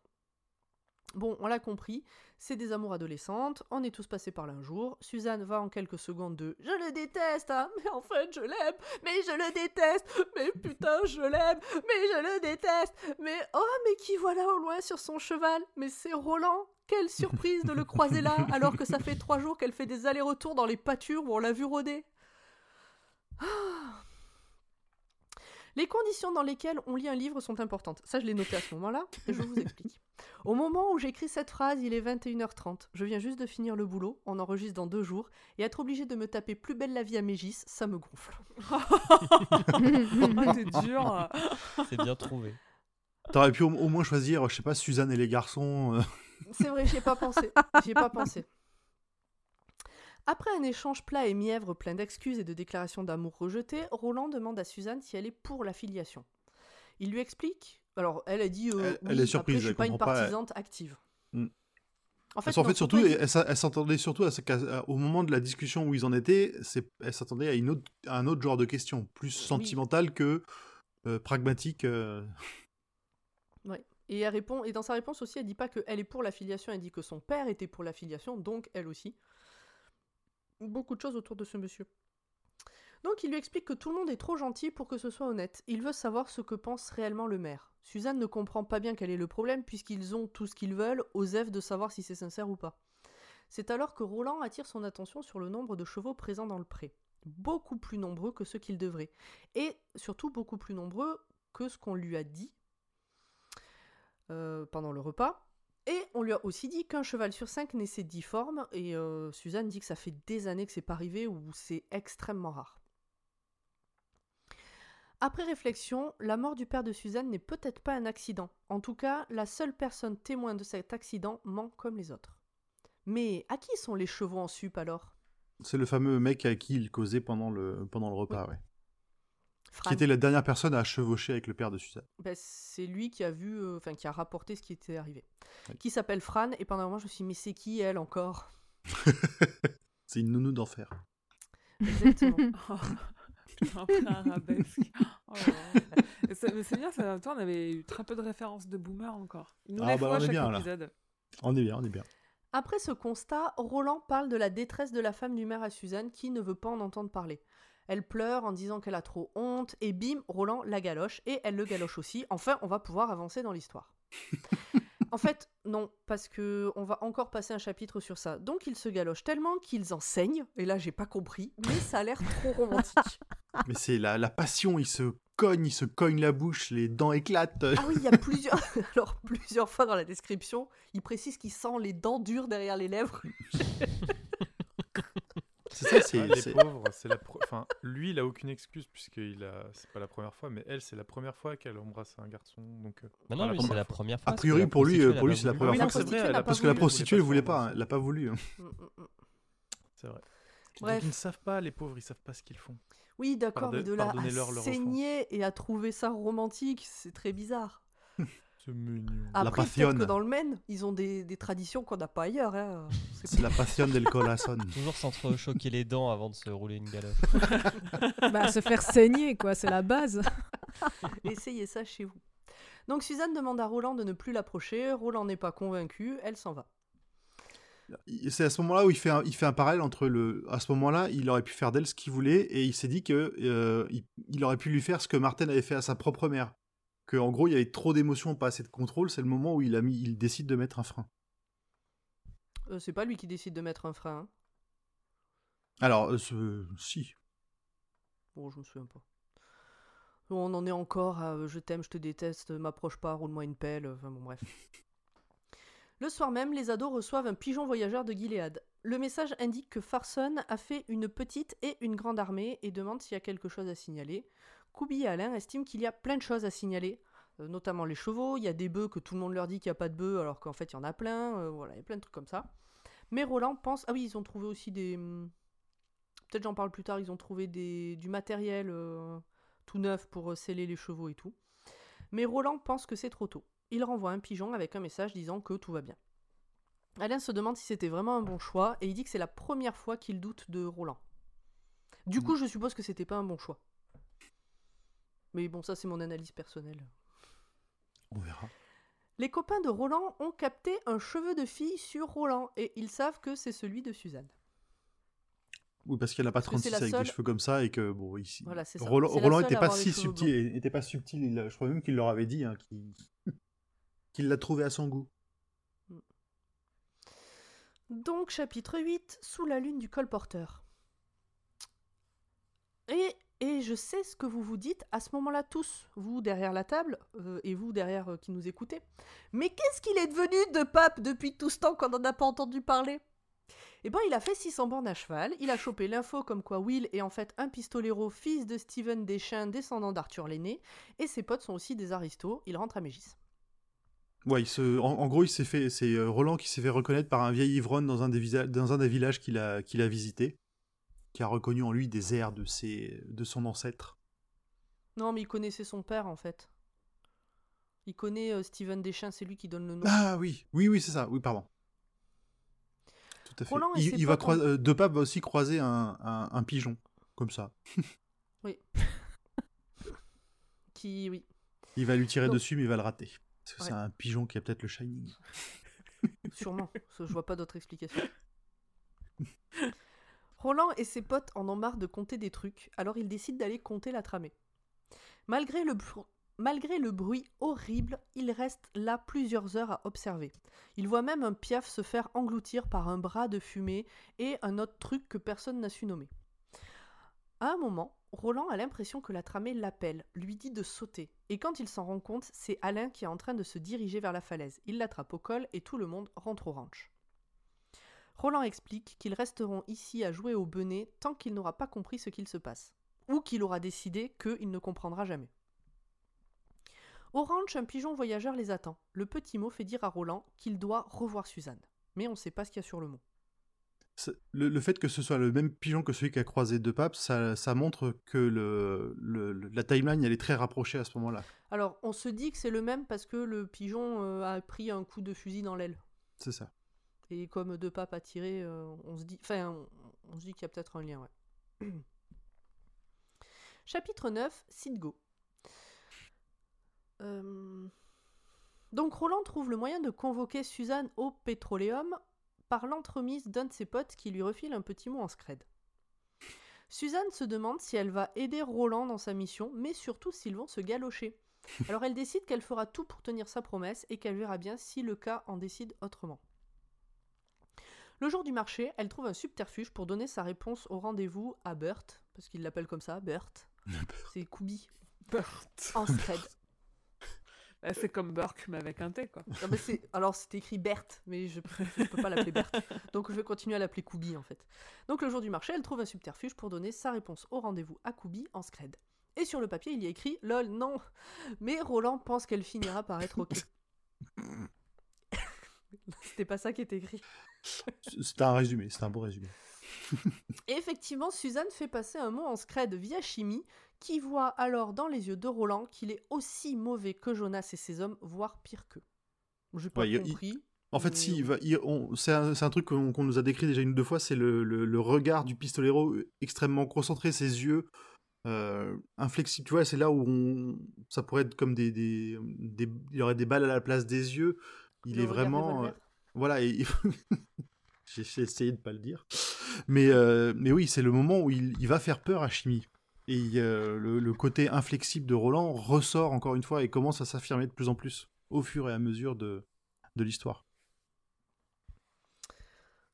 Bon, on l'a compris, c'est des amours adolescentes, on est tous passés par là un jour. Suzanne va en quelques secondes de Je le déteste, hein, mais en fait je l'aime, mais je le déteste, mais putain je l'aime, mais je le déteste, mais oh, mais qui voilà au loin sur son cheval, mais c'est Roland. Quelle surprise de le croiser là, alors que ça fait trois jours qu'elle fait des allers-retours dans les pâtures où on l'a vu rôder. Ah. Les conditions dans lesquelles on lit un livre sont importantes. Ça, je l'ai noté à ce moment-là, et je vous explique. Au moment où j'écris cette phrase, il est 21h30. Je viens juste de finir le boulot, on enregistre dans deux jours, et être obligé de me taper plus belle la vie à Mégis, ça me gonfle. Oh, t'es dur. C'est bien trouvé. T'aurais pu au, au moins choisir, je sais pas, Suzanne et les garçons. euh, C'est vrai, j'y ai pas pensé. J'y ai pas pensé. Après un échange plat et mièvre plein d'excuses et de déclarations d'amour rejetées, Roland demande à Suzanne si elle est pour la filiation. Il lui explique. Alors, elle a dit. euh, Elle- elle oui, est surprise, Après, je suis pas une comprend pas, elle- partisante active. Mm. En fait, surtout, elle, s'a- elle s'attendait surtout à ce qu'à- au moment de la discussion où ils en étaient, elle s'attendait à, une autre, à un autre genre de question, plus sentimentale que euh, pragmatique. euh. Et elle répond, et dans sa réponse aussi, elle dit pas qu'elle est pour l'affiliation, elle dit que son père était pour l'affiliation, donc elle aussi. Beaucoup de choses autour de ce monsieur. Donc il lui explique que tout le monde est trop gentil pour que ce soit honnête. Il veut savoir ce que pense réellement le maire. Suzanne ne comprend pas bien quel est le problème puisqu'ils ont tout ce qu'ils veulent, osef de savoir si c'est sincère ou pas. C'est alors que Roland attire son attention sur le nombre de chevaux présents dans le pré. Beaucoup plus nombreux que ce qu'il devrait. Et surtout beaucoup plus nombreux que ce qu'on lui a dit euh, pendant le repas. Et on lui a aussi dit qu'un cheval sur cinq naissait difforme, et euh, Suzanne dit que ça fait des années que c'est pas arrivé ou c'est extrêmement rare. Après réflexion, la mort du père de Suzanne n'est peut-être pas un accident. En tout cas, la seule personne témoin de cet accident ment comme les autres. Mais à qui sont les chevaux en sup alors? C'est le fameux mec à qui il causait pendant le, pendant le repas, ouais. Fran. Qui était la dernière personne à chevaucher avec le père de Suzanne. Ben, c'est lui qui a vu, euh, enfin qui a rapporté ce qui était arrivé. Oui. Qui s'appelle Fran, et pendant un moment je me suis dit, mais c'est qui elle encore? C'est une nounou d'enfer. Exactement. un peu arabesque. Oh ça- mais c'est bien, ça, temps, on avait eu très peu de références de boomer encore. Ah bah, on est bien, là. On est bien, on est bien. Après ce constat, Roland parle de la détresse de la femme du maire à Suzanne qui ne veut pas en entendre parler. Elle pleure en disant qu'elle a trop honte, et bim, Roland la galoche, et elle le galoche aussi. Enfin, on va pouvoir avancer dans l'histoire. en fait, non, parce que on va encore passer un chapitre sur ça. Donc ils se galochent tellement qu'ils en saignent, et là j'ai pas compris, mais ça a l'air trop romantique. Mais c'est la, la passion, il se cogne, il se cogne la bouche, les dents éclatent. Ah oui, il y a plusieurs, alors plusieurs fois dans la description, il précise qu'il sent les dents dures derrière les lèvres. C'est ça, c'est. Ah, les pauvres, c'est la pro- enfin, lui, il a aucune excuse puisqu'il a, c'est pas la première fois, mais elle, c'est la première fois qu'elle embrasse un garçon, donc. euh, Bah non, la lui, première c'est la fois. première fois. A priori, pour lui, euh, pour lui, c'est la première fois Parce que la prostituée, elle voulait pas, pas elle l'a pas voulu. hein. Mm, mm, mm. C'est vrai. Bref. Donc ils ne savent pas, les pauvres, ils savent pas ce qu'ils font. Oui, d'accord, mais de là à saigner et à trouver ça romantique, c'est très bizarre. C'est mignon. Après, peut-être passion. que dans le Maine, ils ont des, des traditions qu'on n'a pas ailleurs. hein. C'est la passion del corazon. Toujours s'entrechoquer les dents avant de se rouler une galoche. bah, se faire saigner, quoi, c'est la base. Essayez ça chez vous. Donc Suzanne demande à Roland de ne plus l'approcher. Roland n'est pas convaincu, elle s'en va. C'est à ce moment-là où il fait, un, il fait un parallèle entre le. À ce moment-là, il aurait pu faire d'elle ce qu'il voulait et il s'est dit que euh, il, il aurait pu lui faire ce que Martin avait fait à sa propre mère. Que en gros, il y avait trop d'émotions, pas assez de contrôle. C'est le moment où il a mis, il décide de mettre un frein. Euh, c'est pas lui qui décide de mettre un frein. hein. Alors, euh, ce- si. Bon, je me souviens pas. On en est encore à euh, je t'aime, je te déteste, m'approche pas, roule-moi une pelle. Enfin bon, bref. Le soir même, les ados reçoivent un pigeon voyageur de Gilead. Le message indique que Farson a fait une petite et une grande armée et demande s'il y a quelque chose à signaler. Koubi et Alain estiment qu'il y a plein de choses à signaler, euh, notamment les chevaux. Il y a des bœufs que tout le monde leur dit qu'il n'y a pas de bœufs alors qu'en fait il y en a plein. euh, voilà, il y a plein de trucs comme ça. Mais Roland pense. Ah oui, ils ont trouvé aussi des. hum, Peut-être j'en parle plus tard. Ils ont trouvé des... du matériel euh, tout neuf pour sceller les chevaux et tout. Mais Roland pense que c'est trop tôt. Il renvoie un pigeon avec un message disant que tout va bien. Alain se demande si c'était vraiment un bon choix et il dit que c'est la première fois qu'il doute de Roland. Du coup, je suppose que c'était pas un bon choix. Mais bon, ça c'est mon analyse personnelle. On verra. Les copains de Roland ont capté un cheveu de fille sur Roland et ils savent que c'est celui de Suzanne. Oui, parce qu'elle n'a pas Parce que c'est 36 la avec seule- des cheveux comme ça et que, bon, ici. Voilà. Roland, Roland était pas si subtil, était pas subtil. il- je crois même qu'il leur avait dit hein, qu'il l'a trouvé à son goût. Donc, chapitre 8, sous la lune du colporteur. Et, et je sais ce que vous vous dites à ce moment-là tous, vous derrière la table, euh, et vous derrière euh, qui nous écoutez. Mais qu'est-ce qu'il est devenu de pape depuis tout ce temps qu'on n'en a pas entendu parler? Eh ben, il a fait 600 bornes à cheval, il a chopé l'info comme quoi Will est en fait un pistolero, fils de Stephen Deschamps, descendant d'Arthur l'aîné, et ses potes sont aussi des aristos, il rentre à Mégis. Ouais, en, gros, il s'est fait, c'est euh, Roland qui s'est fait reconnaître par un vieil ivrogne dans un des, visa- dans un des villages qu'il a, qu'il a visité, qui a reconnu en lui des airs de, ses, de son ancêtre. Non, mais il connaissait son père en fait. Il connaît euh, Steven Deschamps, c'est lui qui donne le nom. Ah oui, oui, oui, c'est ça. Oui, pardon. Tout à fait. Roland Il, il va euh, De Pape va aussi croiser un, un- un pigeon, comme ça. Qui, oui. Il va lui tirer Donc- dessus, mais il va le rater. Parce que Ouais. c'est un pigeon qui a peut-être le Shining. Sûrement, je vois pas d'autre explication. Roland et ses potes en ont marre de compter des trucs, alors ils décident d'aller compter la tramée. Malgré le, bruit horrible, ils restent là plusieurs heures à observer. Ils voient même un piaf se faire engloutir par un bras de fumée et un autre truc que personne n'a su nommer. À un moment, Roland a l'impression que la tramée l'appelle, lui dit de sauter, et quand il s'en rend compte, c'est Alain qui est en train de se diriger vers la falaise. Il l'attrape au col et tout le monde rentre au ranch. Roland explique qu'ils resteront ici à jouer au benet tant qu'il n'aura pas compris ce qu'il se passe, ou qu'il aura décidé qu'il ne comprendra jamais. Au ranch, un pigeon voyageur les attend. Le petit mot fait dire à Roland qu'il doit revoir Suzanne. Mais on ne sait pas ce qu'il y a sur le mot. Le, le fait que ce soit le même pigeon que celui qui a croisé deux papes, ça, ça montre que le, le- le- la timeline elle est très rapprochée à ce moment-là. Alors, on se dit que c'est le même parce que le pigeon euh, a pris un coup de fusil dans l'aile. C'est ça. Et comme deux papes a tiré, euh, on se dit, enfin, on, on se dit qu'il y a peut-être un lien, ouais. Chapitre 9, Sidgo. Euh, Donc Roland trouve le moyen de convoquer Suzanne au pétroléum par l'entremise d'un de ses potes qui lui refile un petit mot en scred. Suzanne se demande si elle va aider Roland dans sa mission, mais surtout s'ils vont se galocher. Alors elle décide qu'elle fera tout pour tenir sa promesse et qu'elle verra bien si le cas en décide autrement. Le jour du marché, elle trouve un subterfuge pour donner sa réponse au rendez-vous à Bert, parce qu'il l'appelle comme ça, Bert. C'est Kubi, Burt. en scred. Bah, c'est comme Burke, mais avec un T, quoi. Non, mais c'est- Alors c'était écrit Berthe, mais je ne peux pas l'appeler Berthe. Donc je vais continuer à l'appeler Kubi en fait. Donc le jour du marché, elle trouve un subterfuge pour donner sa réponse au rendez-vous à Kubi en scred. Et sur le papier, il y a écrit LOL, non Mais Roland pense qu'elle finira par être OK. C'était pas ça qui était écrit. C'est un résumé, c'est un beau résumé. Et effectivement, Suzanne fait passer un mot en scred via chimie, qui voit alors dans les yeux de Roland qu'il est aussi mauvais que Jonas et ses hommes, voire pire qu'eux. J'ai pas Ouais, il- compris. En fait, si, c'est un, truc qu'on nous a décrit déjà une ou deux fois, c'est le, le- le regard du pistolero extrêmement concentré, ses yeux euh, inflexibles. Tu vois, c'est là où on, ça pourrait être comme des, des, des- Il y aurait des balles à la place des yeux. Il Le est vraiment. Voilà, j'ai essayé de pas le dire. Mais, euh, mais oui, c'est le moment où il, va faire peur à Chimie. Et euh, le, le côté inflexible de Roland ressort encore une fois et commence à s'affirmer de plus en plus au fur et à mesure de, de l'histoire.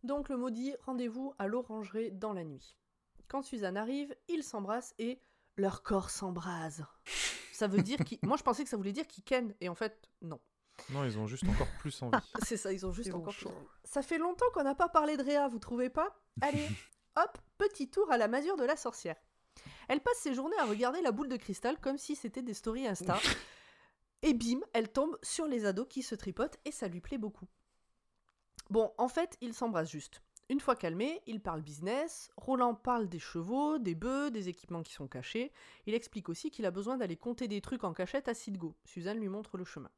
Donc le maudit rendez-vous à l'orangerie dans la nuit. Quand Suzanne arrive, ils s'embrassent et leur corps s'embrase. Ça veut dire qu'ils... Moi je pensais que ça voulait dire qu'ils ken, et en fait non. Non, ils ont juste encore plus envie. C'est ça, ils ont juste Ils encore chaud. chaud. Ça fait longtemps qu'on n'a pas parlé de Réa, vous trouvez pas? Allez, hop, petit tour à la masure de la sorcière. Elle passe ses journées à regarder la boule de cristal comme si c'était des stories Insta. Et bim, elle tombe sur les ados qui se tripotent et ça lui plaît beaucoup. Bon, en fait, ils s'embrassent juste. Une fois calmés, ils parlent business. Roland parle des chevaux, des bœufs, des équipements qui sont cachés. Il explique aussi qu'il a besoin d'aller compter des trucs en cachette à Sidgo. Suzanne lui montre le chemin.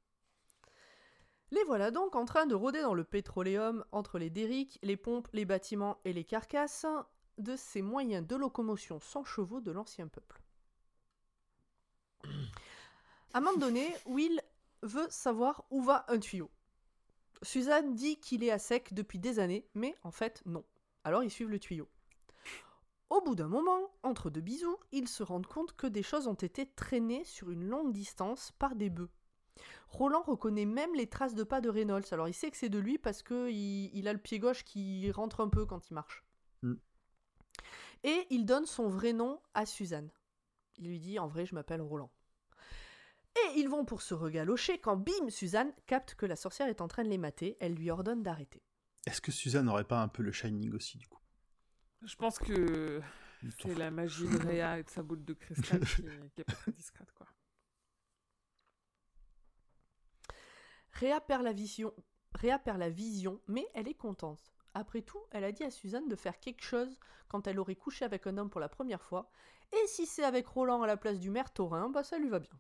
Les voilà donc en train de rôder dans le pétroléum entre les derricks, les pompes, les bâtiments et les carcasses de ces moyens de locomotion sans chevaux de l'ancien peuple. À un moment donné, Will veut savoir où va un tuyau. Suzanne dit qu'il est à sec depuis des années, mais en fait non. Alors ils suivent le tuyau. Au bout d'un moment, entre deux bisous, ils se rendent compte que des choses ont été traînées sur une longue distance par des bœufs. Roland reconnaît même les traces de pas de Reynolds. Alors il sait que c'est de lui parce que il, il a le pied gauche qui rentre un peu quand il marche. Mm. Et il donne son vrai nom à Suzanne. Il lui dit en vrai je m'appelle Roland. Et ils vont pour se regalocher quand bim Suzanne capte que la sorcière est en train de les mater. Elle lui ordonne d'arrêter. Est-ce que Suzanne n'aurait pas un peu le Shining aussi, du coup? Je pense que c'est la magie de Réa et de sa boule de cristal qui, qui est pas très discrète, quoi. Réa perd la vision, Réa perd la vision, mais elle est contente. Après tout, elle a dit à Suzanne de faire quelque chose quand elle aurait couché avec un homme pour la première fois, et si c'est avec Roland à la place du maire taurin, bah ça lui va bien.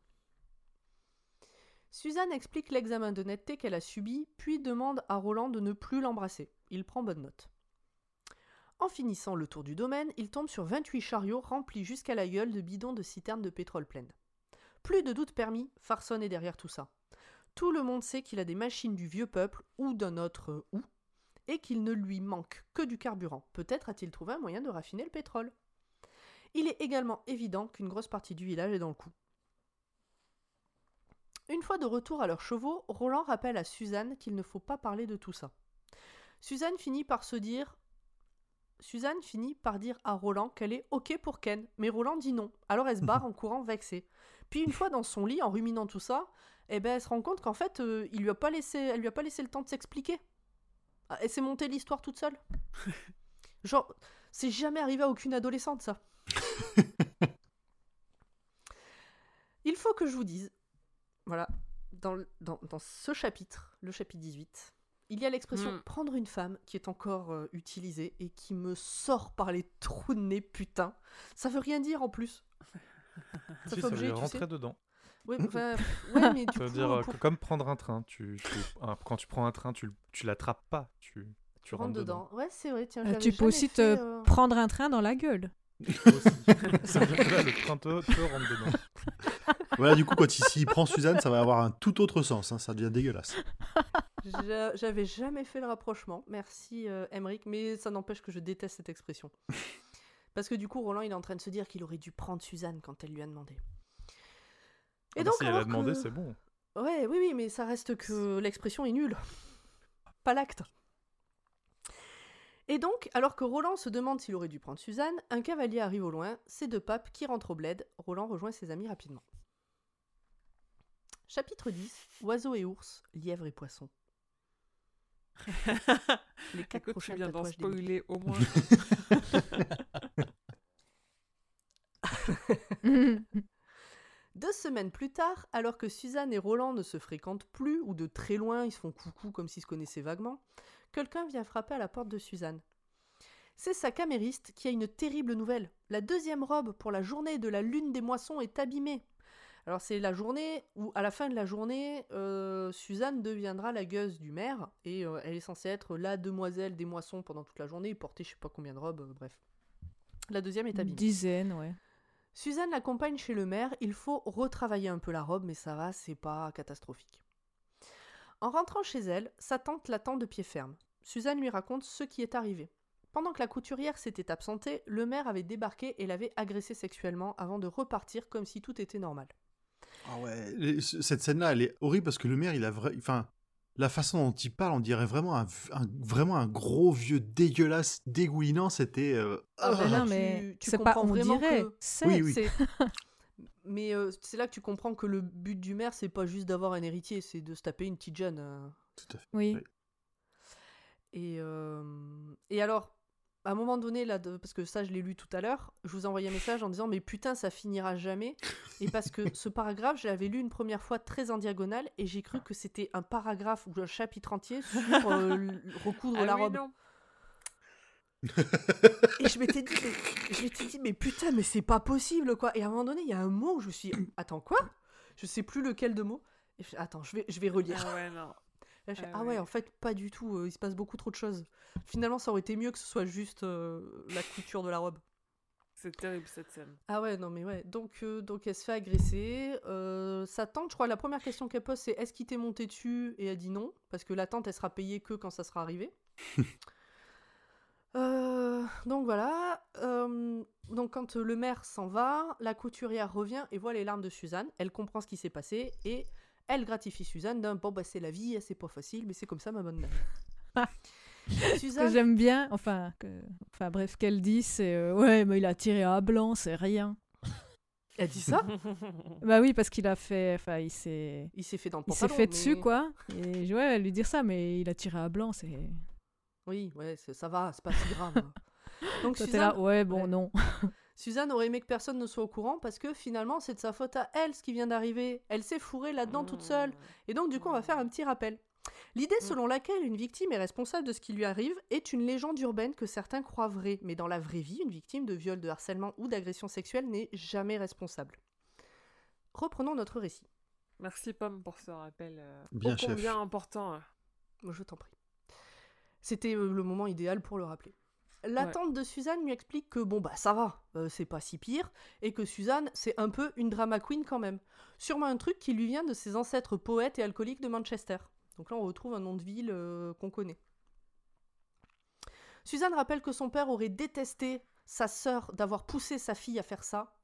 Suzanne explique l'examen d'honnêteté qu'elle a subi, puis demande à Roland de ne plus l'embrasser. Il prend bonne note. En finissant le tour du domaine, il tombe sur 28 chariots remplis jusqu'à la gueule de bidons de citernes de pétrole pleines. Plus de doute permis, Farson est derrière tout ça. Tout le monde sait qu'il a des machines du vieux peuple ou d'un autre euh, où, et qu'il ne lui manque que du carburant. Peut-être a-t-il trouvé un moyen de raffiner le pétrole. Il est également évident qu'une grosse partie du village est dans le coup. Une fois de retour à leurs chevaux, Roland rappelle à Suzanne qu'il ne faut pas parler de tout ça. Suzanne finit par se dire Suzanne finit par dire à Roland qu'elle est OK pour Ken, mais Roland dit non. Alors elle se barre en courant vexée. Puis une fois dans son lit, en ruminant tout ça, eh ben, elle se rend compte qu'en fait, euh, il lui a pas laissé, elle lui a pas laissé le temps de s'expliquer. Ah, Elle s'est montée l'histoire toute seule. Genre, c'est jamais arrivé à aucune adolescente, ça. Il faut que je vous dise, voilà, dans, dans, dans ce chapitre, le chapitre 18, il y a l'expression Mm. prendre une femme qui est encore euh, utilisée et qui me sort par les trous de nez, putain. Ça veut rien dire en plus. Ça Si, fait ça veut objet, dire tu rentrer sais. dedans. Ouais, enfin, ouais, mais du Ça veut coup, dire euh, pour- que comme prendre un train. Tu, tu- un- quand tu prends un train, tu, tu l'attrapes pas. Tu, rentres rentres dedans. dedans. Ouais, c'est vrai, tiens, Euh, tu peux aussi fait, te euh, prendre un train dans la gueule. Aussi. ça veut dire que là, le train te, te rentre dedans. Voilà, du coup, quand il s'y prend Suzanne, ça va avoir un tout autre sens. hein, ça devient dégueulasse. J'a- J'avais jamais fait le rapprochement. Merci, euh, Emmerich, mais ça n'empêche que je déteste cette expression. Parce que du coup, Roland, il est en train de se dire qu'il aurait dû prendre Suzanne quand elle lui a demandé. Ah bah, si elle a alors demandé, que- c'est bon. Ouais, oui, oui, mais ça reste que l'expression est nulle. Pas l'acte. Et donc, alors que Roland se demande s'il aurait dû prendre Suzanne, un cavalier arrive au loin, c'est deux papes qui rentrent au bled. Roland rejoint ses amis rapidement. Chapitre 10 Oiseaux et ours, lièvres et poissons. Les quatre Écoute, tu prochains viens d'en spoiler au moins. Deux semaines plus tard, alors que Suzanne et Roland ne se fréquentent plus, ou de très loin, ils se font coucou comme s'ils se connaissaient vaguement, quelqu'un vient frapper à la porte de Suzanne. C'est sa camériste qui a une terrible nouvelle. La deuxième robe pour la journée de la lune des moissons est abîmée. Alors c'est la journée où, à la fin de la journée, euh, Suzanne deviendra la gueuse du maire, et euh, elle est censée être la demoiselle des moissons pendant toute la journée, et porter je sais pas combien de robes, euh, bref. La deuxième est abîmée. dizaine, ouais. Suzanne l'accompagne chez le maire, il faut retravailler un peu la robe, mais ça va, c'est pas catastrophique. En rentrant chez elle, sa tante l'attend de pied ferme. Suzanne lui raconte ce qui est arrivé. Pendant que la couturière s'était absentée, le maire avait débarqué et l'avait agressée sexuellement avant de repartir comme si tout était normal. Ah ouais. Cette scène-là, elle est horrible parce que le maire, il a vrai. Enfin, la façon dont il parle, on dirait vraiment un, vraiment un gros vieux dégueulasse, dégoulinant. C'était. euh, Ah, ben non, mais tu c'est pas comprends on vraiment dirait. que- C'est. Oui, oui. C'est- Mais euh, c'est là que tu comprends que le but du maire, c'est pas juste d'avoir un héritier, c'est de se taper une petite jeune. euh. Tout à fait. Oui. Oui. Et, euh, et alors, à un moment donné, là, de- parce que ça, je l'ai lu tout à l'heure, je vous ai envoyé un message en disant Mais putain, ça finira jamais. Et parce que ce paragraphe, je l'avais lu une première fois très en diagonale et j'ai cru que c'était un paragraphe ou un chapitre entier sur euh, recoudre Ah la oui, robe. non. Et je m'étais dit, mais, je m'étais dit, mais putain, mais c'est pas possible, quoi. Et à un moment donné, il y a un mot où je me suis dit, attends, quoi? Je sais plus lequel de mots. Et je attends, je vais, je vais relire. Ah ouais, non. Là, je fais, Ah ah ouais, ouais. en fait, pas du tout. euh, il se passe beaucoup trop de choses. Finalement, ça aurait été mieux que ce soit juste euh, la couture de la robe. C'est terrible cette scène. Ah ouais, non mais ouais. Donc, euh, donc elle se fait agresser. Euh, sa tante, je crois, la première question qu'elle pose, c'est est-ce qu'il t'est monté dessus? Et elle dit non, parce que la tante, elle sera payée que quand ça sera arrivé. Euh, donc voilà. Euh, donc quand euh, le maire s'en va, la couturière revient et voit les larmes de Suzanne. Elle comprend ce qui s'est passé et elle gratifie Suzanne d'un bon bah c'est la vie, c'est pas facile, mais c'est comme ça ma bonne mère. Ce que Suzanne, j'aime bien, enfin, que, enfin bref, qu'elle dit, c'est euh, ouais, mais il a tiré à blanc, c'est rien. elle dit ça? Bah oui, parce qu'il a fait, enfin, il s'est, Il s'est fait dans le il s'est pantalon, fait dessus, quoi. Et ouais, lui dire ça, mais il a tiré à blanc, c'est. Oui, ouais, c'est- ça va, c'est pas si grave. Donc Toi, Suzanne, là, ouais, bon, ouais. non. Suzanne aurait aimé que personne ne soit au courant parce que finalement c'est de sa faute à elle ce qui vient d'arriver. Elle s'est fourrée là-dedans toute seule. Et donc du coup on va faire un petit rappel. L'idée selon laquelle une victime est responsable de ce qui lui arrive est une légende urbaine que certains croient vraie, mais dans la vraie vie, une victime de viol, de harcèlement ou d'agression sexuelle n'est jamais responsable. Reprenons notre récit. Merci Pomme pour ce rappel. euh, Bien, chef. combien important. euh. Je t'en prie. C'était euh, le moment idéal pour le rappeler. La tante de Suzanne lui explique que bon bah ça va, euh, c'est pas si pire, et que Suzanne c'est un peu une drama queen quand même. Sûrement un truc qui lui vient de ses ancêtres poètes et alcooliques de Manchester. Donc là on retrouve un nom de ville euh, qu'on connaît. Suzanne rappelle que son père aurait détesté sa sœur d'avoir poussé sa fille à faire ça.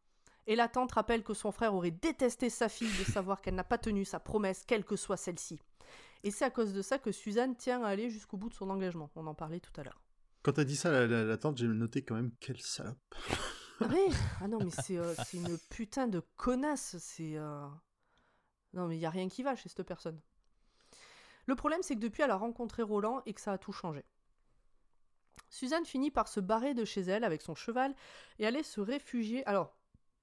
Et la tante rappelle que son frère aurait détesté sa fille de savoir qu'elle n'a pas tenu sa promesse, quelle que soit celle-ci. Et c'est à cause de ça que Suzanne tient à aller jusqu'au bout de son engagement. On en parlait tout à l'heure. Quand t'as dit ça, la, la- la tante, j'ai noté quand même quelle salope. Ah oui Ah non, mais c'est euh, c'est une putain de connasse. C'est. euh, Non, mais il n'y a rien qui va chez cette personne. Le problème, c'est que depuis, elle a rencontré Roland et que ça a tout changé. Suzanne finit par se barrer de chez elle avec son cheval et aller se réfugier. Alors,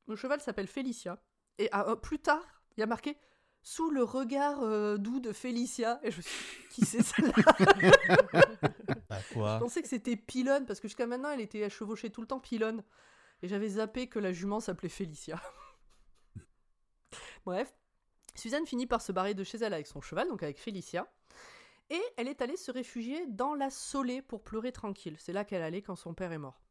le cheval s'appelle Félicia. Et ah, euh, plus tard, il y a marqué sous le regard euh, doux de Félicia. Et je me suis dit, qui c'est celle-là? Bah Je pensais que c'était Pylone, parce que jusqu'à maintenant, elle était chevauchée tout le temps Pylone. Et j'avais zappé que la jument s'appelait Félicia. Bref, Suzanne finit par se barrer de chez elle avec son cheval, donc avec Félicia. Et elle est allée se réfugier dans la Solée pour pleurer tranquille. C'est là qu'elle allait quand son père est mort.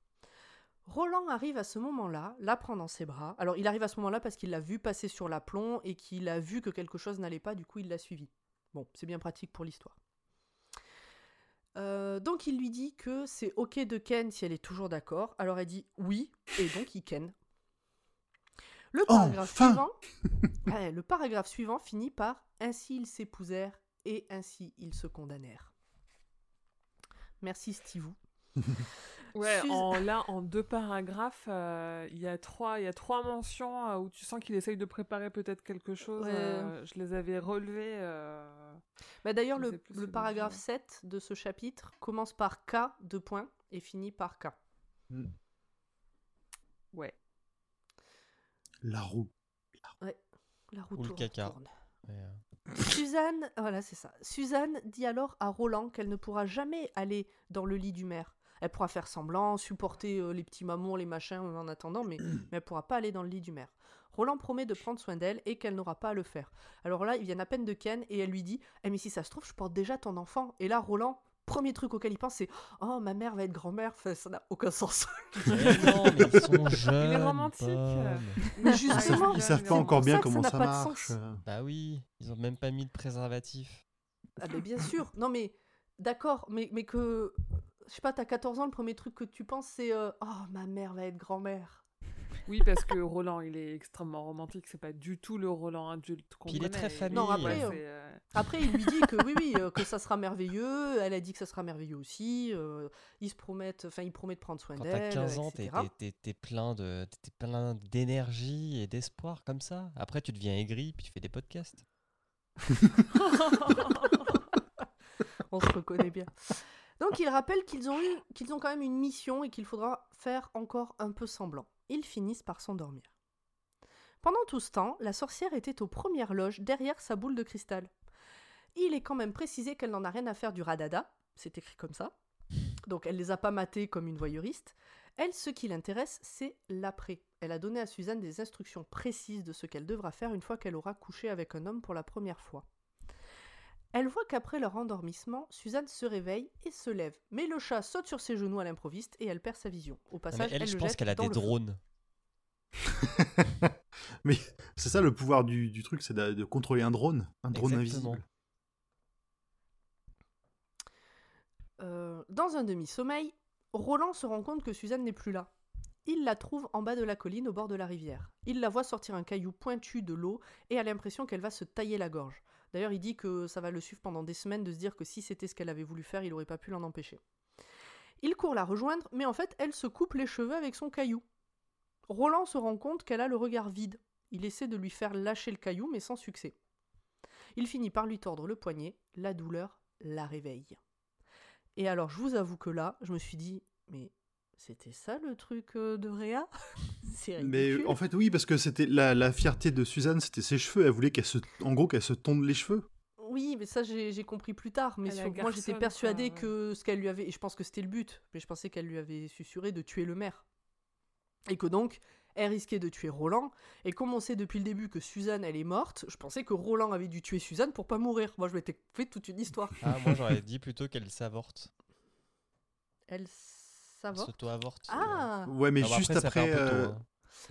Roland arrive à ce moment-là, la prend dans ses bras. Alors il arrive à ce moment-là parce qu'il l'a vu passer sur l'aplomb et qu'il a vu que quelque chose n'allait pas, du coup il l'a suivi. Bon, c'est bien pratique pour l'histoire. Euh, donc il lui dit que c'est ok de ken si elle est toujours d'accord. Alors elle dit oui, et donc il ken. Le paragraphe Enfin suivant, Ouais, le paragraphe suivant finit par ainsi ils s'épousèrent et ainsi ils se condamnèrent. Merci Stivou. Ouais, en, là, en deux paragraphes, euh, il y, a trois- il y a trois mentions euh, où tu sens qu'il essaye de préparer peut-être quelque chose. Ouais. euh, je les avais relevées. euh, Bah, D'ailleurs, le, paragraphe je 7 de ce chapitre commence par K, deux points, et finit par K. Ouais. La roue. La roue Ou le tourne, caca. tourne. Ouais, Suzanne, voilà, c'est ça. Suzanne dit alors à Roland qu'elle ne pourra jamais aller dans le lit du maire. Elle pourra faire semblant, supporter euh, les petits mamours, les machins euh, en attendant, mais, mais elle pourra pas aller dans le lit du maire. Roland promet de prendre soin d'elle et qu'elle n'aura pas à le faire. Alors là, ils viennent à peine de Ken et elle lui dit Eh, mais si ça se trouve, je porte déjà ton enfant. Et là, Roland, premier truc auquel il pense, c'est Oh, ma mère va être grand-mère. Enfin, ça n'a aucun sens. Mais non, mais ils sont jeunes. romantique. Pomme. mais Ils savent, justement, ils savent pas encore bien comment ça, marche. Bah oui, ils ont même pas mis de préservatif. Ah ben bien sûr. Non mais d'accord, mais, mais que je sais pas, t'as 14 ans, le premier truc que tu penses c'est euh, oh ma mère va être grand-mère. Oui, parce que Roland, il est extrêmement romantique. C'est pas du tout le Roland adulte qu'on Puis il est très famille. Non, après, ouais, euh, euh, Après il lui dit que oui oui euh, que ça sera merveilleux, elle a dit que ça sera merveilleux aussi, euh, ils se promettent enfin il promet de prendre soin Quand t'as d'elle 15 ans, t'es, t'es- t'es- t'es plein, de, t'es plein d'énergie et d'espoir comme ça. Après, tu deviens aigri, puis tu fais des podcasts. On se reconnaît bien. Donc il rappelle qu'ils ont eu qu'ils ont quand même une mission et qu'il faudra faire encore un peu semblant. Ils finissent par s'endormir. Pendant tout ce temps, la sorcière était aux premières loges derrière sa boule de cristal. Il est quand même précisé qu'elle n'en a rien à faire du radada, c'est écrit comme ça. Donc elle les a pas matés comme une voyeuriste. Elle, ce qui l'intéresse, c'est l'après. Elle a donné à Suzanne des instructions précises de ce qu'elle devra faire une fois qu'elle aura couché avec un homme pour la première fois. Elle voit qu'après leur endormissement, Suzanne se réveille et se lève. Mais le chat saute sur ses genoux à l'improviste et elle perd sa vision. Au passage, mais elle, elle je le pense qu'elle a des drones. Mais c'est ça le pouvoir du, du truc, c'est de, de contrôler un drone, un drone Exactement. invisible. Euh, dans un demi-sommeil, Roland se rend compte que Suzanne n'est plus là. Il la trouve en bas de la colline au bord de la rivière. Il la voit sortir un caillou pointu de l'eau et a l'impression qu'elle va se tailler la gorge. D'ailleurs, il dit que ça va le suivre pendant des semaines de se dire que si c'était ce qu'elle avait voulu faire, il n'aurait pas pu l'en empêcher. Il court la rejoindre, mais en fait, elle se coupe les cheveux avec son caillou. Roland se rend compte qu'elle a le regard vide. Il essaie de lui faire lâcher le caillou, mais sans succès. Il finit par lui tordre le poignet. La douleur la réveille. Et alors, je vous avoue que là, je me suis dit, mais c'était ça le truc euh, de Réa? C'est Mais ridicule. euh, en fait, oui, parce que c'était la, la fierté de Suzanne, c'était ses cheveux. Elle voulait qu'elle se, en gros, qu'elle se tonde les cheveux. Oui, mais ça, j'ai compris plus tard. Mais sur- moi, j'étais persuadée quoi, ouais. que ce qu'elle lui avait. Et je pense que c'était le but. Mais je pensais qu'elle lui avait susurré de tuer le maire. Et que donc, elle risquait de tuer Roland. Et comme on sait depuis le début que Suzanne, elle est morte, je pensais que Roland avait dû tuer Suzanne pour pas mourir. Moi, je m'étais fait toute une histoire. Ah, moi j'aurais dit plutôt qu'elle s'avorte. Elle va. S'auto-avorte. Ah Ouais, mais juste après, après. un peu tôt, euh, hein.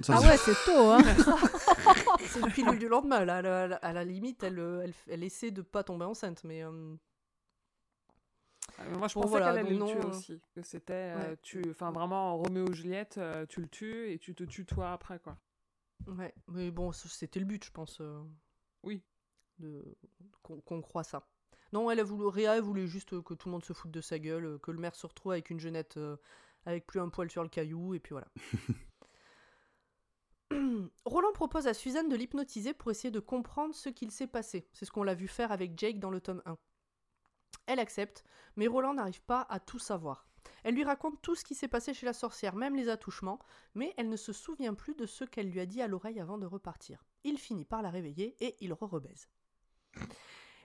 Ah c'est- ouais, c'est tôt, hein C'est le pilule du lendemain, là. À la, à la limite, elle, euh, elle, elle essaie de pas tomber enceinte, mais... euh, Ah, mais Moi, je Bon, pensais voilà, qu'elle allait donc le tuer non, euh, aussi. Que c'était, euh, ouais. tu, enfin vraiment, Roméo et Juliette, euh, tu le tues et tu te tues toi après, quoi. Ouais, mais bon, c'était le but, je pense. euh, Oui. De... Qu'on qu'on croit ça. Non, elle a voulu, Réa elle voulait juste que tout le monde se foute de sa gueule, euh, que le maire se retrouve avec une jeunette euh, avec plus un poil sur le caillou, et puis voilà. Roland propose à Suzanne de l'hypnotiser pour essayer de comprendre ce qu'il s'est passé. C'est ce qu'on l'a vu faire avec Jake dans le tome 1. Elle accepte, mais Roland n'arrive pas à tout savoir. Elle lui raconte tout ce qui s'est passé chez la sorcière, même les attouchements, mais elle ne se souvient plus de ce qu'elle lui a dit à l'oreille avant de repartir. Il finit par la réveiller et il re-rebaise.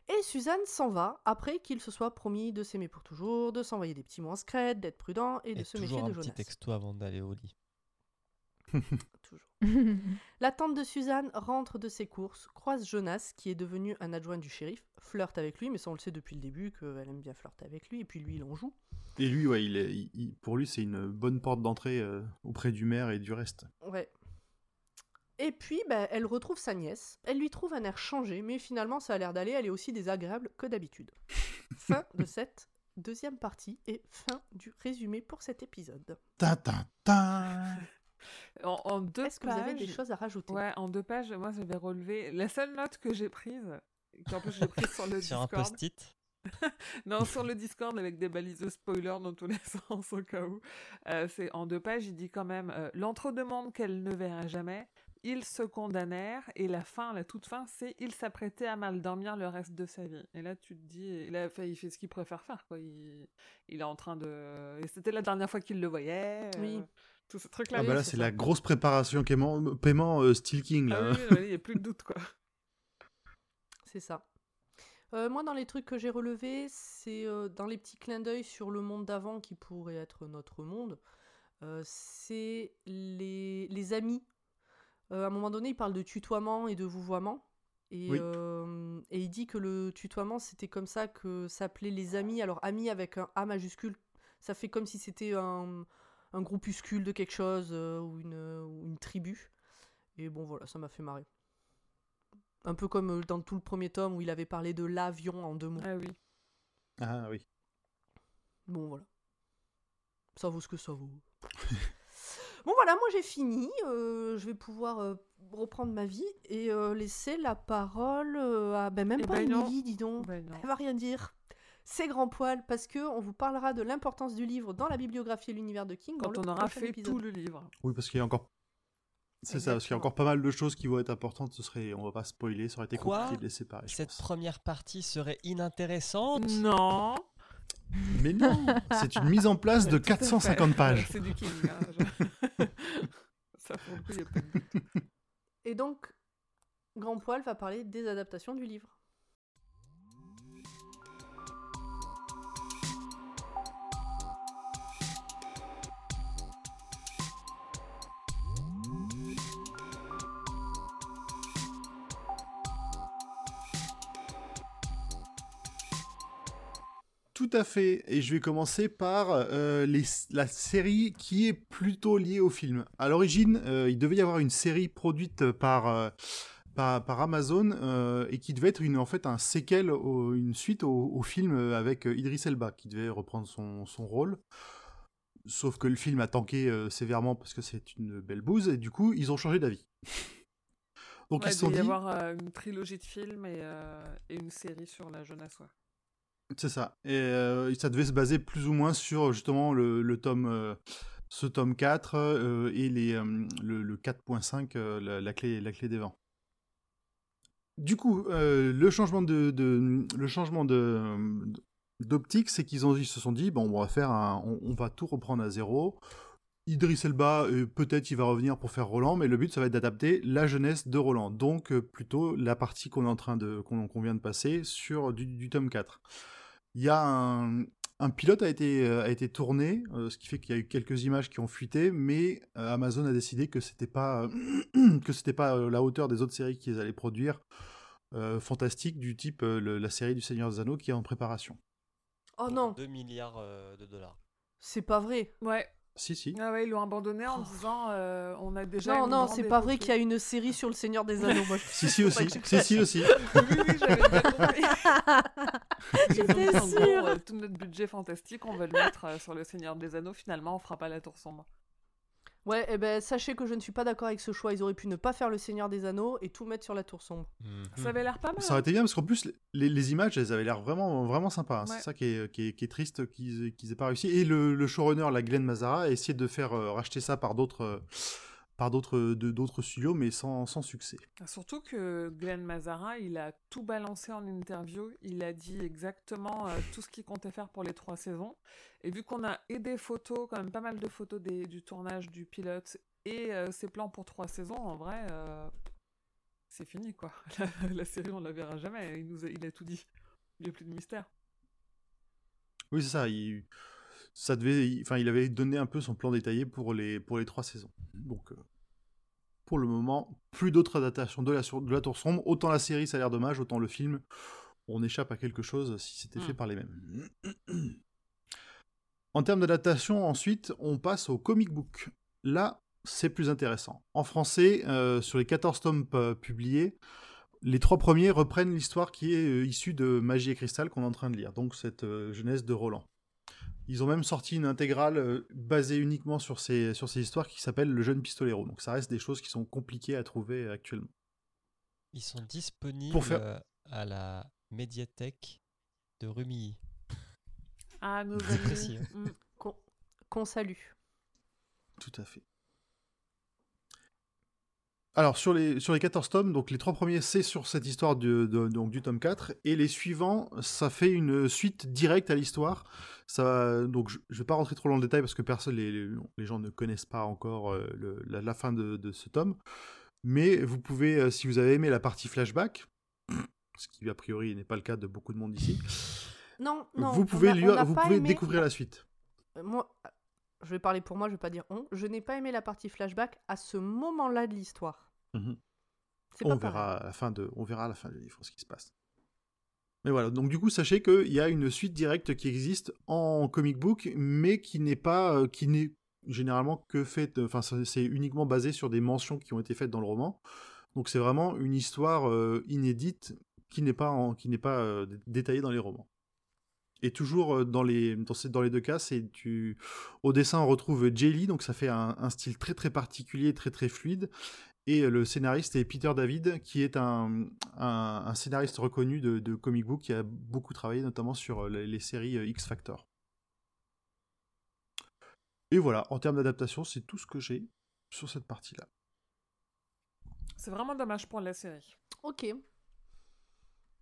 Et Suzanne s'en va après qu'il se soit promis de s'aimer pour toujours, de s'envoyer des petits mots en secret, d'être prudent et de se toujours méfier un de petit Jonas. texto avant d'aller au lit. Toujours. La tante de Suzanne rentre de ses courses, croise Jonas, qui est devenu un adjoint du shérif, flirte avec lui, mais ça on le sait depuis le début qu'elle aime bien flirter avec lui, et puis lui il en joue. Et lui, ouais, il est, il- il- pour lui, c'est une bonne porte d'entrée euh, auprès du maire et du reste. Ouais. Et puis, bah, elle retrouve sa nièce. Elle lui trouve un air changé, mais finalement, ça a l'air d'aller. Elle est aussi désagréable que d'habitude. fin de cette deuxième partie et fin du résumé pour cet épisode. Ta ta ta En, en deux Est-ce que vous avez des choses à rajouter? Ouais, en deux pages, moi j'avais relevé. La seule note que j'ai prise, qu'en plus j'ai prise sur le Sur un Discord. post-it. Non, sur le Discord avec des balises spoilers dans tous les sens au cas où. Euh, c'est en deux pages, il dit quand même euh, l'entre-demande qu'elle ne verra jamais. Ils se condamnèrent et la fin, la toute fin, c'est il s'apprêtait à mal dormir le reste de sa vie. Et là, tu te dis, il, a, fait, il fait ce qu'il préfère faire, quoi. Il, il est en train de. Et c'était la dernière fois qu'il le voyait. euh, Oui. Tout ce truc-là. Ah bah là, c'est la grosse préparation paiement, paiement euh, Steel King, Ah là. oui, oui, il n'y a plus de doute, quoi. C'est ça. Euh, moi, dans les trucs que j'ai relevés, c'est euh, dans les petits clins d'œil sur le monde d'avant qui pourrait être notre monde. euh, c'est les, les amis. Euh, à un moment donné, il parle de tutoiement et de vouvoiement. Et, Oui. euh, et il dit que le tutoiement, c'était comme ça que s'appelaient les amis. Alors, amis avec un A majuscule, ça fait comme si c'était un, un groupuscule de quelque chose euh, ou, une, ou une tribu. Et bon, voilà, ça m'a fait marrer. Un peu comme dans tout le premier tome où il avait parlé de l'avion en deux mots. Ah oui. Ah oui. Bon, voilà. Ça vaut ce que ça vaut. bon, voilà, moi j'ai fini. Euh, je vais pouvoir euh, reprendre ma vie et euh, laisser la parole à. Ben, même Eh pas ben dis donc. Ben. Elle va rien dire. C'est grand poil parce que on vous parlera de l'importance du livre dans la bibliographie et l'univers de King. Quand on aura fait épisode. tout le livre. Oui, parce qu'il y a encore. C'est ça, parce qu'il y a encore pas mal de choses qui vont être importantes. Ce serait, on va pas spoiler, ça aurait été Quoi? compliqué de les séparer. Cette pense. première partie serait inintéressante? Non Mais non, c'est une mise en place de Tout à fait. 450 pages. C'est du King. hein, Ça, pour le coup, il y a pas de doute. Et donc, Grand Poil va parler des adaptations du livre. Tout à fait. Et je vais commencer par euh, les- la série qui est plutôt liée au film. À l'origine, euh, il devait y avoir une série produite par, euh, par, par Amazon et qui devait être une, en fait un séquel, au- une suite au, au film avec Idris Elba qui devait reprendre son, son rôle. Sauf que le film a tanké sévèrement parce que c'est une belle bouse et du coup ils ont changé d'avis. Donc Ouais, ils il se sont y dit, avoir euh, une trilogie de films et, et une série sur la jeunesse. ouais. C'est ça. Et ça devait se baser plus ou moins sur justement le, tome, ce tome 4 euh, et les, le, le 4.5, euh, la, la clé, la clé des vents. Du coup, le changement de, le changement d'optique, c'est qu'ils se sont dit bon, on va faire on, va tout reprendre à zéro. Idriss Elba, peut-être il va revenir pour faire Roland, mais le but ça va être d'adapter la jeunesse de Roland. Donc plutôt la partie qu'on est en train de qu'on vient de passer sur du, du tome 4. Il y a un, un pilote a été, euh, a été tourné, euh, ce qui fait qu'il y a eu quelques images qui ont fuité, mais euh, Amazon a décidé que c'était pas que c'était pas la hauteur des autres séries qu'ils allaient produire euh, fantastiques du type euh, le- la série du Seigneur des Anneaux qui est en préparation. Oh non, 2 milliards euh, de dollars. c'est pas vrai. Ouais, Si, si. Ah ouais, ils l'ont abandonné en Oh. disant euh, on a déjà. Non, non, c'est pas vrai qu'il y a une série sur le Seigneur des Anneaux. Moi, je- Si, si aussi. Si, si aussi. Oui, oui, j'avais J'étais gros, sûre. euh, tout notre budget fantastique, on va le mettre euh, sur le Seigneur des Anneaux. Finalement, on fera pas la tour sombre. Ouais, et ben sachez que je ne suis pas d'accord avec ce choix. Ils auraient pu ne pas faire le Seigneur des Anneaux et tout mettre sur la Tour Sombre. Mhm. Ça avait l'air pas mal. Ça aurait été bien parce qu'en plus, les, les images, elles avaient l'air vraiment, vraiment sympas. hein. Ouais. C'est ça qui est, qui est- qui est triste qu'ils qu'ils aient pas réussi. Et le, le showrunner, la Glenn Mazara, a essayé de faire euh, racheter ça par d'autres euh, par d'autres d'autres studios, mais sans, sans succès. Surtout que Glenn Mazara, il a tout balancé en interview. Il a dit exactement euh, tout ce qu'il comptait faire pour les trois saisons. Et vu qu'on a et des photos, quand même pas mal de photos des- du tournage du pilote et euh, ses plans pour trois saisons, en vrai, euh, c'est fini quoi. La, la série, on la verra jamais. Il, nous a, il a tout dit. Il n'y a plus de mystère. Oui, c'est ça. Il, ça devait, enfin, il avait donné un peu son plan détaillé pour les, pour les trois saisons. Donc, euh, pour le moment, plus d'autres adaptations de la, sur- de la Tour Sombre. Autant la série, ça a l'air dommage, autant le film, on échappe à quelque chose si c'était fait Mm. par les mêmes. en termes d'adaptation, ensuite, on passe au comic book. Là, c'est plus intéressant. En français, euh, sur les 14 tomes euh, publiés, les trois premiers reprennent l'histoire qui est euh, issue de Magie et Cristal qu'on est en train de lire, donc cette euh, jeunesse de Roland. Ils ont même sorti une intégrale euh, basée uniquement sur ces, sur ces histoires qui s'appelle Le jeune pistolero. Donc ça reste des choses qui sont compliquées à trouver actuellement. Ils sont disponibles Pour faire- euh, à la médiathèque de Rumilly. Ah, nos amis. hein. Mm. Qu'on qu'on salue. Tout à fait. Alors, sur les, sur les 14 tomes, donc les trois premiers, c'est sur cette histoire de, de- donc, du tome 4, et les suivants, ça fait une suite directe à l'histoire. Ça, donc, je ne vais pas rentrer trop dans le détail parce que personne, les, les- les gens ne connaissent pas encore euh, le- la, la fin de, de ce tome. Mais vous pouvez, euh, si vous avez aimé la partie flashback, ce qui a priori n'est pas le cas de beaucoup de monde ici, Non, non. vous on pouvez, a- vous pouvez aimé- découvrir la suite. Euh, Moi, je vais parler pour moi, je vais pas dire on. Je n'ai pas aimé la partie flashback à ce moment-là de l'histoire. C'est on pas verra à la fin de, on verra à la fin du livre ce qui se passe. Mais voilà, donc du coup, sachez qu'il y a une suite directe qui existe en comic book, mais qui n'est pas, euh, qui n'est généralement que faite, enfin, ça- c'est uniquement basé sur des mentions qui ont été faites dans le roman. Donc c'est vraiment une histoire euh, inédite qui n'est pas, en- qui n'est pas euh, dé- détaillée dans les romans. Et toujours euh, dans les, dans, ces- dans les deux cas, c'est tu, au dessin on retrouve Lee, donc ça fait un, un style très très particulier, très très fluide. Et le scénariste est Peter David, qui est un, un- un scénariste reconnu de, de comic book qui a beaucoup travaillé notamment sur euh, les, les séries euh, X Factor. Et voilà, en termes d'adaptation, c'est tout ce que j'ai sur cette partie-là. C'est vraiment dommage pour la série. Ok.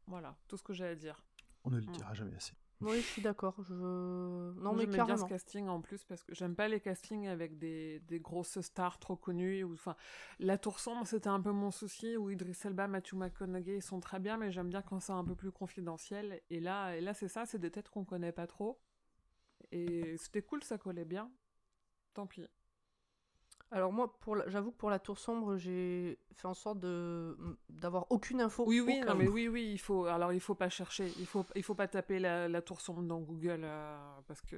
Voilà, tout ce que j'ai à dire. On ne le Mm. dira jamais assez. Oui, je suis d'accord. Je... Non, mais j'aimais bien ce carrément. casting en plus parce que j'aime pas les castings avec des, des grosses stars trop connues. Ou, enfin, la Tour Sombre, c'était un peu mon souci où Idris Elba, Matthew McConaughey ils sont très bien, mais j'aime bien quand c'est un peu plus confidentiel. Et là, et là c'est ça, c'est des têtes qu'on connaît pas trop. Et c'était cool, ça collait bien. Tant pis. Alors moi, pour la- j'avoue que pour la Tour Sombre, j'ai fait en sorte de d'avoir aucune info. Oui, oui, non, mais oui, oui, il faut. Alors, il faut pas chercher. Il faut, il faut pas taper la, la Tour Sombre dans Google euh, parce que.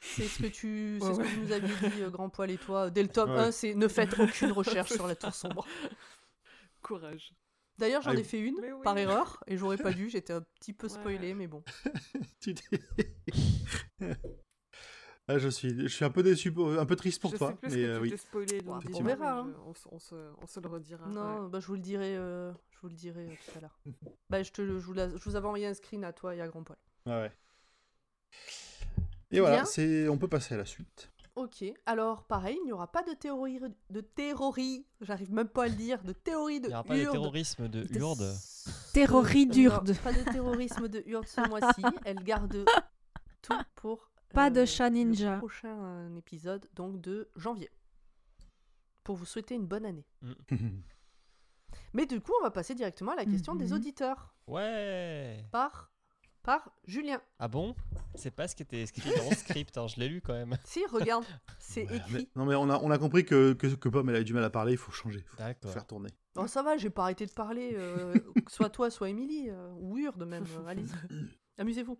C'est ce que tu, c'est Ouais, ce que nous aviez dit, euh, Grand Poil et toi, dès le tome Ouais. 1, c'est ne faites aucune recherche sur la Tour Sombre. Courage. D'ailleurs, j'en Ah, ai fait une oui. par erreur et j'aurais pas dû. J'étais un petit peu Ouais. spoilé, mais bon. Tu dis- Ah, je, suis, je suis un peu déçu, pour- un peu triste pour je toi. sais plus mais que euh, tu oui. spoilé. donc On verra, hein. je- on, se- on se, on se le redira. Non, ouais. bah, je vous le dirai, euh, je vous le dirai euh, tout à l'heure. bah, je te, je vous, la- je vous avais envoyé un screen à toi et à Grand Poil. Ouais, ouais. Et voilà, c'est, on peut passer à la suite. Ok, alors pareil, il n'y aura pas de théorie, de théorie, j'arrive même pas à le dire, de théorie de Il n'y aura pas de terrorisme de Urde. Terrorie Non, d'Urde. Pas de terrorisme de Urde ce mois-ci. Elle garde tout pour Pas de euh, chat ninja. Le prochain euh, épisode, donc de janvier. Pour vous souhaiter une bonne année. Mais du coup, on va passer directement à la question des Mhm. auditeurs. Ouais Par, par Julien. Ah bon? C'est pas ce qui était écrit dans le script, hein, je l'ai lu quand même. Si, regarde, c'est Ouais, écrit. mais- non, mais on a, on a compris que, que, que Pomme, elle a du mal à parler, il faut changer, il faut faire tourner. Bon, ça va, j'ai pas arrêté de parler. euh, soit toi, soit Émilie, euh, ou Urde même. euh, Allez-y. Amusez-vous.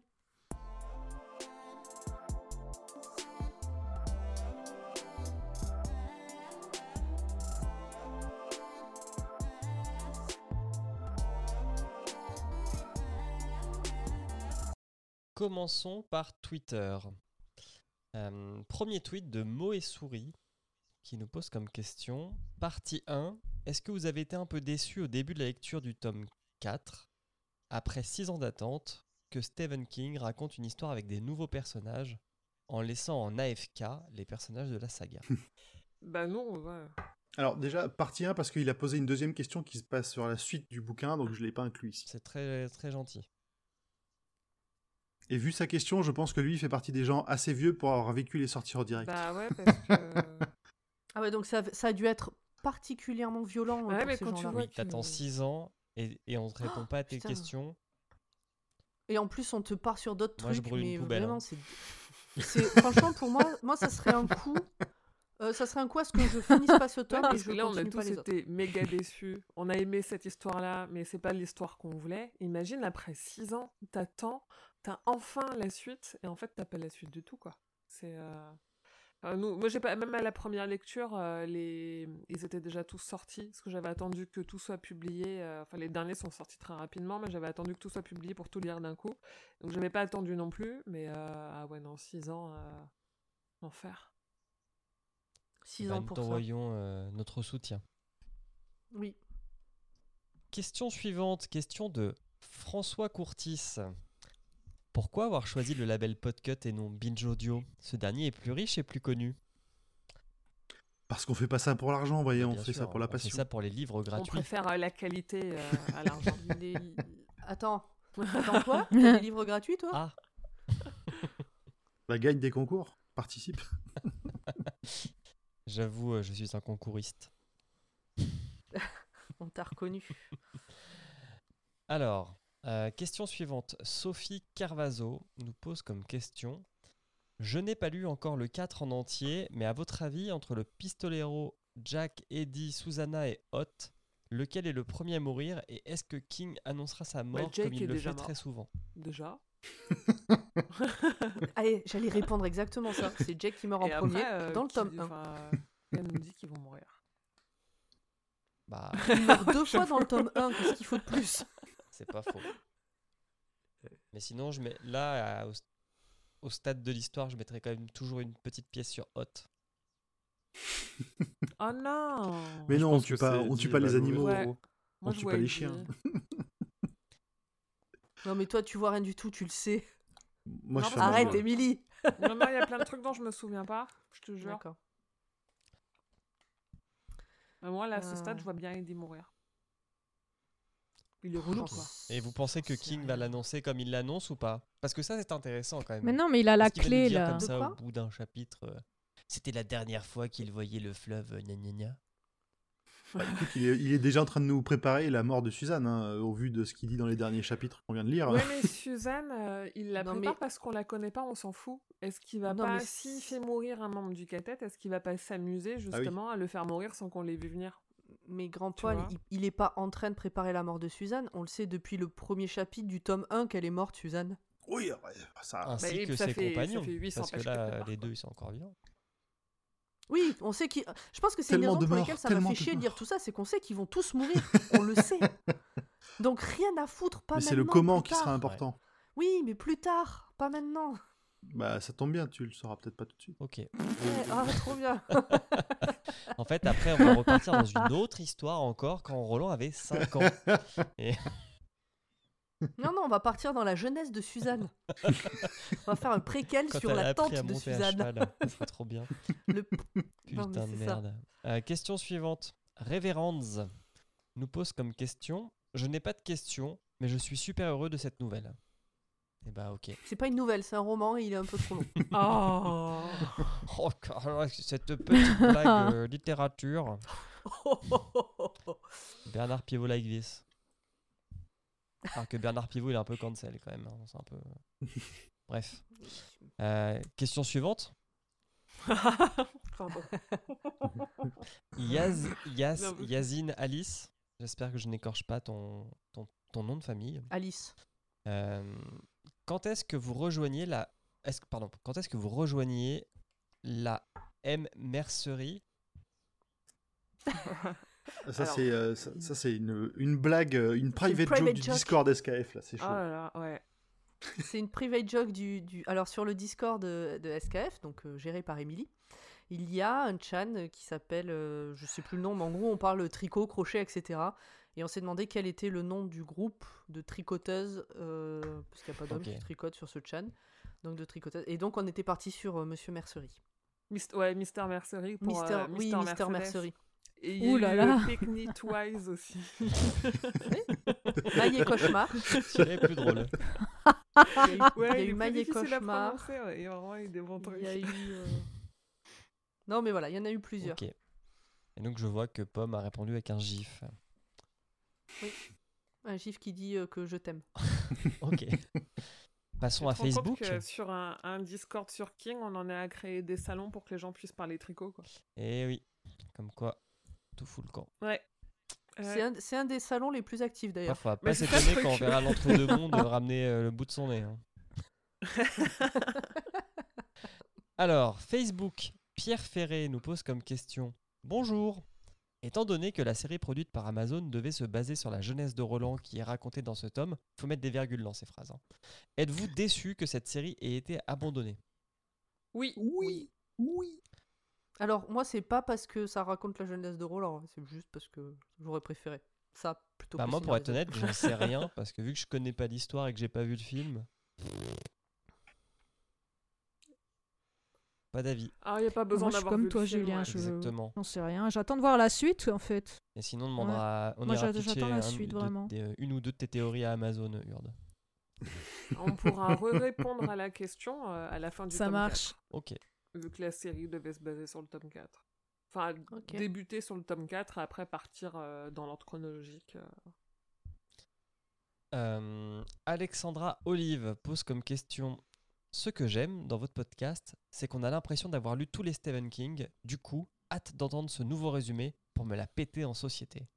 Commençons par Twitter. Euh, premier tweet de Moe Souris qui nous pose comme question Partie 1. Est-ce que vous avez été un peu déçu au début de la lecture du tome 4, après 6 ans d'attente, que Stephen King raconte une histoire avec des nouveaux personnages en laissant en AFK les personnages de la saga? Bah non, ouais. Alors déjà, partie 1, parce qu'il a posé une deuxième question qui se passe sur la suite du bouquin, donc je ne l'ai pas inclus ici. C'est très, très gentil. Et vu sa question, je pense que lui il fait partie des gens assez vieux pour avoir vécu les sorties en direct. Bah ouais, parce que. Ah ouais, donc ça, ça a dû être particulièrement violent. Ouais, mais quand tu vois Oui, que- t'attends 6 ans et, et on te répond pas à tes putain. questions. Et en plus, on te part sur d'autres Moi, je trucs, brûle une mais poubelle, vraiment, hein. c'est. c'est- Franchement, pour moi, moi, ça serait un coup. euh, ça serait un coup à ce que je finisse pas ce Ouais, tome et parce je que là, on a tous été méga déçus. On a aimé cette histoire-là, mais c'est pas l'histoire qu'on voulait. Imagine, après 6 ans, t'attends, t'as enfin la suite, et en fait, t'as pas la suite du tout, quoi. C'est. euh, nous, moi, j'ai pas, même à la première lecture, euh, les... ils étaient déjà tous sortis, parce que j'avais attendu que tout soit publié. euh, Enfin, les derniers sont sortis très rapidement, mais j'avais attendu que tout soit publié pour tout lire d'un coup. Donc, j'avais pas attendu non plus, mais euh, ah ouais, non, 6 ans, euh. 6 Bah, ans nous pour ça. t'envoyons euh, notre soutien. Oui. Question suivante, question de François Courtis. Pourquoi avoir choisi le label Podcut et non Binge Audio? Ce dernier est plus riche et plus connu. Parce qu'on fait pas ça pour l'argent, voyez, on fait sûr, ça pour la On fait passion. ça pour les livres On gratuits. préfère euh, la qualité euh, à l'argent. Les- Attends. Attends quoi? T'as des livres gratuits, toi? Ah, Bah, gagne des concours, participe. j'avoue, euh, je suis un concouriste. On t'a reconnu. Alors, euh, question suivante. Sophie Carvazo nous pose comme question. Je n'ai pas lu encore le 4 en entier, mais à votre avis, entre le pistolero, Jack, Eddie, Susanna et Hot, lequel est le premier à mourir et est-ce que King annoncera sa mort comme il le déjà fait très souvent? Déjà. Allez, j'allais répondre exactement ça. C'est Jack qui meurt en premier euh, dans le tome 1. enfin, Elle nous dit qu'ils vont mourir. Bah, Il meurt deux fois dans le tome 1. Qu'est-ce qu'il faut de plus? C'est pas faux. Mais sinon, je mets là, à- au, au stade de l'histoire, je mettrais quand même toujours une petite pièce sur Hot. Oh non Mais non, on tue pas, on tue pas les animaux. Ouais. Taureau. Moi, on je tue vois pas les chiens. Non, mais toi, tu vois rien du tout, tu le sais. Moi, Non, je Arrête. Émilie. Non, non, il y a plein de trucs dont je me souviens pas, je te jure. D'accord. Moi, là, à ce Euh. stade, je vois bien Eddie mourir. Il est relou, Ok. quoi. Et vous pensez que sais King va l'annoncer comme il l'annonce ou pas? Parce que ça, c'est intéressant quand même. Mais non, mais il a la clé là. comme De ça quoi? au bout d'un chapitre. euh, C'était la dernière fois qu'il voyait le fleuve euh, gna gna gna. Bah, écoute, il, est, il est déjà en train de nous préparer la mort de Suzanne, hein, au vu de ce qu'il dit dans les derniers chapitres qu'on vient de lire. Ouais, mais Suzanne, euh, il la Non, prépare mais- parce qu'on la connaît pas, on s'en fout. Est-ce qu'il va Non, pas, s'il fait mourir un membre du catet, est-ce qu'il va pas s'amuser justement à le faire mourir sans qu'on l'ait vu venir? Mais grand poil, il, il est pas en train de préparer la mort de Suzanne. On le sait depuis le premier chapitre du tome 1 qu'elle est morte, Suzanne. Oui, ouais, ça. Ainsi et que ça ses fait- ça compagnons. fait 800 parce que là, les deux, ils sont encore vivants. Oui, on sait qui. Je pense que c'est une raison pour laquelle ça m'a fait de chier de dire tout ça, c'est qu'on sait qu'ils vont tous mourir. on le sait. Donc rien à foutre, pas Mais maintenant. c'est le comment qui sera important. Oui, mais plus tard, pas maintenant. Bah, ça tombe bien, tu le sauras peut-être pas tout de suite. Ok. Ah, trop bien. En fait, après, on va repartir dans une autre histoire encore quand Roland avait 5 ans. Non, non, on va partir dans la jeunesse de Suzanne. on va faire un préquel Quand sur la tante à de Suzanne. ça serait trop bien. Le- Putain Non, de c'est merde. Euh, question suivante. Révérenze nous pose comme question Je n'ai pas de question, mais je suis super heureux de cette nouvelle. Eh bah, ok. C'est pas une nouvelle, c'est un roman et il est un peu trop long. Oh Oh, cette petite blague euh, littérature. Bernard Pivot like this. Alors que Bernard Pivot, il est un peu cancel quand même. hein, C'est un peu. Bref. Euh, question suivante. Pardon. Yaz, Yazine Alice. J'espère que je n'écorche pas ton, ton, ton nom de famille. Alice. Euh, quand est-ce que vous rejoignez la. Pardon, quand est-ce que vous rejoignez la M Mercerie? Ça, c'est euh, ça, ça, c'est une, une blague, euh, une private, private joke du. Discord SKF, là, c'est chaud. Oh là là, ouais. C'est une private joke du, du- Alors, sur le Discord de, de SKF, donc euh, géré par Émilie, il y a un chan qui s'appelle, euh, je sais plus le nom, mais en gros, on parle tricot, crochet, etc. Et on s'est demandé quel était le nom du groupe de tricoteuses, euh, parce qu'il n'y a pas d'hommes qui tricotent sur ce chan. Donc, de tricoteuses. Et donc, on était parti sur euh, Monsieur Mercerie. Mist- ouais, Mister Mercery pour Mister, euh, oui, Mr. Mister. Mercerie. Et il y a Ouh eu là là. Twice aussi. Maille et cauchemar. C'est plus drôle. Il y a eu, Ouais, il y a il eu est Maille plus et difficile à cauchemar. ouais, il y a des bons Il trucs. y a eu. euh, Non, mais voilà, il y en a eu plusieurs. Ok. Et donc je vois que Pomme a répondu avec un gif. Un gif qui dit euh, que je t'aime. Ok. Passons à Facebook. que sur un, un Discord sur King, on en est à créer des salons pour que les gens puissent parler tricot. Quoi. Et Eh oui. Comme quoi, tout fout le camp. Ouais. C'est un, c'est un des salons les plus actifs Il d'ailleurs. Mais pas s'étonner quand on verra l'entre-deux mondes ramener euh, le bout de son nez. hein. Alors, Facebook, Pierre Ferré nous pose comme question Bonjour Étant donné que la série produite par Amazon devait se baser sur la jeunesse de Roland qui est racontée dans ce tome, faut mettre des virgules dans ces phrases. hein. Êtes-vous déçu que cette série ait été abandonnée? Oui. Oui, oui. Alors, moi, c'est pas parce que ça raconte la jeunesse de Roland, hein, c'est juste parce que j'aurais préféré ça plutôt Bah que moi, pour être honnête, j'en sais rien parce que vu que je connais pas l'histoire et que j'ai pas vu le film, pas d'avis. Ah, il n'y a pas besoin Moi, je suis d'avoir comme vu le toi, film, Julien, ouais. je- Exactement. J'en sais rien. J'attends de voir la suite, en fait. Et sinon, on demandera, on Moi, j'attends la un suite, de- vraiment. des- une ou deux de tes théories à Amazon, Urde. On pourra répondre à la question euh, à la fin du Ça tome marche. 4, Ok. vu que la série devait se baser sur le tome 4. Enfin, Ok. débuter sur le tome 4 et après partir euh, dans l'ordre chronologique. euh. Euh, Alexandra Olive pose comme question Ce que j'aime dans votre podcast, c'est qu'on a l'impression d'avoir lu tous les Stephen King. Du coup, hâte d'entendre ce nouveau résumé pour me la péter en société.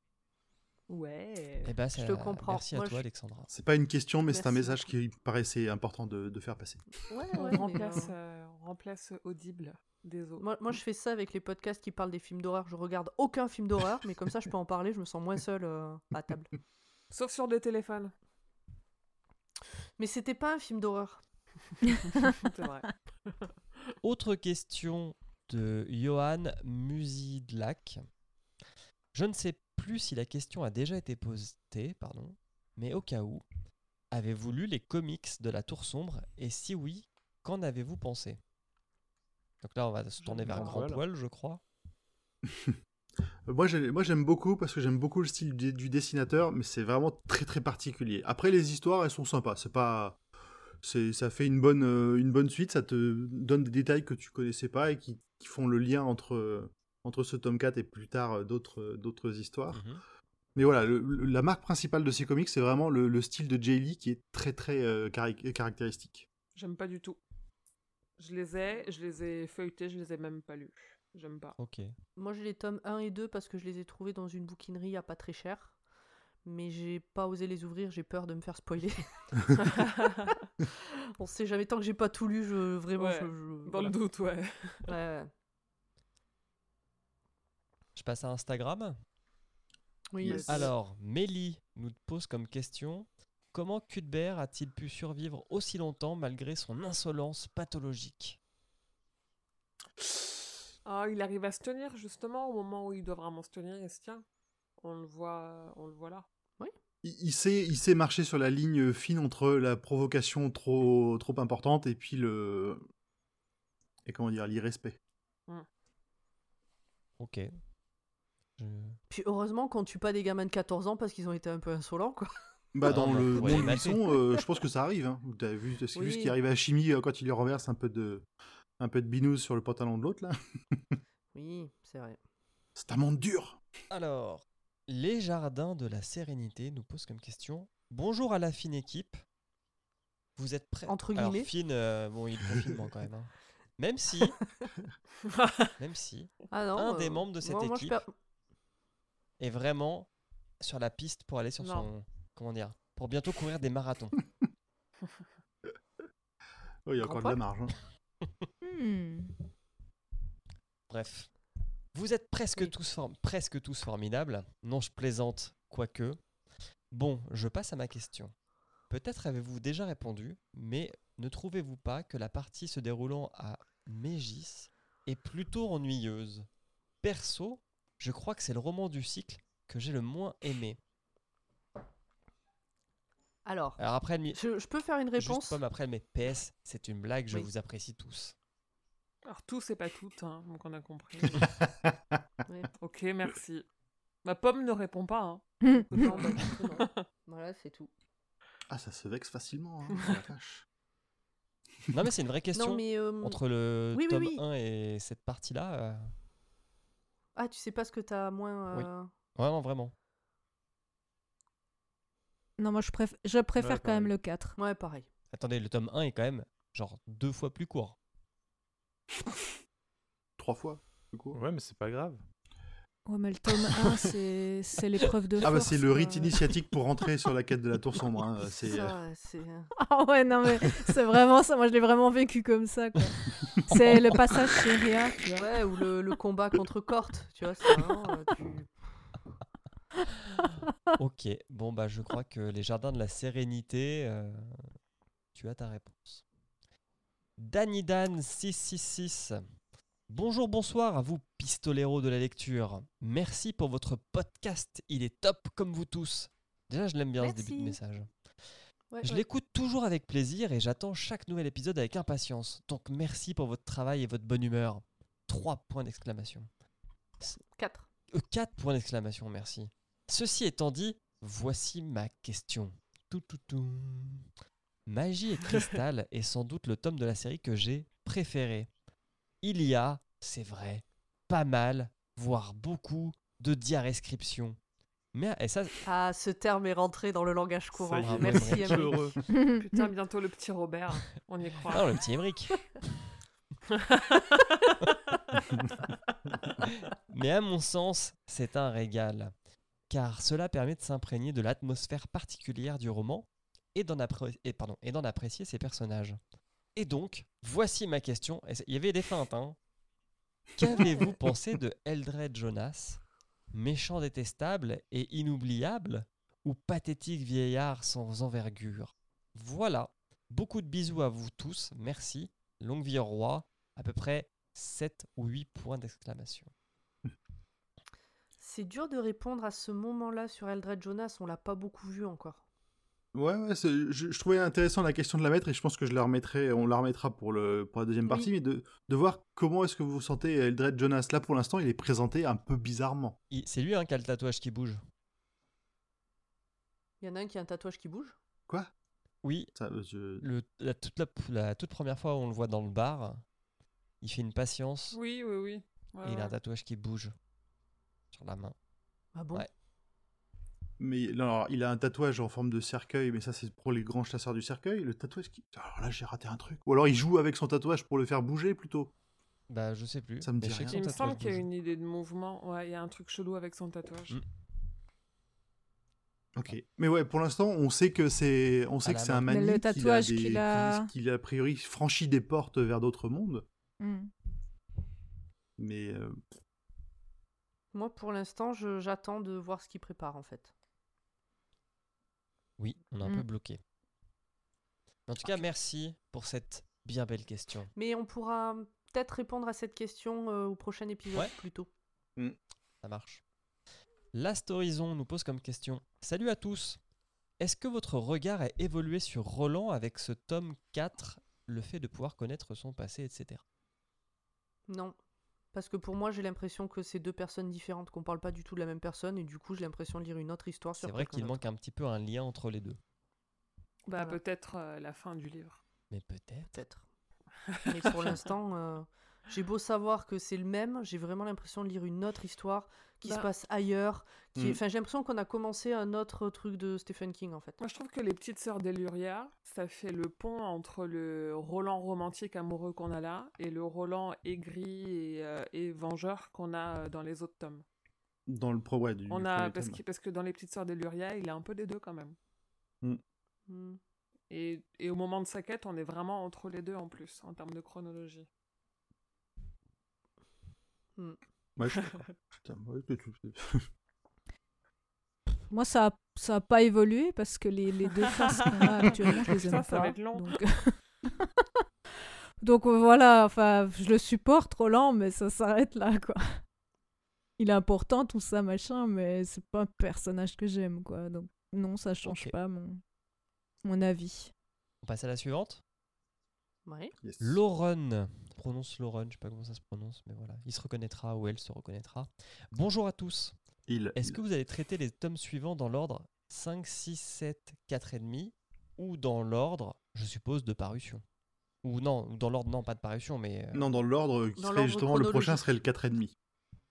Ouais. Eh ben, Je te comprends. Merci à Moi, toi, je- Alexandra. C'est pas une question, mais c'est un message qui paraissait important de, de faire passer. Ouais, remplace, euh, euh, on remplace Audible des autres. Moi, moi, je fais ça avec les podcasts qui parlent des films d'horreur. Je regarde aucun film d'horreur, mais comme ça, je peux en parler. Je me sens moins seule euh, à table. Sauf sur des téléphones. Mais c'était pas un film d'horreur. C'est vrai. Autre question de Johan Musidlak. Je ne sais plus si la question a déjà été posée, pardon, mais au cas où, avez-vous lu les comics de la Tour Sombre? Et si oui, qu'en avez-vous pensé? Donc là, on va se tourner vers. Grand. Poil, je crois. Moi, j'ai- moi, j'aime beaucoup parce que j'aime beaucoup le style du, du dessinateur, mais c'est vraiment très très particulier. Après, les histoires, elles sont sympas. C'est pas, ça fait une bonne, euh, une bonne suite. Ça te donne des détails que tu connaissais pas et qui, qui font le lien entre, euh, entre ce tome 4 et plus tard euh, d'autres, euh, d'autres histoires. Mhm. Mais voilà, le- le- la marque principale de ces comics, c'est vraiment le, le style de Jay Lee qui est très très euh, cari- caractéristique. J'aime pas du tout. Je les ai, je les ai feuilletés, je les ai même pas lus. J'aime pas. Ok. Moi, j'ai les tomes 1 et 2 parce que je les ai trouvés dans une bouquinerie à pas très cher. Mais j'ai pas osé les ouvrir, j'ai peur de me faire spoiler. On sait jamais, tant que j'ai pas tout lu, je, vraiment, Ouais, je, je- Dans voilà. le doute, ouais. Ouais, ouais. Je passe à Instagram. Oui, Yes. Alors, Mélie nous pose comme question Comment Cuthbert a-t-il pu survivre aussi longtemps malgré son insolence pathologique? Ah, il arrive à se tenir justement au moment où il doit vraiment se tenir, il se tient. On le voit, on le voit là. Il, il sait, il sait marcher sur la ligne fine entre la provocation trop, trop importante et puis le. Et comment dire, l'irrespect. Ok. Je- Puis heureusement qu'on tue pas des gamins de 14 ans parce qu'ils ont été un peu insolents, quoi. Bah, Ah, dans le monde où ils sont, euh, je pense que ça arrive. Hein. T'as vu, t'as vu Oui. ce qui arrive à Chimie euh, quand il lui renverse un peu de, un peu de binouze sur le pantalon de l'autre, là Oui, c'est vrai. C'est un monde dur Alors, les jardins de la sérénité nous posent comme question Bonjour à la fine équipe. Vous êtes prêts? Entre Alors, guillemets. fine, euh, bon, il est le confinement quand même. hein. Même si, même si, Ah non, Un des euh, membres de cette moi- moi, je équipe per- est vraiment sur la piste pour aller sur Non. son. Comment dire Pour bientôt courir des marathons. Oui, il y a encore de la marge. hein. Hmm. Bref. Vous êtes presque, Oui. tous presque tous formidables. Non, je plaisante, quoique. Bon, je passe à ma question. peut-être avez-vous déjà répondu, mais ne trouvez-vous pas que la partie se déroulant à Mégis est plutôt ennuyeuse? Perso, je crois que c'est le roman du cycle que j'ai le moins aimé. Alors, Alors après, je, je peux faire une juste réponse? pomme après, met PS, c'est une blague, je Oui. vous apprécie tous. Alors, tout, c'est pas tout, hein, donc on a compris. Ouais. ok, merci. Ma pomme ne répond pas. Hein. Non, bah, non. Voilà, c'est tout. Ah, ça se vexe facilement. Hein, la. Non mais c'est une vraie question. Non, mais. euh, Entre le Oui, tome oui. 1 et cette partie-là, euh, Ah, tu sais pas ce que t'as moins. Oui. euh, vraiment, vraiment. Non, moi je, préf- je préfère quand même le 4. Ouais, pareil. Attendez, le tome 1 est quand même genre deux fois plus court. Trois fois, du coup. Ouais, mais c'est pas grave. Ouais, mais le tome 1, c'est l'épreuve de Ah bah c'est le rite initiatique pour rentrer sur la quête de la tour sombre. hein, C'est euh, Ça, c'est. euh, Ah ouais, non, mais c'est vraiment ça. Moi, je l'ai vraiment vécu comme ça. quoi. C'est le passage chez Ria. tu vois. Ouais, ou le, le combat contre Corte, tu vois, c'est vraiment. euh, tu- ok, bon bah je crois que les jardins de la sérénité, euh, tu as ta réponse. Danidan666. Bonjour, bonsoir à vous, pistoleros de la lecture. Merci pour votre podcast, il est top comme vous tous. Déjà, je l'aime bien ce début de message. Ouais, Je ouais. l'écoute toujours avec plaisir et j'attends chaque nouvel épisode avec impatience. Donc merci pour votre travail et votre bonne humeur. Trois points d'exclamation. Quatre. Euh, Quatre points d'exclamation, merci. Ceci étant dit, voici ma question. Tout, tout, tout. Magie et cristal est sans doute le tome de la série que j'ai préféré. Il y a, c'est vrai, pas mal, voire beaucoup, de diarescriptions. Mais et ça, Ah, ce terme est rentré dans le langage courant. Ça y est, Merci, heureux. Putain, bientôt le petit Robert. On y croit. ah, le petit Émeric. Mais à mon sens, c'est un régal, car cela permet de s'imprégner de l'atmosphère particulière du roman et d'en appré- apprécier ses personnages. Et donc, voici ma question. Il y avait des feintes, hein. Qu'avez-vous pensé de Eldred Jonas Méchant détestable et inoubliable ou pathétique vieillard sans envergure? Voilà. Beaucoup de bisous à vous tous. Merci. Longue vie au roi. À peu près 7 ou 8 points d'exclamation. C'est dur de répondre à ce moment-là sur Eldred Jonas, on l'a pas beaucoup vu encore. Ouais, ouais, c'est- je, je trouvais intéressant la question de la mettre et je pense que je la remettrai, on la remettra pour, le, pour la deuxième partie, Oui. mais de, de voir comment est-ce que vous sentez Eldred Jonas. Là, pour l'instant, il est présenté un peu bizarrement. Il- C'est lui hein, qui a le tatouage qui bouge. Il y en a un qui a un tatouage qui bouge? Quoi? Oui, Ça, euh, je- le, la, toute la, la toute première fois où on le voit dans le bar, il fait une patience Oui, oui, oui. Ouais, et il a un tatouage qui bouge sur la main. Ah bon? Ouais. Mais non, alors, il a un tatouage en forme de cercueil, mais ça, c'est pour les grands chasseurs du cercueil. Le tatouage qui. Alors là, j'ai raté un truc. Ou alors, il joue avec son tatouage pour le faire bouger plutôt. Bah, je sais plus. Ça me dit rien. Il me semble qu'il y a une idée de mouvement. Ouais, il y a un truc chelou avec son tatouage. Mm. Ok. Mais ouais, pour l'instant, on sait que c'est, on sait À que c'est un main. Mais mani le qu'il a tatouage des- qu'il a- priori franchi des portes vers d'autres mondes. Hmm. Mais euh, Moi, pour l'instant, je- j'attends de voir ce qu'il prépare en fait. Oui, on est un Mm. peu bloqué. En tout cas, merci pour cette bien belle question. Mais on pourra peut-être répondre à cette question euh, au prochain épisode Ouais. plus tôt. Ça marche. Last Horizon nous pose comme question Salut à tous Est-ce que votre regard a évolué sur Roland avec ce tome 4, le fait de pouvoir connaître son passé, etc. Non. Parce que pour moi, j'ai l'impression que c'est deux personnes différentes, qu'on parle pas du tout de la même personne, et du coup, j'ai l'impression de lire une autre histoire sur C'est vrai qu'il manque un petit peu un lien entre les deux. Bah, Voilà. peut-être euh, la fin du livre. Mais peut-être. Peut-être. Mais pour l'instant, euh, j'ai beau savoir que c'est le même, j'ai vraiment l'impression de lire une autre histoire qui se Bah. passe ailleurs. Qui... est- Mm. Enfin, j'ai l'impression qu'on a commencé un autre truc de Stephen King en fait. Moi, je trouve que les petites sœurs d'Eluria, ça fait le pont entre le Roland romantique amoureux qu'on a là et le Roland aigri et, euh, et vengeur qu'on a euh, dans les autres tomes. dans le pro, ouais, du On a parce que, parce que dans les petites sœurs d'Eluria, il a un peu des deux quand même. Mm. Et, et au moment de sa quête, on est vraiment entre les deux en plus en termes de chronologie. Ouais, je suis d'accord. Putain, ouais, tu- tu- Moi, ça a, ça a pas évolué parce que les, les deux faces qu'on a actuellement, je les Ça, aime ça va pas. être lent. Donc, donc voilà, enfin, je le supporte, Roland, mais ça s'arrête là, quoi. Il est important, tout ça, machin, mais c'est pas un personnage que j'aime, quoi. Donc non, ça change pas mon, mon avis. On passe à la suivante. Ouais. Yes. Lauren, prononce Lauren, je sais pas comment ça se prononce, mais voilà, il se reconnaîtra ou elle se reconnaîtra. Bonjour à tous. Il. Est-ce il- que vous allez traiter les tomes suivants dans l'ordre 5, 6, 7, 4 et demi ou dans l'ordre, je suppose, de parution? Ou non, dans l'ordre, non, pas de parution, mais. euh, Non, dans l'ordre qui Dans serait l'ordre justement le prochain serait le 4,5.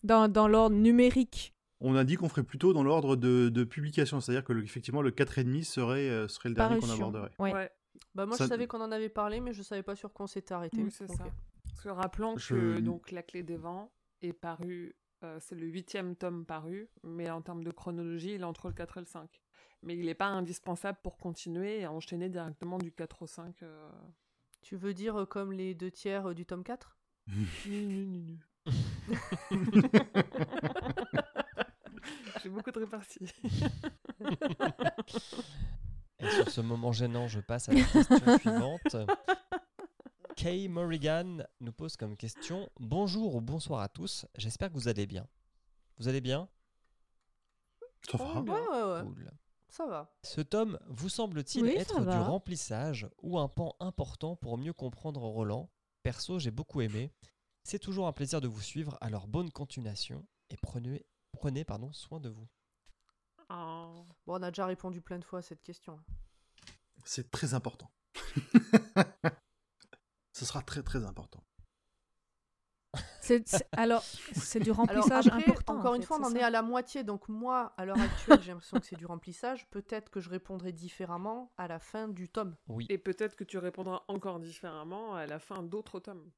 Dans, dans l'ordre numérique. On a dit qu'on ferait plutôt dans l'ordre de, de publication, c'est-à-dire que le- effectivement le 4,5 serait, euh, serait le dernier qu'on aborderait. Ouais. Ouais. Bah moi Ça- je savais qu'on en avait parlé, mais je savais pas sur quoi on s'était arrêté. Oui, c'est ça. Parce que rappelons Je- que donc, La Clé des Vents est paru, euh, c'est le huitième tome paru, mais en termes de chronologie, il est entre le 4 et le 5. Mais il n'est pas indispensable pour continuer et enchaîner directement du 4 au 5. euh. Tu veux dire euh, comme les deux tiers euh, du tome 4 Nu, nu, nu, nu. J'ai beaucoup de réparties. Et sur ce moment gênant, je passe à la question suivante. Kay Morrigan nous pose comme question Bonjour ou bonsoir à tous, j'espère que vous allez bien. Vous allez bien? Ça va. Oh, Ouais, ouais, ouais. Cool. Ça va. Ce tome vous semble-t-il Oui, être du remplissage ou un pan important pour mieux comprendre Roland? Perso, j'ai beaucoup aimé. C'est toujours un plaisir de vous suivre, alors bonne continuation et prenez, prenez pardon, soin de vous. Oh. Bon, on a déjà répondu plein de fois à cette question. C'est très important. Ce sera très très important. C'est- c'est- alors, c'est du Alors remplissage après, important. encore en une fois, on en ça est à la moitié. Donc moi, à l'heure actuelle, j'ai l'impression que c'est du remplissage. Peut-être que je répondrai différemment à la fin du tome. Oui, Et peut-être que tu répondras encore différemment à la fin d'autres tomes.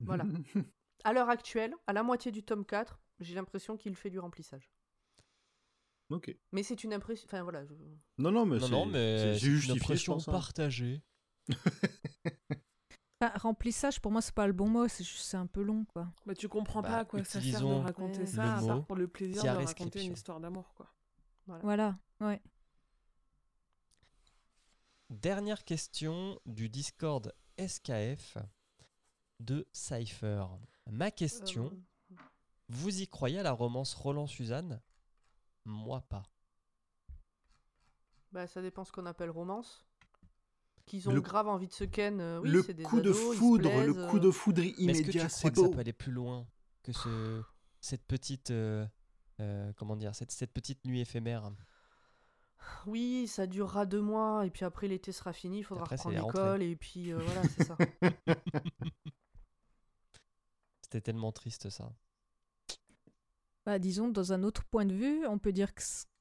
Voilà. À l'heure actuelle, à la moitié du tome 4, j'ai l'impression qu'il fait du remplissage. Ok. Mais c'est une impression... Enfin voilà, je- Non, non, mais non, mais une je impression pense, partagée. Bah, remplissage, pour moi, c'est pas le bon mot, c'est un peu long, quoi. Bah, tu comprends Bah, pas à quoi ça sert de raconter le ça, à part pour le plaisir de raconter une histoire d'amour, quoi. Voilà, ouais. Dernière question du Discord SKF de Cypher. Ma question, Euh, vous y croyez à la romance Roland-Suzanne? Moi pas. bah, ça dépend ce qu'on appelle romance. Qu'ils ont Le- grave envie de se ken. euh, oui, le c'est des coup de ados, foudre, le coup euh. de foudre Mais est-ce que tu immédiat, crois c'est que ça beau. peut aller plus loin que ce, cette petite... euh, euh, comment dire cette, cette petite nuit éphémère? Oui, ça durera deux mois, et puis après l'été sera fini, il faudra Après, reprendre l'école, et puis euh, voilà, c'est ça. C'était tellement triste ça. Bah, disons, dans un autre point de vue, on peut dire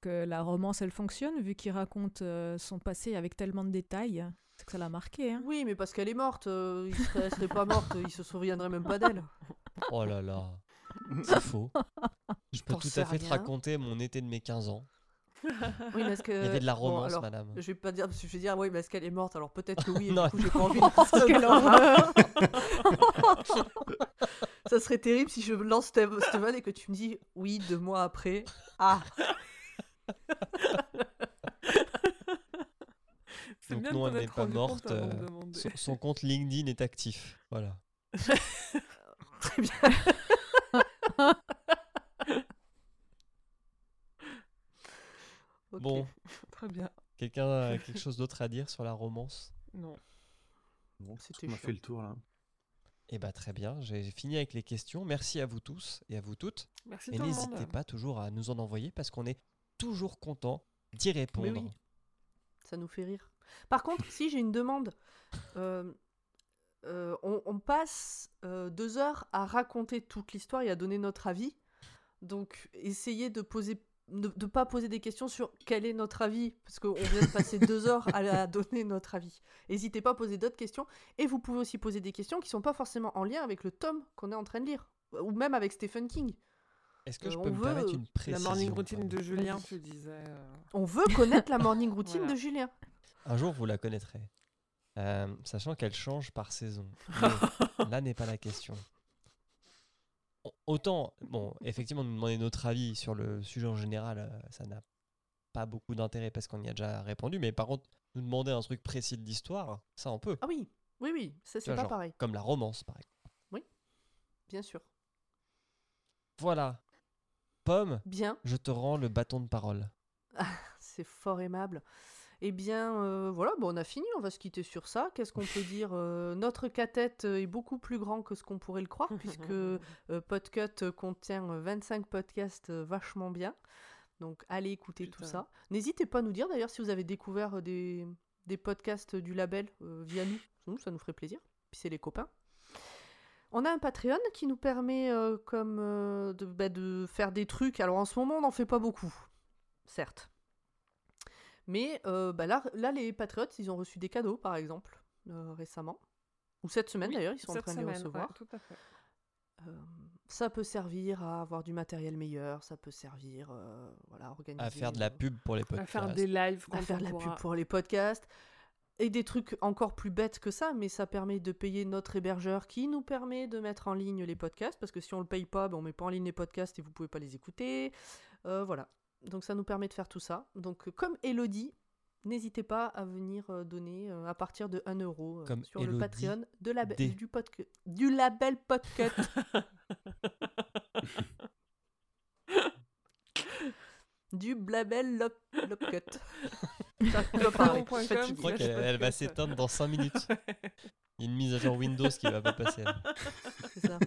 que, la romance, elle fonctionne, vu qu'il raconte euh, son passé avec tellement de détails. C'est que ça l'a marqué, hein. Oui, mais parce qu'elle est morte, euh, il serait, elle serait pas morte, il se souviendrait même pas d'elle. Oh là là, c'est faux. Je peux tout à fait te raconter mon été de mes 15 ans. Oui, mais est-ce que... Il y avait de la bon, romance, alors, madame. Je vais pas dire, parce que je vais dire, oui, mais est-ce qu'elle est morte? Alors peut-être que oui, et Non, du coup, j'ai pas envie de Quelle horreur Ça serait terrible si je lance Steven et que tu me dis, oui, deux mois après. Ah Donc bien non, elle n'est pas morte. compte de euh, son, son compte LinkedIn est actif. Voilà. Très bien. Bon, Très bien. quelqu'un a quelque chose d'autre à dire sur la romance? Non. Bon, C'était on a fait le tour là. Eh bah très bien, j'ai fini avec les questions. Merci à vous tous et à vous toutes. Merci Et n'hésitez pas toujours à nous en envoyer parce qu'on est toujours content d'y répondre. oui. Ça nous fait rire. Par contre, si j'ai une demande, euh, euh, on, on passe euh, deux heures à raconter toute l'histoire et à donner notre avis. Donc, essayez de poser, de, de pas poser des questions sur quel est notre avis, parce qu'on vient de passer deux heures à, à donner notre avis. N'hésitez pas à poser d'autres questions, et vous pouvez aussi poser des questions qui sont pas forcément en lien avec le tome qu'on est en train de lire, ou même avec Stephen King. Est-ce que Euh, je on peux me veut permettre une La précision morning routine de Julien, tu disais. euh, On veut connaître la morning routine Voilà. de Julien. Un jour, vous la connaîtrez. Euh, sachant qu'elle change par saison. Mais là n'est pas la question. Autant, bon, effectivement, nous demander notre avis sur le sujet en général, euh, ça n'a pas beaucoup d'intérêt parce qu'on y a déjà répondu. Mais par contre, nous demander un truc précis de l'histoire, ça on peut. Ah oui, oui, oui, ça c'est pas genre, pareil, Comme la romance, par exemple. bien sûr. Voilà. Pomme, Bien, je te rends le bâton de parole. c'est fort aimable. Eh bien, euh, voilà, bon, on a fini, on va se quitter sur ça. Qu'est-ce qu'on peut dire Euh, Notre cathète est beaucoup plus grand que ce qu'on pourrait le croire, puisque euh, Podcut contient 25 podcasts euh, vachement bien. Donc, allez écouter tout ça. N'hésitez pas à nous dire d'ailleurs si vous avez découvert euh, des, des podcasts du label euh, via nous. Nous, ça nous ferait plaisir. Puis c'est les copains. On a un Patreon qui nous permet euh, comme euh, de, bah, de faire des trucs. Alors en ce moment, on n'en fait pas beaucoup, certes. Mais euh, bah là, là, les Patriotes, ils ont reçu des cadeaux, par exemple, euh, récemment. Ou cette semaine Oui, d'ailleurs, ils sont en train de les recevoir. ouais, tout à fait. Euh, ça peut servir à avoir du matériel meilleur, ça peut servir euh, voilà, à organiser. À faire de la pub pour les À podcasts. faire des lives à faire on de la pub pour les podcasts. Et des trucs encore plus bêtes que ça, mais ça permet de payer notre hébergeur qui nous permet de mettre en ligne les podcasts, parce que si on le paye pas, ben on met pas en ligne les podcasts et vous pouvez pas les écouter. Euh, voilà. Donc ça nous permet de faire tout ça. Donc euh, comme Elodie, n'hésitez pas à venir euh, donner euh, à partir de 1 euro Comme sur le Patreon de la, D. du, label Podcut. du label Lop- Lopcut. Je crois qu'elle elle va s'éteindre dans 5 minutes. Il y a une mise à jour Windows qui va pas passer. C'est ça.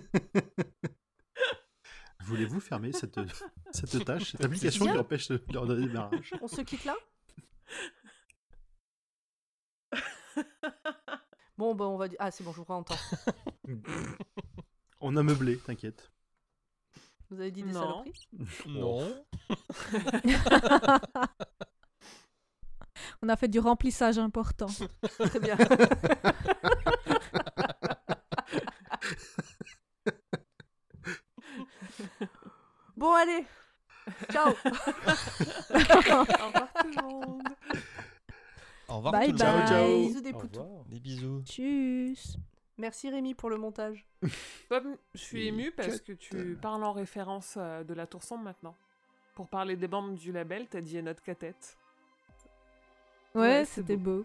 Voulez-vous fermer cette, cette tâche, cette application qui empêche le, le démarrage On se quitte là? Bon, bah on va dire. Ah, c'est bon, je vous entends. On a meublé, t'inquiète. Vous avez dit des Non. saloperies? Non. On a fait du remplissage important. Très bien. Bon, allez. Ciao. Au revoir tout le monde. Au revoir Bye tout le Ciao, monde. ciao. Bisous des poutous. Des bisous. Tchuss. Merci Rémi pour le montage. Pomme, je suis émue parce que tu parles en référence euh, de la tour sombre maintenant. Pour parler des membres du label, t'as dit notre catette. Ouais, c'était beau.